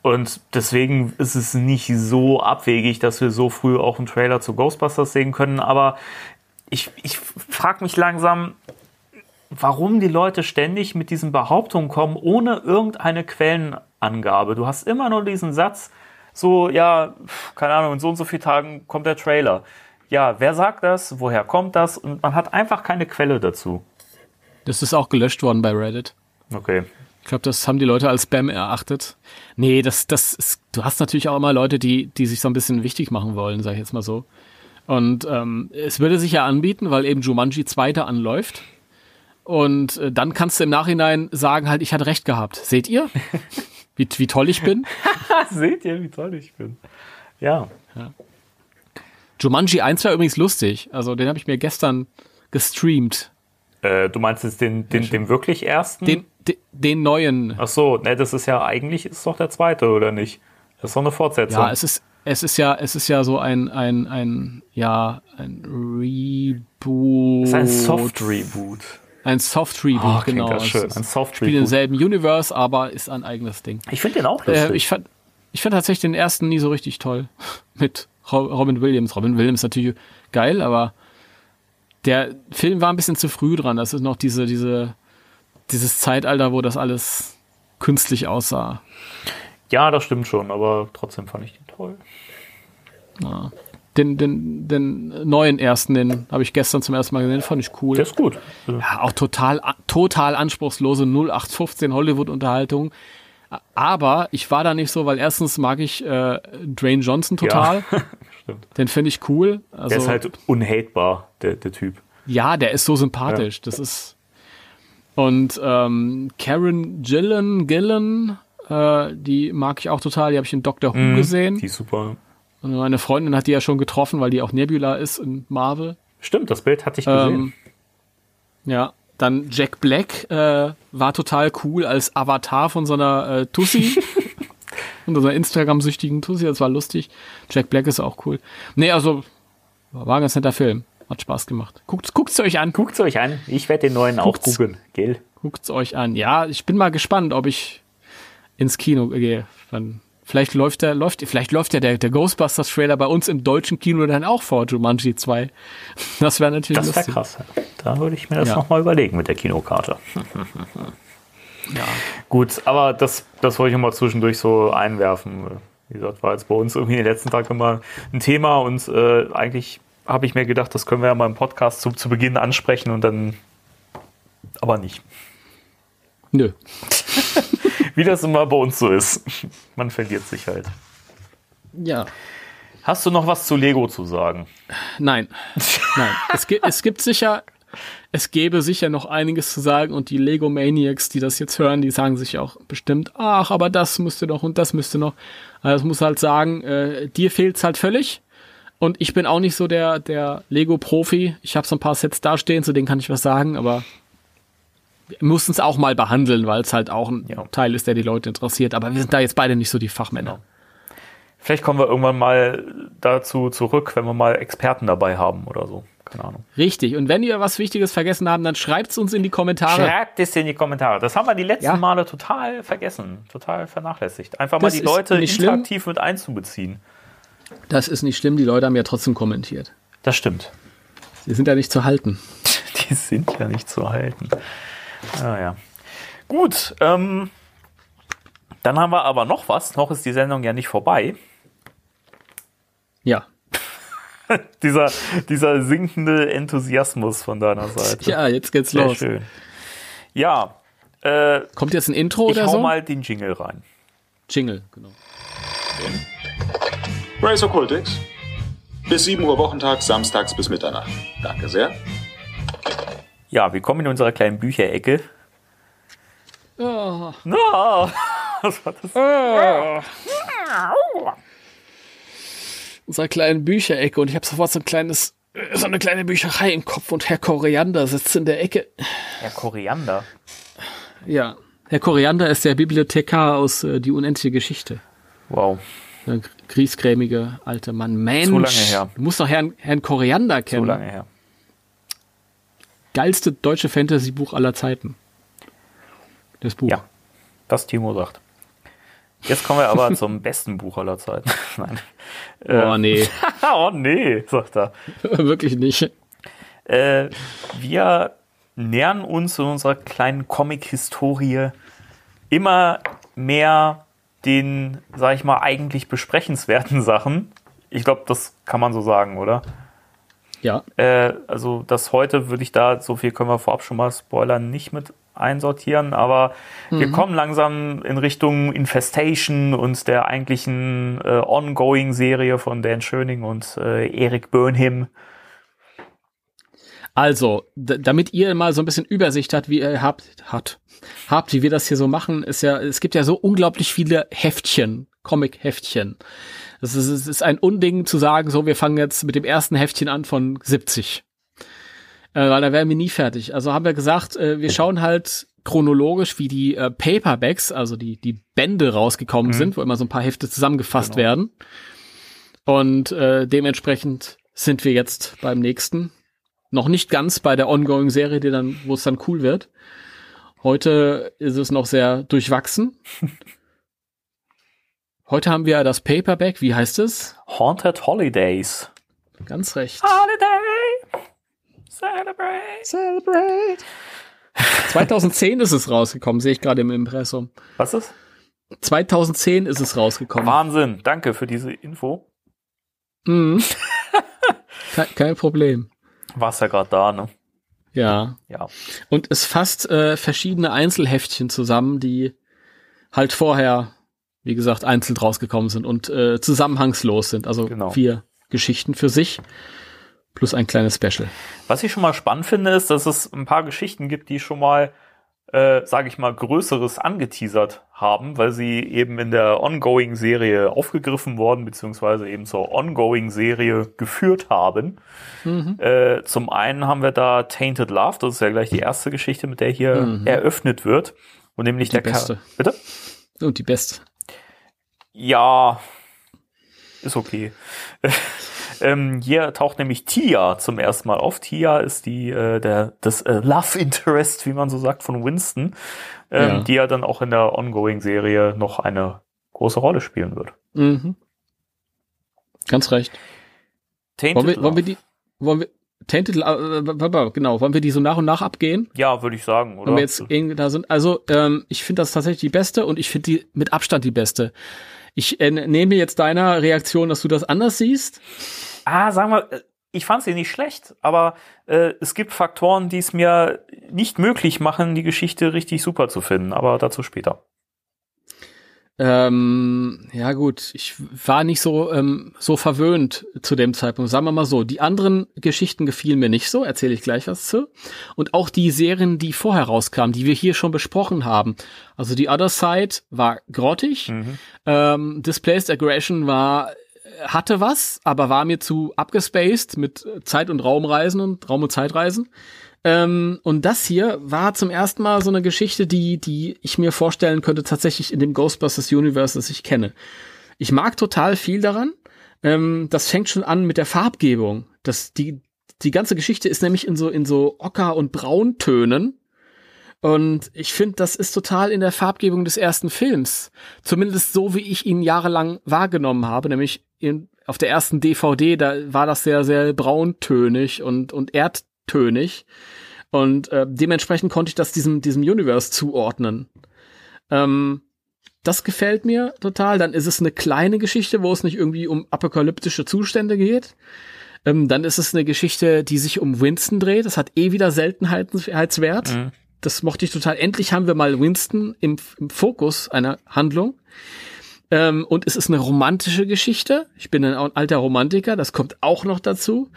Und deswegen ist es nicht so abwegig, dass wir so früh auch einen Trailer zu Ghostbusters sehen können. Aber ich, ich frage mich langsam, warum die Leute ständig mit diesen Behauptungen kommen, ohne irgendeine Quellenangabe. Du hast immer nur diesen Satz, so, ja, keine Ahnung, in so und so vielen Tagen kommt der Trailer. Ja, wer sagt das? Woher kommt das? Und man hat einfach keine Quelle dazu. Das ist auch gelöscht worden bei Reddit. Okay. Ich glaube, das haben die Leute als Spam erachtet. Nee, das, das ist, du hast natürlich auch immer Leute, die, die sich so ein bisschen wichtig machen wollen, sag ich jetzt mal so. Und ähm, es würde sich ja anbieten, weil eben Jumanji zweiter anläuft. Und äh, dann kannst du im Nachhinein sagen, halt, ich hatte recht gehabt. Seht ihr? Wie, wie toll ich bin? Seht ihr, wie toll ich bin? Ja. ja. Jumanji 1 war übrigens lustig. Also den habe ich mir gestern gestreamt. Äh, du meinst jetzt den, den, den wirklich ersten? Den, den, den neuen. Ach so, ne, das ist ja eigentlich ist doch der zweite, oder nicht? Das ist doch eine Fortsetzung. Ja, es ist, es ist ja, es ist ja so ein, ein, ein, ja, ein Reboot. Es ist ein Soft Reboot. Ein Soft Reboot, oh, genau. Das schön. Ein Soft Reboot. Spielt im selben Universe, aber ist ein eigenes Ding. Ich finde den auch lustig. Äh, ich fand, ich fand tatsächlich den ersten nie so richtig toll. Mit Robin Williams. Robin Williams natürlich geil, aber der Film war ein bisschen zu früh dran. Das ist noch diese, diese, dieses Zeitalter, wo das alles künstlich aussah. Ja, das stimmt schon, aber trotzdem fand ich den toll. Ja. Den, den, den neuen ersten, den habe ich gestern zum ersten Mal gesehen, fand ich cool. Der ist gut. Ja, auch total, total anspruchslose 0815 Hollywood-Unterhaltung. Aber ich war da nicht so, weil erstens mag ich äh, Dwayne Johnson total. Ja, stimmt. Den finde ich cool. Also, Der ist halt unhatebar, der, der Typ. ja, der ist so sympathisch. Das ist. Und ähm, Karen Gillan, Gillan, äh, die mag ich auch total. Die habe ich in Doctor Who gesehen. Die ist super. Und meine Freundin hat die ja schon getroffen, weil die auch Nebula ist in Marvel. Stimmt, das Bild hatte ich gesehen. Ähm, ja, dann Jack Black äh, war total cool als Avatar von so einer äh, Tussi. von so einer Instagram-süchtigen Tussi, das war lustig. Jack Black ist auch cool. Nee, also war ein ganz netter Film. Hat Spaß gemacht. Guckt, guckt's euch an. Guckt's euch an. Ich werde den neuen Guckt's. auch googeln. Gell? Guckt's euch an. Ja, ich bin mal gespannt, ob ich ins Kino gehe. Dann, vielleicht läuft der, läuft, vielleicht läuft ja der, der Ghostbusters Trailer bei uns im deutschen Kino dann auch vor Jumanji 2. Das wäre natürlich Das wäre lustig. krass. Da würde ich mir das Ja. nochmal überlegen mit der Kinokarte. Ja. Gut, aber das, das wollte ich mal zwischendurch so einwerfen. Wie gesagt, war jetzt bei uns irgendwie in den letzten Tagen immer ein Thema und äh, eigentlich habe ich mir gedacht, das können wir ja mal im Podcast zu, zu Beginn ansprechen und dann aber nicht. Nö. Wie das immer bei uns so ist. Man verliert sich halt. Ja. Hast du noch was zu Lego zu sagen? Nein. Nein. Es, gibt, es gibt sicher, es gäbe sicher noch einiges zu sagen und die Lego Maniacs, die das jetzt hören, die sagen sich auch bestimmt, ach, aber das müsste noch und das müsste noch. Also ich muss halt sagen, äh, dir fehlt's halt völlig. Und ich bin auch nicht so der, der Lego-Profi. Ich habe so ein paar Sets dastehen, zu denen kann ich was sagen, aber wir mussten es auch mal behandeln, weil es halt auch ein Ja. Teil ist, der die Leute interessiert. Aber wir sind da jetzt beide nicht so die Fachmänner. Vielleicht kommen wir irgendwann mal dazu zurück, wenn wir mal Experten dabei haben oder so. Keine Ahnung. Richtig. Und wenn ihr was Wichtiges vergessen haben, dann schreibt's uns in die Kommentare. Schreibt es in die Kommentare. Das haben wir die letzten Ja. Male total vergessen, total vernachlässigt. Einfach mal Das die ist Leute nicht schlimm. interaktiv mit einzubeziehen. Das ist nicht schlimm, die Leute haben ja trotzdem kommentiert. Das stimmt. Sie sind ja nicht zu halten. Die sind ja nicht zu halten. Ah, ja. Gut, ähm, dann haben wir aber noch was. Noch ist die Sendung ja nicht vorbei. Ja. Dieser, dieser sinkende Enthusiasmus von deiner Seite. Ja, jetzt geht's Sehr los. schön. Ja, äh, Kommt jetzt ein Intro ich oder hau so? mal den Jingle rein. Jingle, genau. Race Occultix. Bis 7 Uhr Wochentag, samstags bis Mitternacht. Danke sehr. Ja, wir kommen in unserer kleinen Bücherecke. Oh, Ah, was war das? Unserer kleinen Bücherecke und ich habe sofort so ein kleines, so eine kleine Bücherei im Kopf und Herr Koriander sitzt in der Ecke. Ja, Koriander. Ja. Herr Koriander ist der Bibliothekar aus äh, Die unendliche Geschichte. Wow, Der griesgrämige alte Mann. Mensch. lange her. Du musst doch Herrn, Herrn Koriander so kennen. lange her. Geilste deutsche Fantasy-Buch aller Zeiten. Das Buch. Ja, das Timo sagt. Jetzt kommen wir aber zum besten Buch aller Zeiten. Nein. Oh, nee. oh nee, sagt er. Wirklich nicht. Äh, wir nähern uns in unserer kleinen Comic-Historie immer mehr den, sag ich mal, eigentlich besprechenswerten Sachen. Ich glaube, das kann man so sagen, oder? Ja. Äh, also das heute würde ich da, so viel können wir vorab schon mal spoilern, nicht mit einsortieren, aber wir kommen langsam in Richtung Infestation und der eigentlichen äh, Ongoing-Serie von Dan Schöning und äh, Erik Burnham. Also, damit ihr mal so ein bisschen Übersicht habt, wie ihr habt, hat, habt, wie wir das hier so machen, ist ja, es gibt ja so unglaublich viele Heftchen, Comic-Heftchen. Es ist, es ist ein Unding zu sagen, so, wir fangen jetzt mit dem ersten Heftchen an von 70. Äh, weil da wären wir nie fertig. Also haben wir gesagt, äh, wir schauen halt chronologisch, wie die äh, Paperbacks, also die, die Bände rausgekommen sind, wo immer so ein paar Hefte zusammengefasst Genau. werden. Und äh, dementsprechend sind wir jetzt beim nächsten. Noch nicht ganz bei der Ongoing-Serie, die dann, wo es dann cool wird. Heute ist es noch sehr durchwachsen. Heute haben wir das Paperback, wie heißt es? Haunted Holidays. Ganz recht. Holiday! Celebrate! Celebrate. 2010 ist es rausgekommen, sehe ich gerade im Impressum. Was ist? 2010 ist es rausgekommen. Wahnsinn. Danke für diese Info. Mhm. Kein, kein Problem. Warst ja gerade da, ne? Ja. Ja. Und es fasst äh, verschiedene Einzelheftchen zusammen, die halt vorher, wie gesagt, einzeln rausgekommen sind und äh, zusammenhangslos sind. Also Genau. vier Geschichten für sich plus ein kleines Special. Was ich schon mal spannend finde, ist, dass es ein paar Geschichten gibt, die schon mal, äh, sage ich mal, Größeres angeteasert haben, weil sie eben in der Ongoing-Serie aufgegriffen worden, beziehungsweise eben zur Ongoing-Serie geführt haben. Mhm. Äh, zum einen haben wir da Tainted Love, das ist ja gleich die erste Geschichte, mit der hier Mhm. eröffnet wird. Und nämlich Die der beste. Bitte? Und die beste. Ja, ist okay. ähm, hier taucht nämlich Tia zum ersten Mal auf. Tia ist die äh, der das äh, Love Interest, wie man so sagt, von Winston, ähm, Ja. die ja dann auch in der Ongoing-Serie noch eine große Rolle spielen wird. Mhm. Ganz recht. Tainted Wollen wir, Love. wollen wir die, wollen wir, Tainted, äh, äh, genau, wollen wir die so nach und nach abgehen? ja, würde ich sagen, oder? Wenn wir jetzt irgendwie da sind. Also, ähm, ich finde das tatsächlich die beste und ich finde die mit Abstand die beste. Ich äh, nehme jetzt deiner Reaktion, dass du das anders siehst. ah, sagen wir, äh, ich fand sie nicht schlecht, aber äh, es gibt Faktoren, die es mir nicht möglich machen, die Geschichte richtig super zu finden. Aber dazu später. Ähm, ja gut, ich war nicht so ähm, so verwöhnt zu dem Zeitpunkt. Sagen wir mal so, die anderen Geschichten gefielen mir nicht so, erzähle ich gleich was zu. Und auch die Serien, die vorher rauskamen, die wir hier schon besprochen haben. Also die Other Side war grottig, Mhm. ähm, Displaced Aggression war hatte was, aber war mir zu abgespaced mit Zeit- und Raumreisen und Raum- und Zeitreisen. Ähm, und das hier war zum ersten Mal so eine Geschichte, die, die ich mir vorstellen könnte, tatsächlich in dem Ghostbusters Universe, das ich kenne. Ich mag total viel daran. Ähm, das fängt schon an mit der Farbgebung. Das, die, die ganze Geschichte ist nämlich in so, in so Ocker- und Brauntönen. Und ich finde, das ist total in der Farbgebung des ersten Films. Zumindest so, wie ich ihn jahrelang wahrgenommen habe, nämlich in, auf der ersten DVD, da war das sehr, sehr brauntönig und, und erdtönig. Und äh, dementsprechend konnte ich das diesem, diesem Universe zuordnen. Ähm, das gefällt mir total. Dann ist es eine kleine Geschichte, wo es nicht irgendwie um apokalyptische Zustände geht. Ähm, dann ist es eine Geschichte, die sich um Winston dreht. Das hat eh wieder Seltenheitswert. Mhm. Das mochte ich total. Endlich haben wir mal Winston im, im Fokus einer Handlung. Ähm, und es ist eine romantische Geschichte. Ich bin ein alter Romantiker, das kommt auch noch dazu.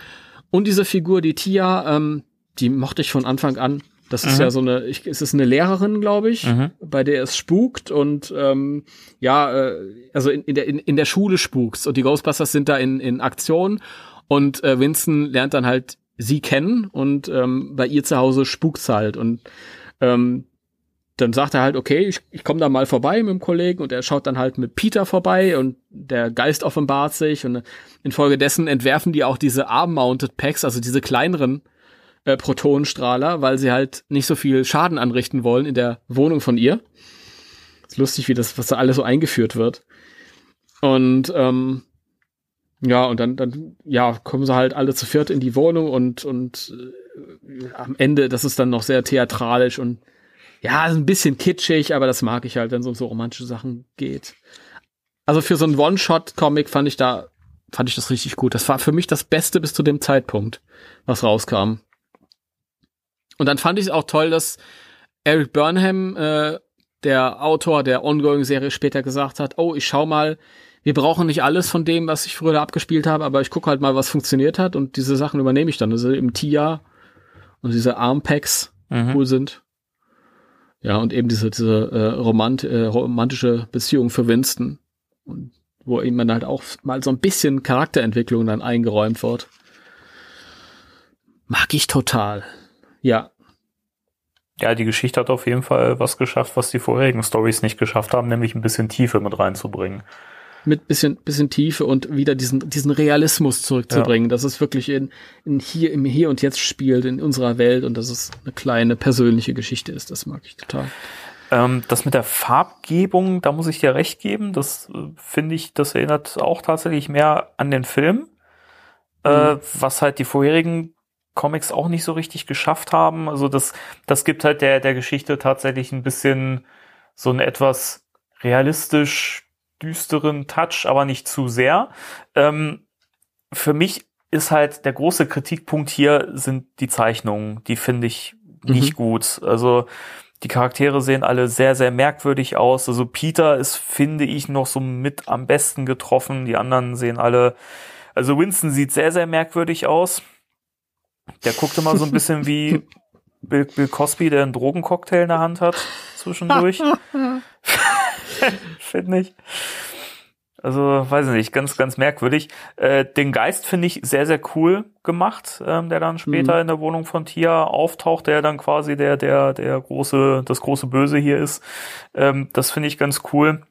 Und diese Figur, die Tia, ähm, die mochte ich von Anfang an. Das ist Mhm. ja so eine, ich, es ist eine Lehrerin, glaube ich, Mhm. bei der es spukt und ähm, ja, äh, also in, in, der, in, in der Schule spukt's und die Ghostbusters sind da in, in Aktion und äh, Winston lernt dann halt sie kennen und ähm, bei ihr zu Hause spukt's halt und ähm, dann sagt er halt, okay, ich, ich komme da mal vorbei mit dem Kollegen und er schaut dann halt mit Peter vorbei und der Geist offenbart sich und infolgedessen entwerfen die auch diese Arm-Mounted Packs, also diese kleineren äh, Protonenstrahler, weil sie halt nicht so viel Schaden anrichten wollen in der Wohnung von ihr. Ist lustig, wie das, was da alles so eingeführt wird. Und ähm, ja, und dann, dann, ja, kommen sie halt alle zu viert in die Wohnung und, und äh, am Ende, das ist dann noch sehr theatralisch und ja, ein bisschen kitschig, aber das mag ich halt, wenn es um so romantische Sachen geht. Also für so einen One-Shot-Comic fand ich da, fand ich das richtig gut. Das war für mich das Beste bis zu dem Zeitpunkt, was rauskam. Und dann fand ich es auch toll, dass Eric Burnham, äh, der Autor der Ongoing-Serie, später gesagt hat, oh, ich schau mal, wir brauchen nicht alles von dem, was ich früher da abgespielt habe, aber ich gucke halt mal, was funktioniert hat und diese Sachen übernehme ich dann. Also eben Tia und diese Armpacks Mhm. cool sind. Ja, und eben diese, diese äh, romant, äh, romantische Beziehung für Winston. Und wo ihm dann halt auch mal so ein bisschen Charakterentwicklung dann eingeräumt wird. Mag ich total. Ja, Ja, die Geschichte hat auf jeden Fall was geschafft, was die vorherigen Stories nicht geschafft haben, nämlich ein bisschen Tiefe mit reinzubringen. Mit bisschen, bisschen Tiefe und wieder diesen, diesen Realismus zurückzubringen, dass es wirklich in, in hier, im Hier und Jetzt spielt, in unserer Welt und dass es eine kleine persönliche Geschichte ist. Das mag ich total. Ähm, das mit der Farbgebung, da muss ich dir recht geben. Das äh, finde ich, das erinnert auch tatsächlich mehr an den Film, äh, was halt die vorherigen Comics auch nicht so richtig geschafft haben. Also das, das gibt halt der, der Geschichte tatsächlich ein bisschen so einen etwas realistisch düsteren Touch, aber nicht zu sehr. Ähm, für mich ist halt der große Kritikpunkt hier sind die Zeichnungen. Die finde ich nicht Mhm. gut. Also die Charaktere sehen alle sehr, sehr merkwürdig aus. Also Peter ist, finde ich, noch so mit am besten getroffen. Die anderen sehen alle, also Winston sieht sehr, sehr merkwürdig aus. Der guckt immer so ein bisschen wie Bill, Bill Cosby, der einen Drogencocktail in der Hand hat zwischendurch. finde ich. Also, weiß ich nicht, ganz, ganz merkwürdig. Äh, den Geist finde ich sehr, sehr cool gemacht, ähm, der dann später Mhm. in der Wohnung von Tia auftaucht, der dann quasi der, der, der große, das große Böse hier ist. Ähm, das finde ich ganz cool.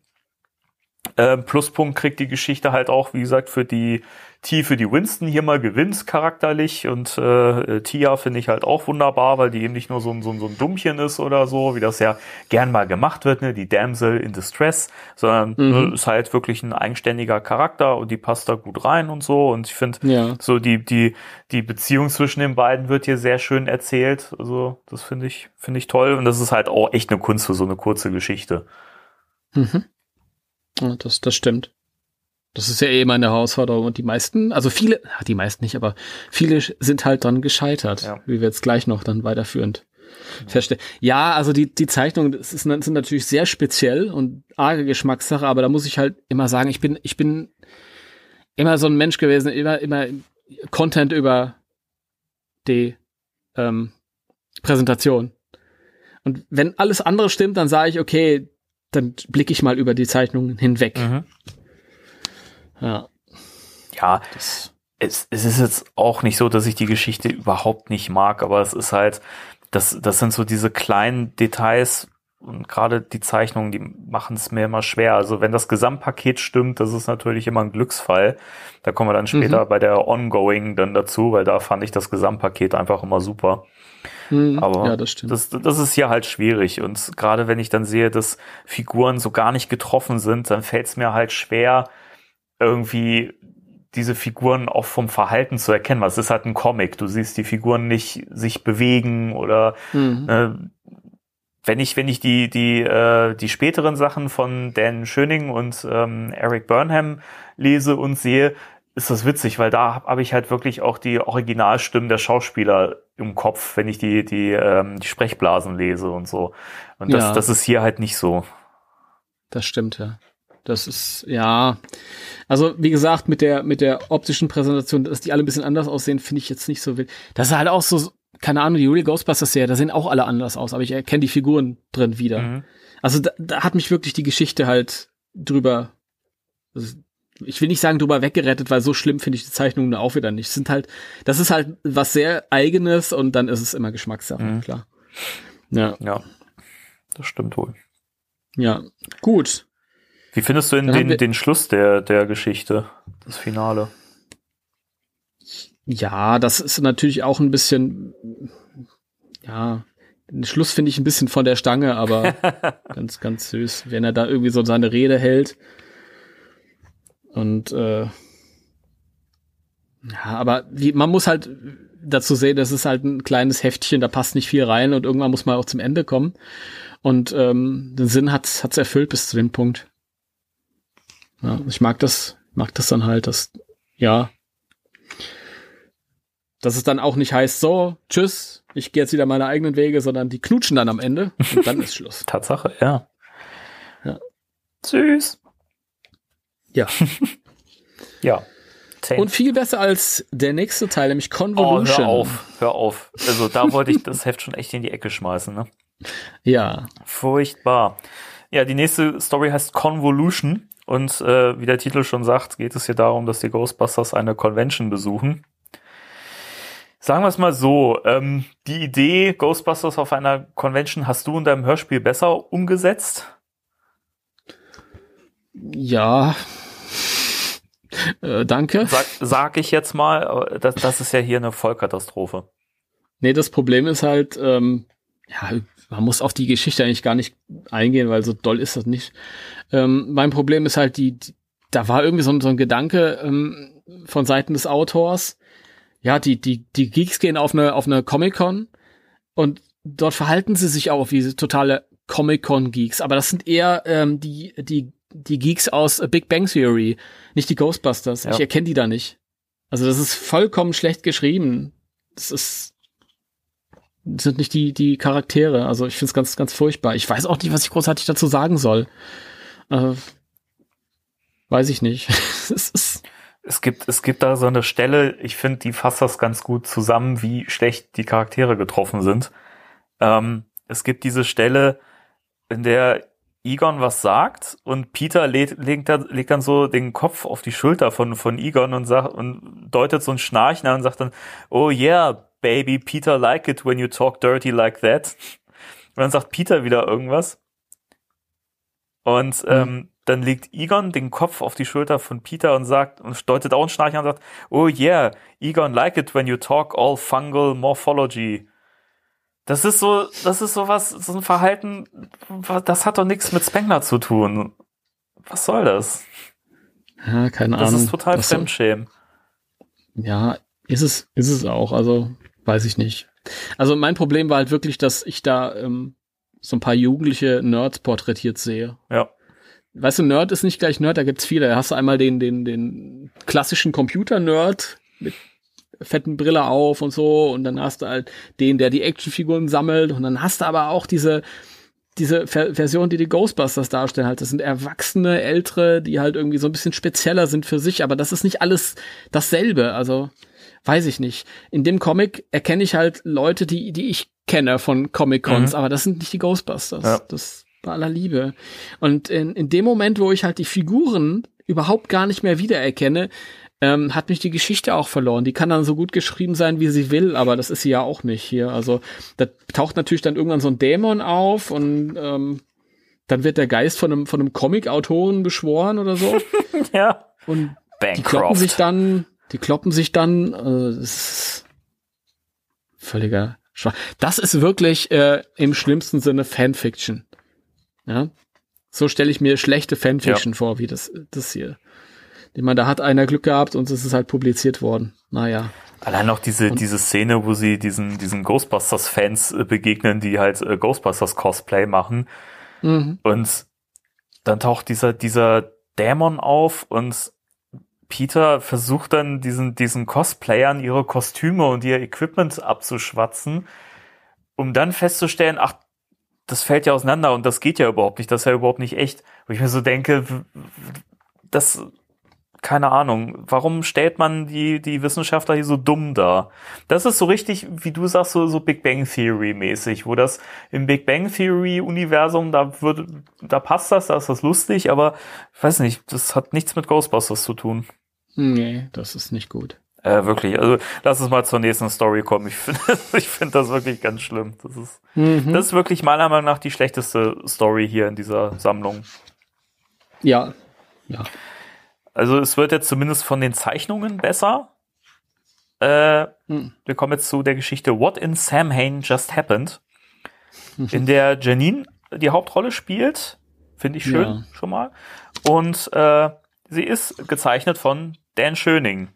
Ähm, Pluspunkt kriegt die Geschichte halt auch, wie gesagt, für die Tiefe, die Winston hier mal gewinnt charakterlich und äh, Tia finde ich halt auch wunderbar, weil die eben nicht nur so ein, so, ein, so ein Dummchen ist oder so, wie das ja gern mal gemacht wird, ne, die Damsel in Distress, sondern Mhm. ne, ist halt wirklich ein eigenständiger Charakter und die passt da gut rein und so und ich finde Ja. so die die die Beziehung zwischen den beiden wird hier sehr schön erzählt, also das finde ich finde ich toll und das ist halt auch echt eine Kunst für so eine kurze Geschichte. Mhm. Ja, das, das stimmt. Das ist ja eh immer eine Herausforderung. Und die meisten, also viele, ach, die meisten nicht, aber viele sind halt dran gescheitert, Ja. wie wir jetzt gleich noch dann weiterführend feststellen. Ja, also die, die Zeichnungen das ist, sind natürlich sehr speziell und arge Geschmackssache, aber da muss ich halt immer sagen, ich bin, ich bin immer so ein Mensch gewesen, immer, immer Content über die ähm, Präsentation. Und wenn alles andere stimmt, dann sage ich, okay, dann blicke ich mal über die Zeichnungen hinweg. Mhm. Ja, Ja, das, es, es ist jetzt auch nicht so, dass ich die Geschichte überhaupt nicht mag, aber es ist halt, das, das sind so diese kleinen Details und gerade die Zeichnungen, die machen es mir immer schwer. Also wenn das Gesamtpaket stimmt, das ist natürlich immer ein Glücksfall. Da kommen wir dann später bei der Ongoing dann dazu, weil da fand ich das Gesamtpaket einfach immer super. hm, Aber ja, das. Das, das ist hier halt schwierig. Und gerade wenn ich dann sehe, dass Figuren so gar nicht getroffen sind, dann fällt es mir halt schwer, irgendwie diese Figuren auch vom Verhalten zu erkennen. Weil es ist halt ein Comic. Du siehst die Figuren nicht sich bewegen oder Mhm. äh, wenn ich, wenn ich die, die, äh, die späteren Sachen von Dan Schöning und ähm, Eric Burnham lese und sehe, ist das witzig, weil da habe hab ich halt wirklich auch die Originalstimmen der Schauspieler im Kopf, wenn ich die, die, ähm, die Sprechblasen lese und so. Und das, Ja. das ist hier halt nicht so. Das stimmt, ja. Das ist, ja. Also, wie gesagt, mit der, mit der optischen Präsentation, dass die alle ein bisschen anders aussehen, finde ich jetzt nicht so wild. Das ist halt auch so, keine Ahnung, die Real Ghostbusters Serie, da sehen auch alle anders aus, aber ich erkenne die Figuren drin wieder. Mhm. Also, da, da hat mich wirklich die Geschichte halt drüber, also, ich will nicht sagen drüber weggerettet, weil so schlimm finde ich die Zeichnungen auch wieder nicht. Sind halt, das ist halt was sehr eigenes und dann ist es immer Geschmackssache, Mhm. klar. Ja, Ja, das stimmt wohl. ja. Gut. Wie findest du denn den, den Schluss der, der Geschichte, das Finale? Ja, das ist natürlich auch ein bisschen, ja, den Schluss finde ich ein bisschen von der Stange, aber ganz, ganz süß, wenn er da irgendwie so seine Rede hält. Und äh, ja, aber wie, man muss halt dazu sehen, das ist halt ein kleines Heftchen, da passt nicht viel rein und irgendwann muss man auch zum Ende kommen. Und ähm, den Sinn hat's hat's erfüllt bis zu dem Punkt. Ja, ich mag das, mag das dann halt, dass ja, dass es dann auch nicht heißt, so, tschüss, ich gehe jetzt wieder meine eigenen Wege, sondern die knutschen dann am Ende und dann ist Schluss. Tatsache, ja. Ja. Süß. Ja. Ja. Zehn. Und viel besser als der nächste Teil, nämlich oh, Convolution. hör auf, hör auf. Also da wollte ich das Heft schon echt in die Ecke schmeißen, ne? Ja. Furchtbar. Ja, die nächste Story heißt Convolution und äh, wie der Titel schon sagt, geht es hier darum, dass die Ghostbusters eine Convention besuchen. Sagen wir es mal so, ähm, die Idee Ghostbusters auf einer Convention hast du in deinem Hörspiel besser umgesetzt? Ja. Äh, danke. Sag, sag ich jetzt mal, das, das ist ja hier eine Vollkatastrophe. Nee, das Problem ist halt, ähm, ja, man muss auf die Geschichte eigentlich gar nicht eingehen, weil so doll ist das nicht. Ähm, mein Problem ist halt die, die da war irgendwie so, ein- so ein Gedanke ähm, von Seiten des Autors. Ja, die, die, die Geeks gehen auf eine, auf eine Comic-Con und dort verhalten sie sich auch wie totale Comic-Con-Geeks. Aber das sind eher ähm, die, die, die Geeks aus Big Bang Theory, nicht die Ghostbusters. Ja. Ich erkenne die da nicht. Also das ist vollkommen schlecht geschrieben. Das ist sind nicht die die Charaktere. Also ich finde es ganz ganz furchtbar. Ich weiß auch nicht, was ich großartig dazu sagen soll. Äh, weiß ich nicht. es ist es gibt, es gibt da so eine Stelle, ich finde, die fasst das ganz gut zusammen, wie schlecht die Charaktere getroffen sind. Ähm, es gibt diese Stelle, in der Egon was sagt und Peter legt, legt, legt dann so den Kopf auf die Schulter von, von Egon und sagt und deutet so ein Schnarchen an und sagt dann, oh yeah, baby, Peter like it when you talk dirty like that. Und dann sagt Peter wieder irgendwas. Und mhm. ähm, dann legt Egon den Kopf auf die Schulter von Peter und sagt und deutet auch ein Schnarchen an und sagt, oh yeah, Egon like it when you talk all fungal morphology. Das ist so, das ist so was, so ein Verhalten, das hat doch nichts mit Spengler zu tun. Was soll das? Ja, keine Ahnung. Das ist total Fremdschämen. Ja, ist es, ist es auch. Also, weiß ich nicht. Also mein Problem war halt wirklich, dass ich da ähm, so ein paar jugendliche Nerds porträtiert sehe. Ja. Weißt du, Nerd ist nicht gleich Nerd, da gibt's viele. Da hast du einmal den, den, den klassischen Computer-Nerd mit fetten Brille auf und so und dann hast du halt den, der die Actionfiguren sammelt und dann hast du aber auch diese diese Ver Version, die die Ghostbusters darstellen, halt, das sind erwachsene, ältere, die halt irgendwie so ein bisschen spezieller sind für sich, aber das ist nicht alles dasselbe, also weiß ich nicht. In dem Comic erkenne ich halt Leute, die die ich kenne von Comic-Cons, mhm. aber das sind nicht die Ghostbusters. Ja. Das bei aller Liebe. Und in, in dem Moment, wo ich halt die Figuren überhaupt gar nicht mehr wiedererkenne, ähm, hat mich die Geschichte auch verloren. Die kann dann so gut geschrieben sein, wie sie will, aber das ist sie ja auch nicht hier. Also da taucht natürlich dann irgendwann so ein Dämon auf und ähm, dann wird der Geist von einem, von einem Comic-Autoren beschworen oder so. ja. Und Bancroft. die kloppen sich dann, die kloppen sich dann, äh, das ist völliger Schwach. Das ist wirklich äh, im schlimmsten Sinne Fanfiction. Ja. So stelle ich mir schlechte Fanfiction ja. vor, wie das, das hier. Ich meine, da hat einer Glück gehabt und es ist halt publiziert worden. Naja. Allein noch diese, und diese Szene, wo sie diesen, diesen Ghostbusters-Fans äh, begegnen, die halt äh, Ghostbusters-Cosplay machen. Mhm. Und dann taucht dieser, dieser Dämon auf und Peter versucht dann diesen, diesen Cosplayern ihre Kostüme und ihr Equipment abzuschwatzen, um dann festzustellen, ach, das fällt ja auseinander und das geht ja überhaupt nicht, das ist ja überhaupt nicht echt. Wo ich mir so denke, das, keine Ahnung, warum stellt man die, die Wissenschaftler hier so dumm dar? Das ist so richtig, wie du sagst, so, so Big Bang Theory mäßig, wo das im Big Bang Theory Universum, da wird, da passt das, da ist das lustig, aber ich weiß nicht, das hat nichts mit Ghostbusters zu tun. Nee, das ist nicht gut. Äh, wirklich, also lass uns mal zur nächsten Story kommen. Ich finde ich finde das wirklich ganz schlimm. Das ist, mhm. das ist wirklich meiner Meinung nach die schlechteste Story hier in dieser Sammlung. Ja, ja. Also es wird jetzt zumindest von den Zeichnungen besser. Äh, mhm. Wir kommen jetzt zu der Geschichte What in Sam Hain Just Happened, mhm. in der Janine die Hauptrolle spielt. Finde ich schön ja. schon mal. Und äh, sie ist gezeichnet von Dan Schöning.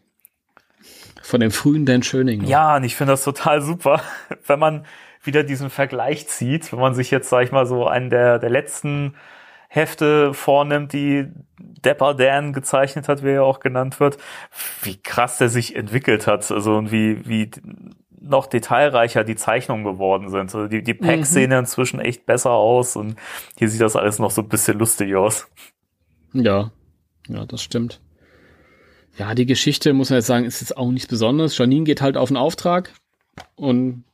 Von dem frühen Dan Schöning. Ne? Ja, und ich finde das total super, wenn man wieder diesen Vergleich zieht, wenn man sich jetzt, sag ich mal, so einen der, der letzten Hefte vornimmt, die Depper Dan gezeichnet hat, wie er auch genannt wird, wie krass der sich entwickelt hat, also und wie, wie noch detailreicher die Zeichnungen geworden sind. Also die, die Packs mhm. sehen inzwischen echt besser aus und hier sieht das alles noch so ein bisschen lustig aus. Ja, ja, das stimmt. Ja, die Geschichte, muss man jetzt sagen, ist jetzt auch nichts Besonderes. Janine geht halt auf einen Auftrag und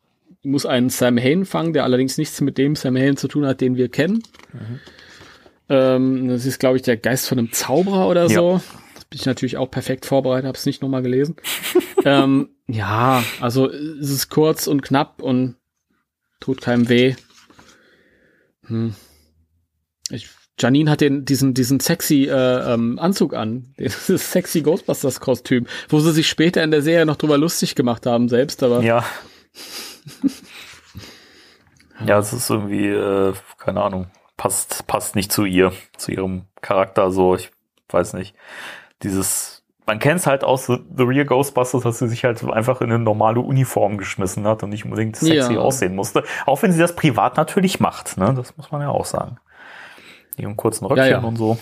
muss einen Sam Hain fangen, der allerdings nichts mit dem Sam Hain zu tun hat, den wir kennen. Mhm. Ähm, das ist, glaube ich, der Geist von einem Zauberer oder ja. so. Das bin ich natürlich auch perfekt vorbereitet, habe es nicht nochmal gelesen. ähm, ja, also es ist kurz und knapp und tut keinem weh. Hm. Ich Janine hat den, diesen, diesen sexy äh, ähm, Anzug an, dieses sexy Ghostbusters-Kostüm, wo sie sich später in der Serie noch drüber lustig gemacht haben selbst, aber. Ja. ja, es ist irgendwie, äh, keine Ahnung, passt, passt nicht zu ihr, zu ihrem Charakter so, ich weiß nicht. Dieses, man kennt es halt aus The, Real Ghostbusters, dass sie sich halt einfach in eine normale Uniform geschmissen hat und nicht unbedingt sexy ja. aussehen musste. Auch wenn sie das privat natürlich macht, ne? Das muss man ja auch sagen. Ihren kurzen Röckchen ja, ja. und so.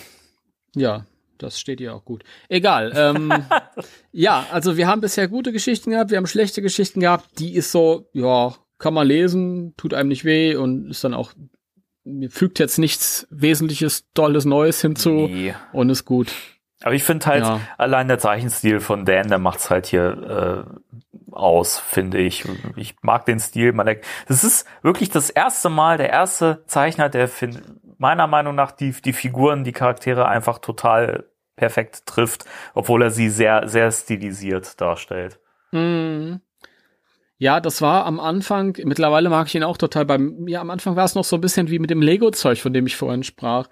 Ja, das steht ihr auch gut. Egal. Ähm, ja, also wir haben bisher gute Geschichten gehabt, wir haben schlechte Geschichten gehabt. Die ist so, ja, kann man lesen, tut einem nicht weh und ist dann auch, fügt jetzt nichts Wesentliches, Tolles, Neues hinzu Nee. und ist gut. Aber ich finde halt, Ja. allein der Zeichenstil von Dan, der macht's halt hier äh, aus, finde ich. Ich mag den Stil. Man, das ist wirklich das erste Mal, der erste Zeichner, der find, meiner Meinung nach die, die Figuren, die Charaktere einfach total perfekt trifft, obwohl er sie sehr, sehr stilisiert darstellt. Mhm. Ja, das war am Anfang, mittlerweile mag ich ihn auch total. Beim, ja, am Anfang war es noch so ein bisschen wie mit dem Lego-Zeug, von dem ich vorhin sprach.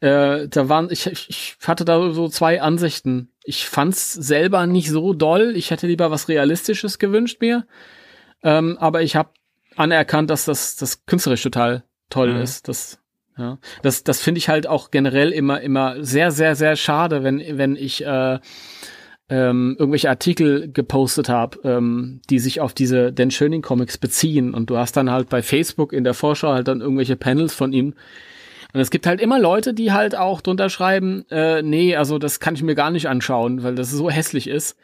Äh, da waren, ich, ich, ich hatte da so zwei Ansichten. Ich fand's selber nicht so doll. Ich hätte lieber was Realistisches gewünscht mir. Ähm, aber ich habe anerkannt, dass das, das künstlerisch total toll Mhm. ist. Das, ja, das, das finde ich halt auch generell immer, immer sehr, sehr, sehr schade, wenn, wenn ich äh, ähm, irgendwelche Artikel gepostet habe, ähm, die sich auf diese Dan Schöning Comics beziehen. Und du hast dann halt bei Facebook in der Vorschau halt dann irgendwelche Panels von ihm. Und es gibt halt immer Leute, die halt auch drunter schreiben, äh, nee, also das kann ich mir gar nicht anschauen, weil das so hässlich ist.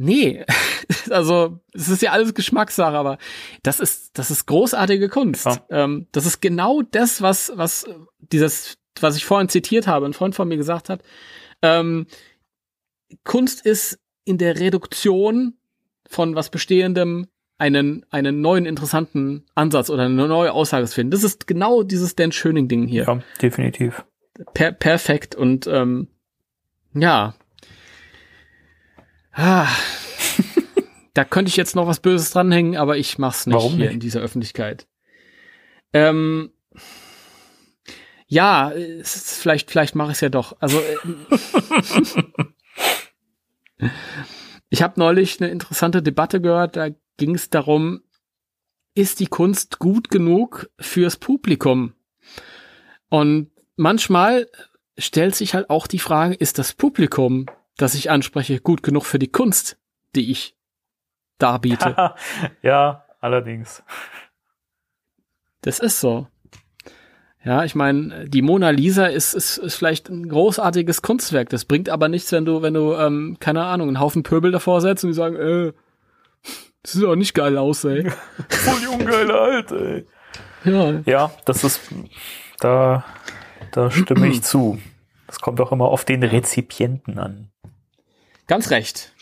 Nee, also es ist ja alles Geschmackssache, aber das ist das ist großartige Kunst. Ja. Ähm, das ist genau das, was was dieses, was ich vorhin zitiert habe, ein Freund von mir gesagt hat. Ähm, Kunst ist in der Reduktion von was Bestehendem einen, einen neuen interessanten Ansatz oder eine neue Aussage zu finden. Das ist genau dieses Dan Schöning-Ding hier. Ja, definitiv. Per perfekt und ähm, ja. Ah. da könnte ich jetzt noch was Böses dranhängen, aber ich mach's nicht Warum hier nicht? in dieser Öffentlichkeit. Ähm, ja, vielleicht, vielleicht mache ich es ja doch. Also äh, ich habe neulich eine interessante Debatte gehört, da ging es darum, ist die Kunst gut genug fürs Publikum? Und manchmal stellt sich halt auch die Frage, ist das Publikum, das ich anspreche, gut genug für die Kunst, die ich darbiete? ja, allerdings. Das ist so. Ja, ich meine, die Mona Lisa ist, ist, ist vielleicht ein großartiges Kunstwerk. Das bringt aber nichts, wenn du, wenn du, ähm, keine Ahnung, einen Haufen Pöbel davor setzt und die sagen, äh, das sieht auch nicht geil aus, ey. Voll die ungeile Alte, ey. Ja, Ja, das ist, da, da stimme ich zu. Das kommt auch immer auf den Rezipienten an. Ganz recht.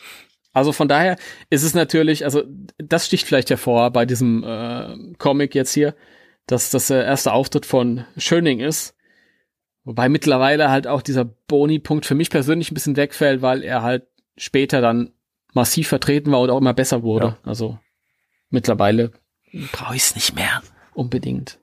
Also von daher ist es natürlich, also das sticht vielleicht hervor bei diesem äh, Comic jetzt hier, dass das der erste Auftritt von Schöning ist. Wobei mittlerweile halt auch dieser Boni-Punkt für mich persönlich ein bisschen wegfällt, weil er halt später dann massiv vertreten war und auch immer besser wurde. Ja. Also mittlerweile brauche ich es nicht mehr unbedingt.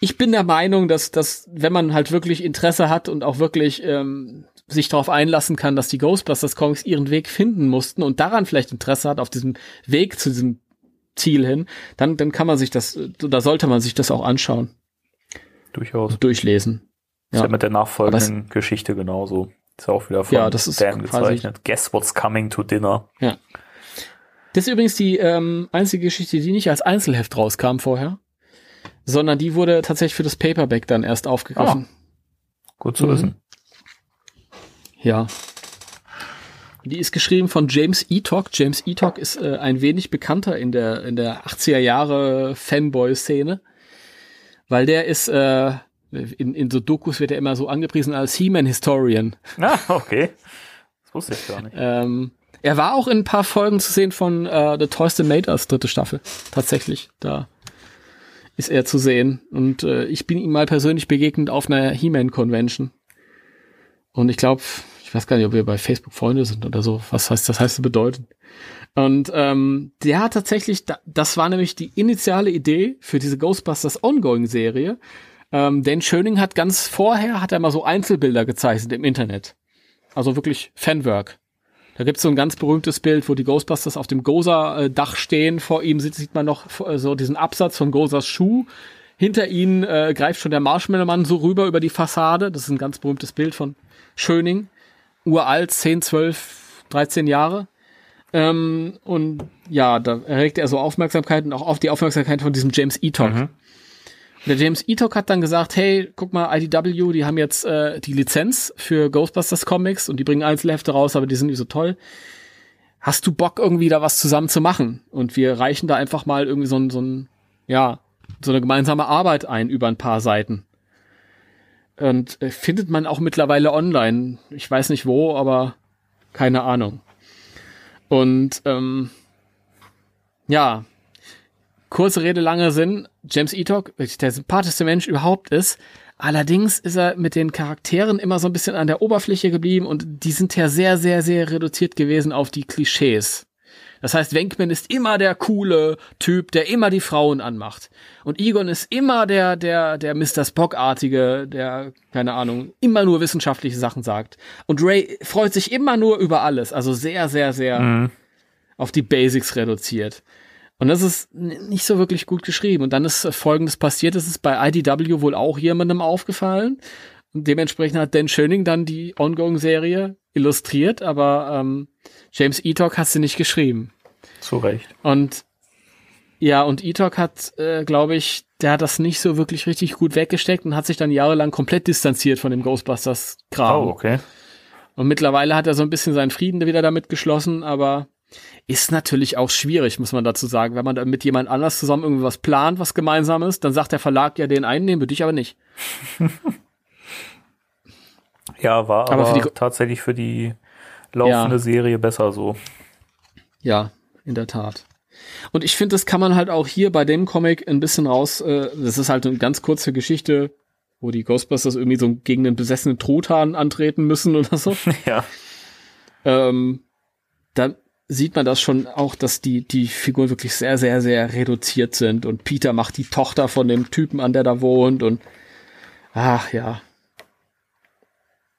Ich bin der Meinung, dass, dass wenn man halt wirklich Interesse hat und auch wirklich ähm, sich darauf einlassen kann, dass die Ghostbusters Comics ihren Weg finden mussten und daran vielleicht Interesse hat auf diesem Weg zu diesem Ziel hin, dann, dann kann man sich das, da sollte man sich das auch anschauen, Durchaus. durchlesen. Ist ja Ja. mit der nachfolgenden Geschichte genauso. Ist auch wieder von Ja, das ist Dan gezeichnet. Guess what's coming to dinner. Ja. Das ist übrigens die ähm, einzige Geschichte, die nicht als Einzelheft rauskam vorher, sondern die wurde tatsächlich für das Paperback dann erst aufgegriffen. Gut zu Mhm. wissen. Ja. Die ist geschrieben von James Eatock. James Eatock ist äh, ein wenig bekannter in der in der 80er Jahre Fanboy-Szene, weil der ist äh, in, in so Dokus wird er immer so angepriesen als He-Man Historian. Ah, okay. Das wusste ich gar nicht. Ähm, er war auch in ein paar Folgen zu sehen von äh, The Toys That Made Us, dritte Staffel. Tatsächlich, da ist er zu sehen. Und äh, ich bin ihm mal persönlich begegnet auf einer He-Man-Convention. Und ich glaube, ich weiß gar nicht, ob wir bei Facebook Freunde sind oder so. Was heißt das heißt bedeuten? Und ähm, der hat tatsächlich, da- das war nämlich die initiale Idee für diese Ghostbusters Ongoing-Serie. Ähm, denn Schöning hat ganz vorher, hat er mal so Einzelbilder gezeichnet im Internet. Also wirklich Fanwork. Da gibt's so ein ganz berühmtes Bild, wo die Ghostbusters auf dem Goza-Dach stehen. Vor ihm sieht, sieht man noch äh, so diesen Absatz von Gozas Schuh. Hinter ihnen äh, greift schon der Marshmallow-Mann so rüber über die Fassade. Das ist ein ganz berühmtes Bild von Schöning. Uralt, 10, 12, 13 Jahre. Ähm, und ja, da erregt er so Aufmerksamkeit und auch auf die Aufmerksamkeit von diesem James Eaton. Mhm. Der James Etok hat dann gesagt, hey, guck mal, IDW, die haben jetzt äh, die Lizenz für Ghostbusters Comics und die bringen Einzelhefte raus, aber die sind nicht so toll. Hast du Bock, irgendwie da was zusammen zu machen? Und wir reichen da einfach mal irgendwie so ein, so ein, ja, so eine gemeinsame Arbeit ein über ein paar Seiten. Und äh, findet man auch mittlerweile online. Ich weiß nicht wo, aber keine Ahnung. Und ähm, ja, kurze Rede, lange Sinn. James Etok, der sympathischste Mensch überhaupt ist. Allerdings ist er mit den Charakteren immer so ein bisschen an der Oberfläche geblieben und die sind ja sehr, sehr, sehr reduziert gewesen auf die Klischees. Das heißt, Wenkman ist immer der coole Typ, der immer die Frauen anmacht. Und Egon ist immer der, der, der Mr. Spock-artige, der, keine Ahnung, immer nur wissenschaftliche Sachen sagt. Und Ray freut sich immer nur über alles. Also sehr, sehr, sehr mhm. auf die Basics reduziert. Und das ist nicht so wirklich gut geschrieben. Und dann ist Folgendes passiert. Es ist bei IDW wohl auch jemandem aufgefallen. Und dementsprechend hat Dan Schöning dann die Ongoing-Serie illustriert, aber ähm, James Etok hat sie nicht geschrieben. Zu Recht. Und ja, und Etok hat, äh, glaube ich, der hat das nicht so wirklich richtig gut weggesteckt und hat sich dann jahrelang komplett distanziert von dem Ghostbusters-Kram. Oh, okay. Und mittlerweile hat er so ein bisschen seinen Frieden wieder damit geschlossen, aber ist natürlich auch schwierig, muss man dazu sagen. Wenn man da mit jemand anders zusammen irgendwas plant, was gemeinsam ist, dann sagt der Verlag ja den einen, den würde ich aber nicht. ja, war aber, aber für die, tatsächlich für die laufende ja. Serie besser so. Ja, in der Tat. Und ich finde, das kann man halt auch hier bei dem Comic ein bisschen raus, äh, das ist halt eine ganz kurze Geschichte, wo die Ghostbusters irgendwie so gegen den besessenen Truthahn antreten müssen oder so. Ja. Ähm, dann sieht man das schon auch, dass die, die Figuren wirklich sehr, sehr, sehr reduziert sind. Und Peter macht die Tochter von dem Typen an, der da wohnt. Und ach ja.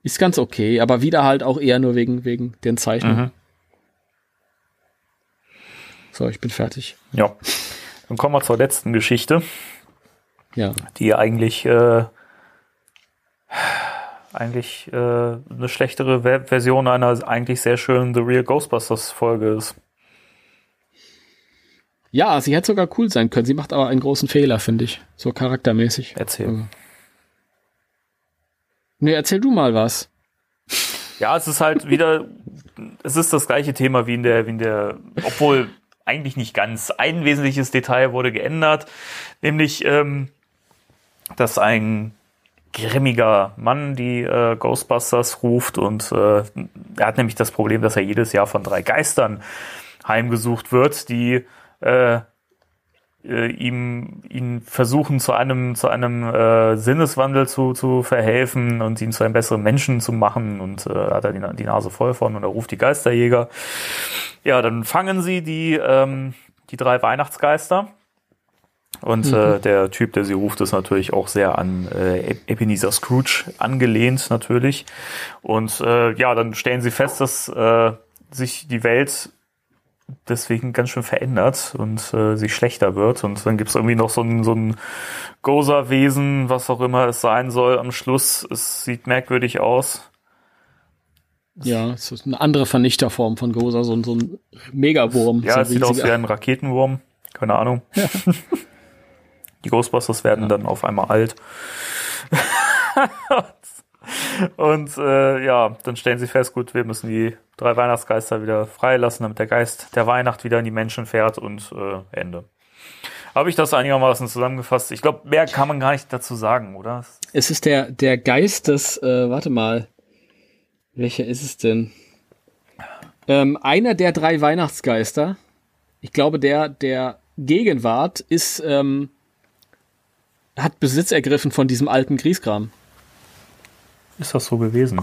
Ist ganz okay, aber wieder halt auch eher nur wegen, wegen den Zeichnungen. Mhm. So, ich bin fertig. Ja. Dann kommen wir zur letzten Geschichte. Ja. Die eigentlich äh, eigentlich äh, eine schlechtere Web Version einer eigentlich sehr schönen The Real Ghostbusters Folge ist. Ja, sie hätte sogar cool sein können. Sie macht aber einen großen Fehler, finde ich. So charaktermäßig. Erzähl. Also. Nee, erzähl du mal was. Ja, es ist halt wieder, es ist das gleiche Thema wie in der, wie in der, obwohl eigentlich nicht ganz. Ein wesentliches Detail wurde geändert, nämlich, ähm, dass ein grimmiger Mann die äh, Ghostbusters ruft und äh, er hat nämlich das Problem, dass er jedes Jahr von drei Geistern heimgesucht wird, die äh, äh, ihm ihn versuchen zu einem zu einem äh, Sinneswandel zu, zu verhelfen und ihn zu einem besseren Menschen zu machen und äh, hat er die, die Nase voll von und er ruft die Geisterjäger. Ja, dann fangen sie die ähm, die drei Weihnachtsgeister und mhm. äh, der Typ, der sie ruft, ist natürlich auch sehr an äh, Ebenezer Scrooge angelehnt natürlich. Und äh, ja, dann stellen sie fest, dass äh, sich die Welt deswegen ganz schön verändert und äh, sich schlechter wird. Und dann gibt's irgendwie noch so ein, so ein Gozer-Wesen, was auch immer es sein soll am Schluss. Es sieht merkwürdig aus. Ja, es ist eine andere Vernichterform von Gozer, so, so ein Megawurm. Ja, so es sieht aus wie ein Raketenwurm. Keine Ahnung. Ja. Die Ghostbusters werden ja. dann auf einmal alt. Und äh, ja, dann stellen sie fest, gut, wir müssen die drei Weihnachtsgeister wieder freilassen, damit der Geist der Weihnacht wieder in die Menschen fährt und äh, Ende. Habe ich das einigermaßen zusammengefasst? Ich glaube, mehr kann man gar nicht dazu sagen, oder? Es ist der, der Geist des, äh, warte mal, welcher ist es denn? Ähm, einer der drei Weihnachtsgeister, ich glaube, der, der Gegenwart ist ähm, hat Besitz ergriffen von diesem alten Grieskram. Ist das so gewesen?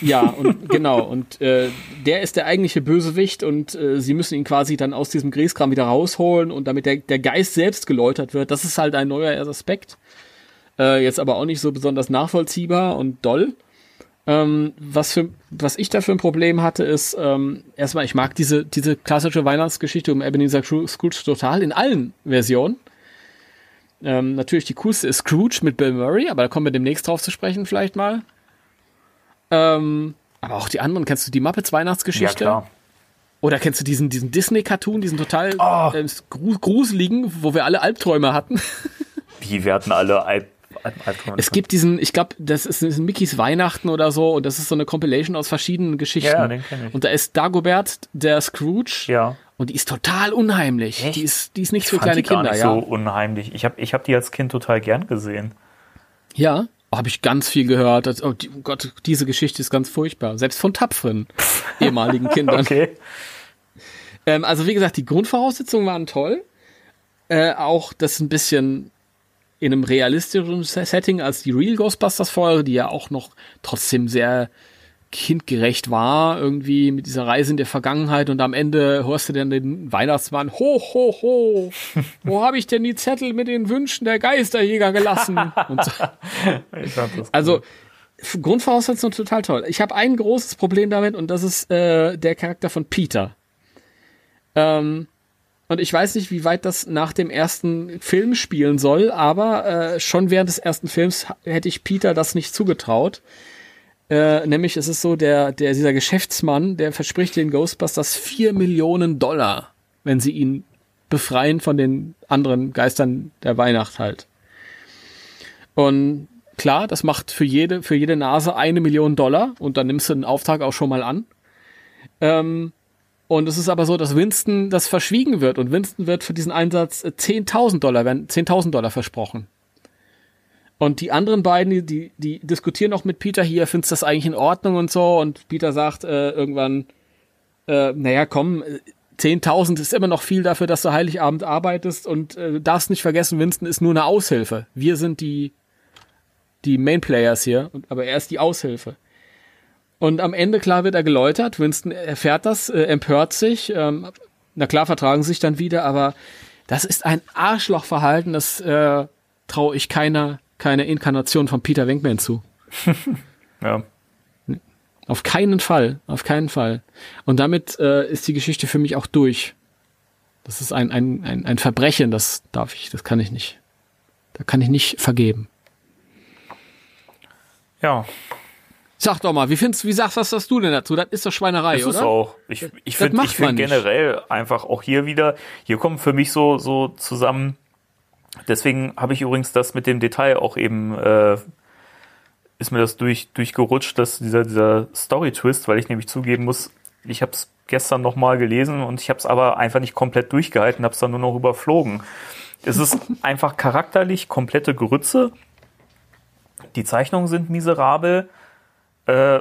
Ja, und genau. Und äh, der ist der eigentliche Bösewicht und äh, sie müssen ihn quasi dann aus diesem Grieskram wieder rausholen und damit der, der Geist selbst geläutert wird. Das ist halt ein neuer Aspekt. Äh, jetzt aber auch nicht so besonders nachvollziehbar und doll. Ähm, was, für, was ich da für ein Problem hatte, ist, ähm, erstmal, ich mag diese, diese klassische Weihnachtsgeschichte um Ebenezer Scrooge total in allen Versionen. Ähm, natürlich die coolste ist Scrooge mit Bill Murray, aber da kommen wir demnächst drauf zu sprechen vielleicht mal. Ähm, aber auch die anderen, kennst du die Muppets Weihnachtsgeschichte? Ja, klar. Oder kennst du diesen, diesen Disney-Cartoon, diesen total oh. äh, gruseligen, wo wir alle Albträume hatten? Wie, wir hatten alle Al Es gibt diesen, ich glaube, das ist, ist Mickeys Weihnachten oder so und das ist so eine Compilation aus verschiedenen Geschichten. Ja, den kenn ich. Und da ist Dagobert, der Scrooge. Ja. Und die ist total unheimlich. Echt? Die ist, die ist nichts Ich für kleine die gar Kinder, nicht ja. so unheimlich. Ich habe ich hab die als Kind total gern gesehen. Ja, habe ich ganz viel gehört. Das, oh, die, oh Gott, diese Geschichte ist ganz furchtbar. Selbst von tapferen ehemaligen Kindern. Okay. Ähm, also wie gesagt, die Grundvoraussetzungen waren toll. Äh, auch das ein bisschen in einem realistischen Setting als die Real Ghostbusters Folge, die ja auch noch trotzdem sehr kindgerecht war, irgendwie mit dieser Reise in der Vergangenheit und am Ende hörst du dann den Weihnachtsmann, ho, ho, ho, wo habe ich denn die Zettel mit den Wünschen der Geisterjäger gelassen? So. Also F- Grundvoraussetzung total toll. Ich habe ein großes Problem damit und das ist äh, der Charakter von Peter. Ähm, und ich weiß nicht, wie weit das nach dem ersten Film spielen soll, aber äh, schon während des ersten Films hätte ich Peter das nicht zugetraut. Äh, nämlich es so, der, der, dieser Geschäftsmann, der verspricht den Ghostbusters vier Millionen Dollar, wenn sie ihn befreien von den anderen Geistern der Weihnacht halt. Und klar, das macht für jede, für jede Nase eine Million Dollar und dann nimmst du den Auftrag auch schon mal an. Ähm, und es ist aber so, dass Winston das verschwiegen wird und Winston wird für diesen Einsatz äh, 10.000 Dollar, werden 10.000 Dollar versprochen. Und die anderen beiden, die, die, diskutieren auch mit Peter hier, findest das eigentlich in Ordnung und so. Und Peter sagt äh, irgendwann, äh, naja, komm, äh, 10.000 ist immer noch viel dafür, dass du Heiligabend arbeitest und äh, darfst nicht vergessen, Winston ist nur eine Aushilfe. Wir sind die, die Main Players hier, aber er ist die Aushilfe. Und am Ende, klar, wird er geläutert. Winston erfährt das, äh, empört sich. Ähm, na klar, vertragen sich dann wieder, aber das ist ein Arschlochverhalten, das äh, traue ich keiner, keiner Inkarnation von Peter Venkman zu. Ja. Auf keinen Fall, auf keinen Fall. Und damit äh, ist die Geschichte für mich auch durch. Das ist ein, ein, ein, ein Verbrechen, das darf ich, das kann ich nicht. Da kann ich nicht vergeben. Ja, Sag doch mal, wie findest wie sagst was sagst du denn dazu? Das ist doch Schweinerei, ist oder? es auch. Ich, ich Das finde ich generell einfach auch hier wieder, hier kommen für mich so, so zusammen, deswegen habe ich übrigens das mit dem Detail auch eben, äh, ist mir das durch, durchgerutscht, dass dieser, dieser Story-Twist, weil ich nämlich zugeben muss, ich habe es gestern nochmal gelesen und ich habe es aber einfach nicht komplett durchgehalten, habe es dann nur noch überflogen. Es ist einfach charakterlich komplette Grütze. Die Zeichnungen sind miserabel. Äh,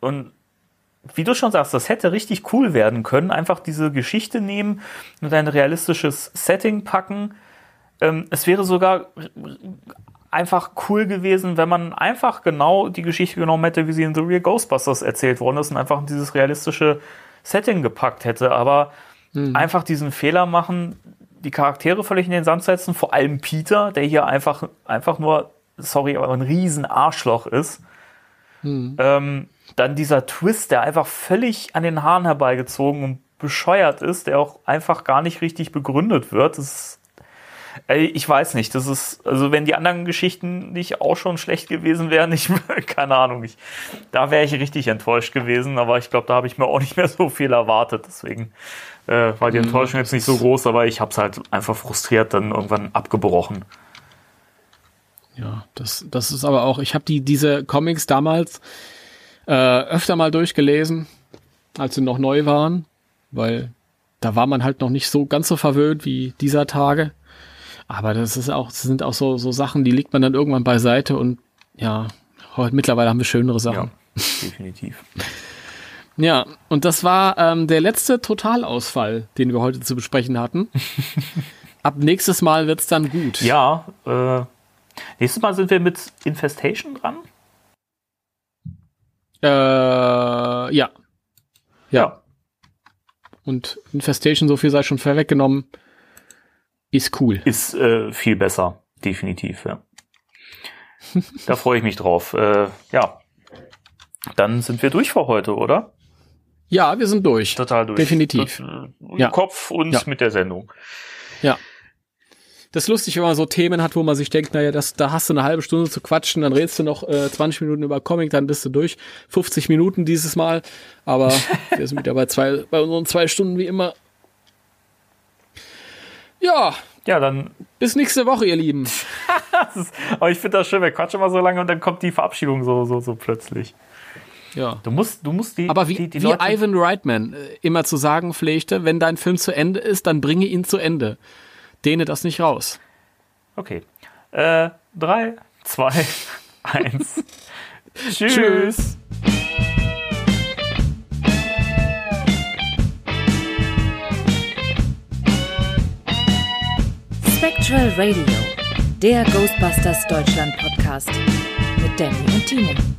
und wie du schon sagst, das hätte richtig cool werden können. Einfach diese Geschichte nehmen und ein realistisches Setting packen. Ähm, es wäre sogar einfach cool gewesen, wenn man einfach genau die Geschichte genommen hätte, wie sie in The Real Ghostbusters erzählt worden ist und einfach in dieses realistische Setting gepackt hätte. Aber einfach diesen Fehler machen, die Charaktere völlig in den Sand setzen, vor allem Peter, der hier einfach, einfach nur, sorry, aber ein riesen Arschloch ist. Ähm, dann dieser Twist, der einfach völlig an den Haaren herbeigezogen und bescheuert ist, der auch einfach gar nicht richtig begründet wird. Das ist, ich weiß nicht, das ist, also wenn die anderen Geschichten nicht auch schon schlecht gewesen wären, ich, keine Ahnung, ich, da wäre ich richtig enttäuscht gewesen, aber ich glaube, da habe ich mir auch nicht mehr so viel erwartet, deswegen äh, war die Enttäuschung jetzt nicht so groß, aber ich habe es halt einfach frustriert dann irgendwann abgebrochen. Ja, das, das ist aber auch, ich habe die, diese Comics damals äh, öfter mal durchgelesen, als sie noch neu waren, weil da war man halt noch nicht so ganz so verwöhnt wie dieser Tage. Aber das ist auch, das sind auch so, so Sachen, die legt man dann irgendwann beiseite und ja, heute mittlerweile haben wir schönere Ja, Sachen. definitiv. Ja, und das war ähm, der letzte Totalausfall, den wir heute zu besprechen hatten. Ab nächstes Mal wird's dann gut. Ja, äh, nächstes Mal sind wir mit Infestation dran. Äh, ja. ja. Ja. Und Infestation, so viel sei schon vorweggenommen, ist cool. Ist äh, viel besser, definitiv, ja. da freue ich mich drauf. Äh, ja. Dann sind wir durch für heute, oder? Ja, wir sind durch. Total durch. Definitiv. Das, äh, Ja. Kopf und Ja. mit der Sendung. Ja. Das ist lustig, wenn man so Themen hat, wo man sich denkt, naja, das, da hast du eine halbe Stunde zu quatschen, dann redest du noch äh, 20 Minuten über Comic, dann bist du durch. 50 Minuten dieses Mal. Aber wir sind wieder bei, zwei, bei unseren zwei Stunden wie immer. Ja, Ja, dann. Bis nächste Woche, ihr Lieben. ist, aber ich finde das schön, wir quatschen immer so lange und dann kommt die Verabschiedung so, so, so plötzlich. Ja. Du musst, du musst die. Aber wie, die, die wie Ivan Reitman äh, immer zu sagen pflegte, wenn dein Film zu Ende ist, dann bringe ihn zu Ende. Dehne das nicht raus. Okay. Äh, drei, zwei, eins. Tschüss. Tschüss. Spectral Radio, der Ghostbusters Deutschland Podcast mit Danny und Timo.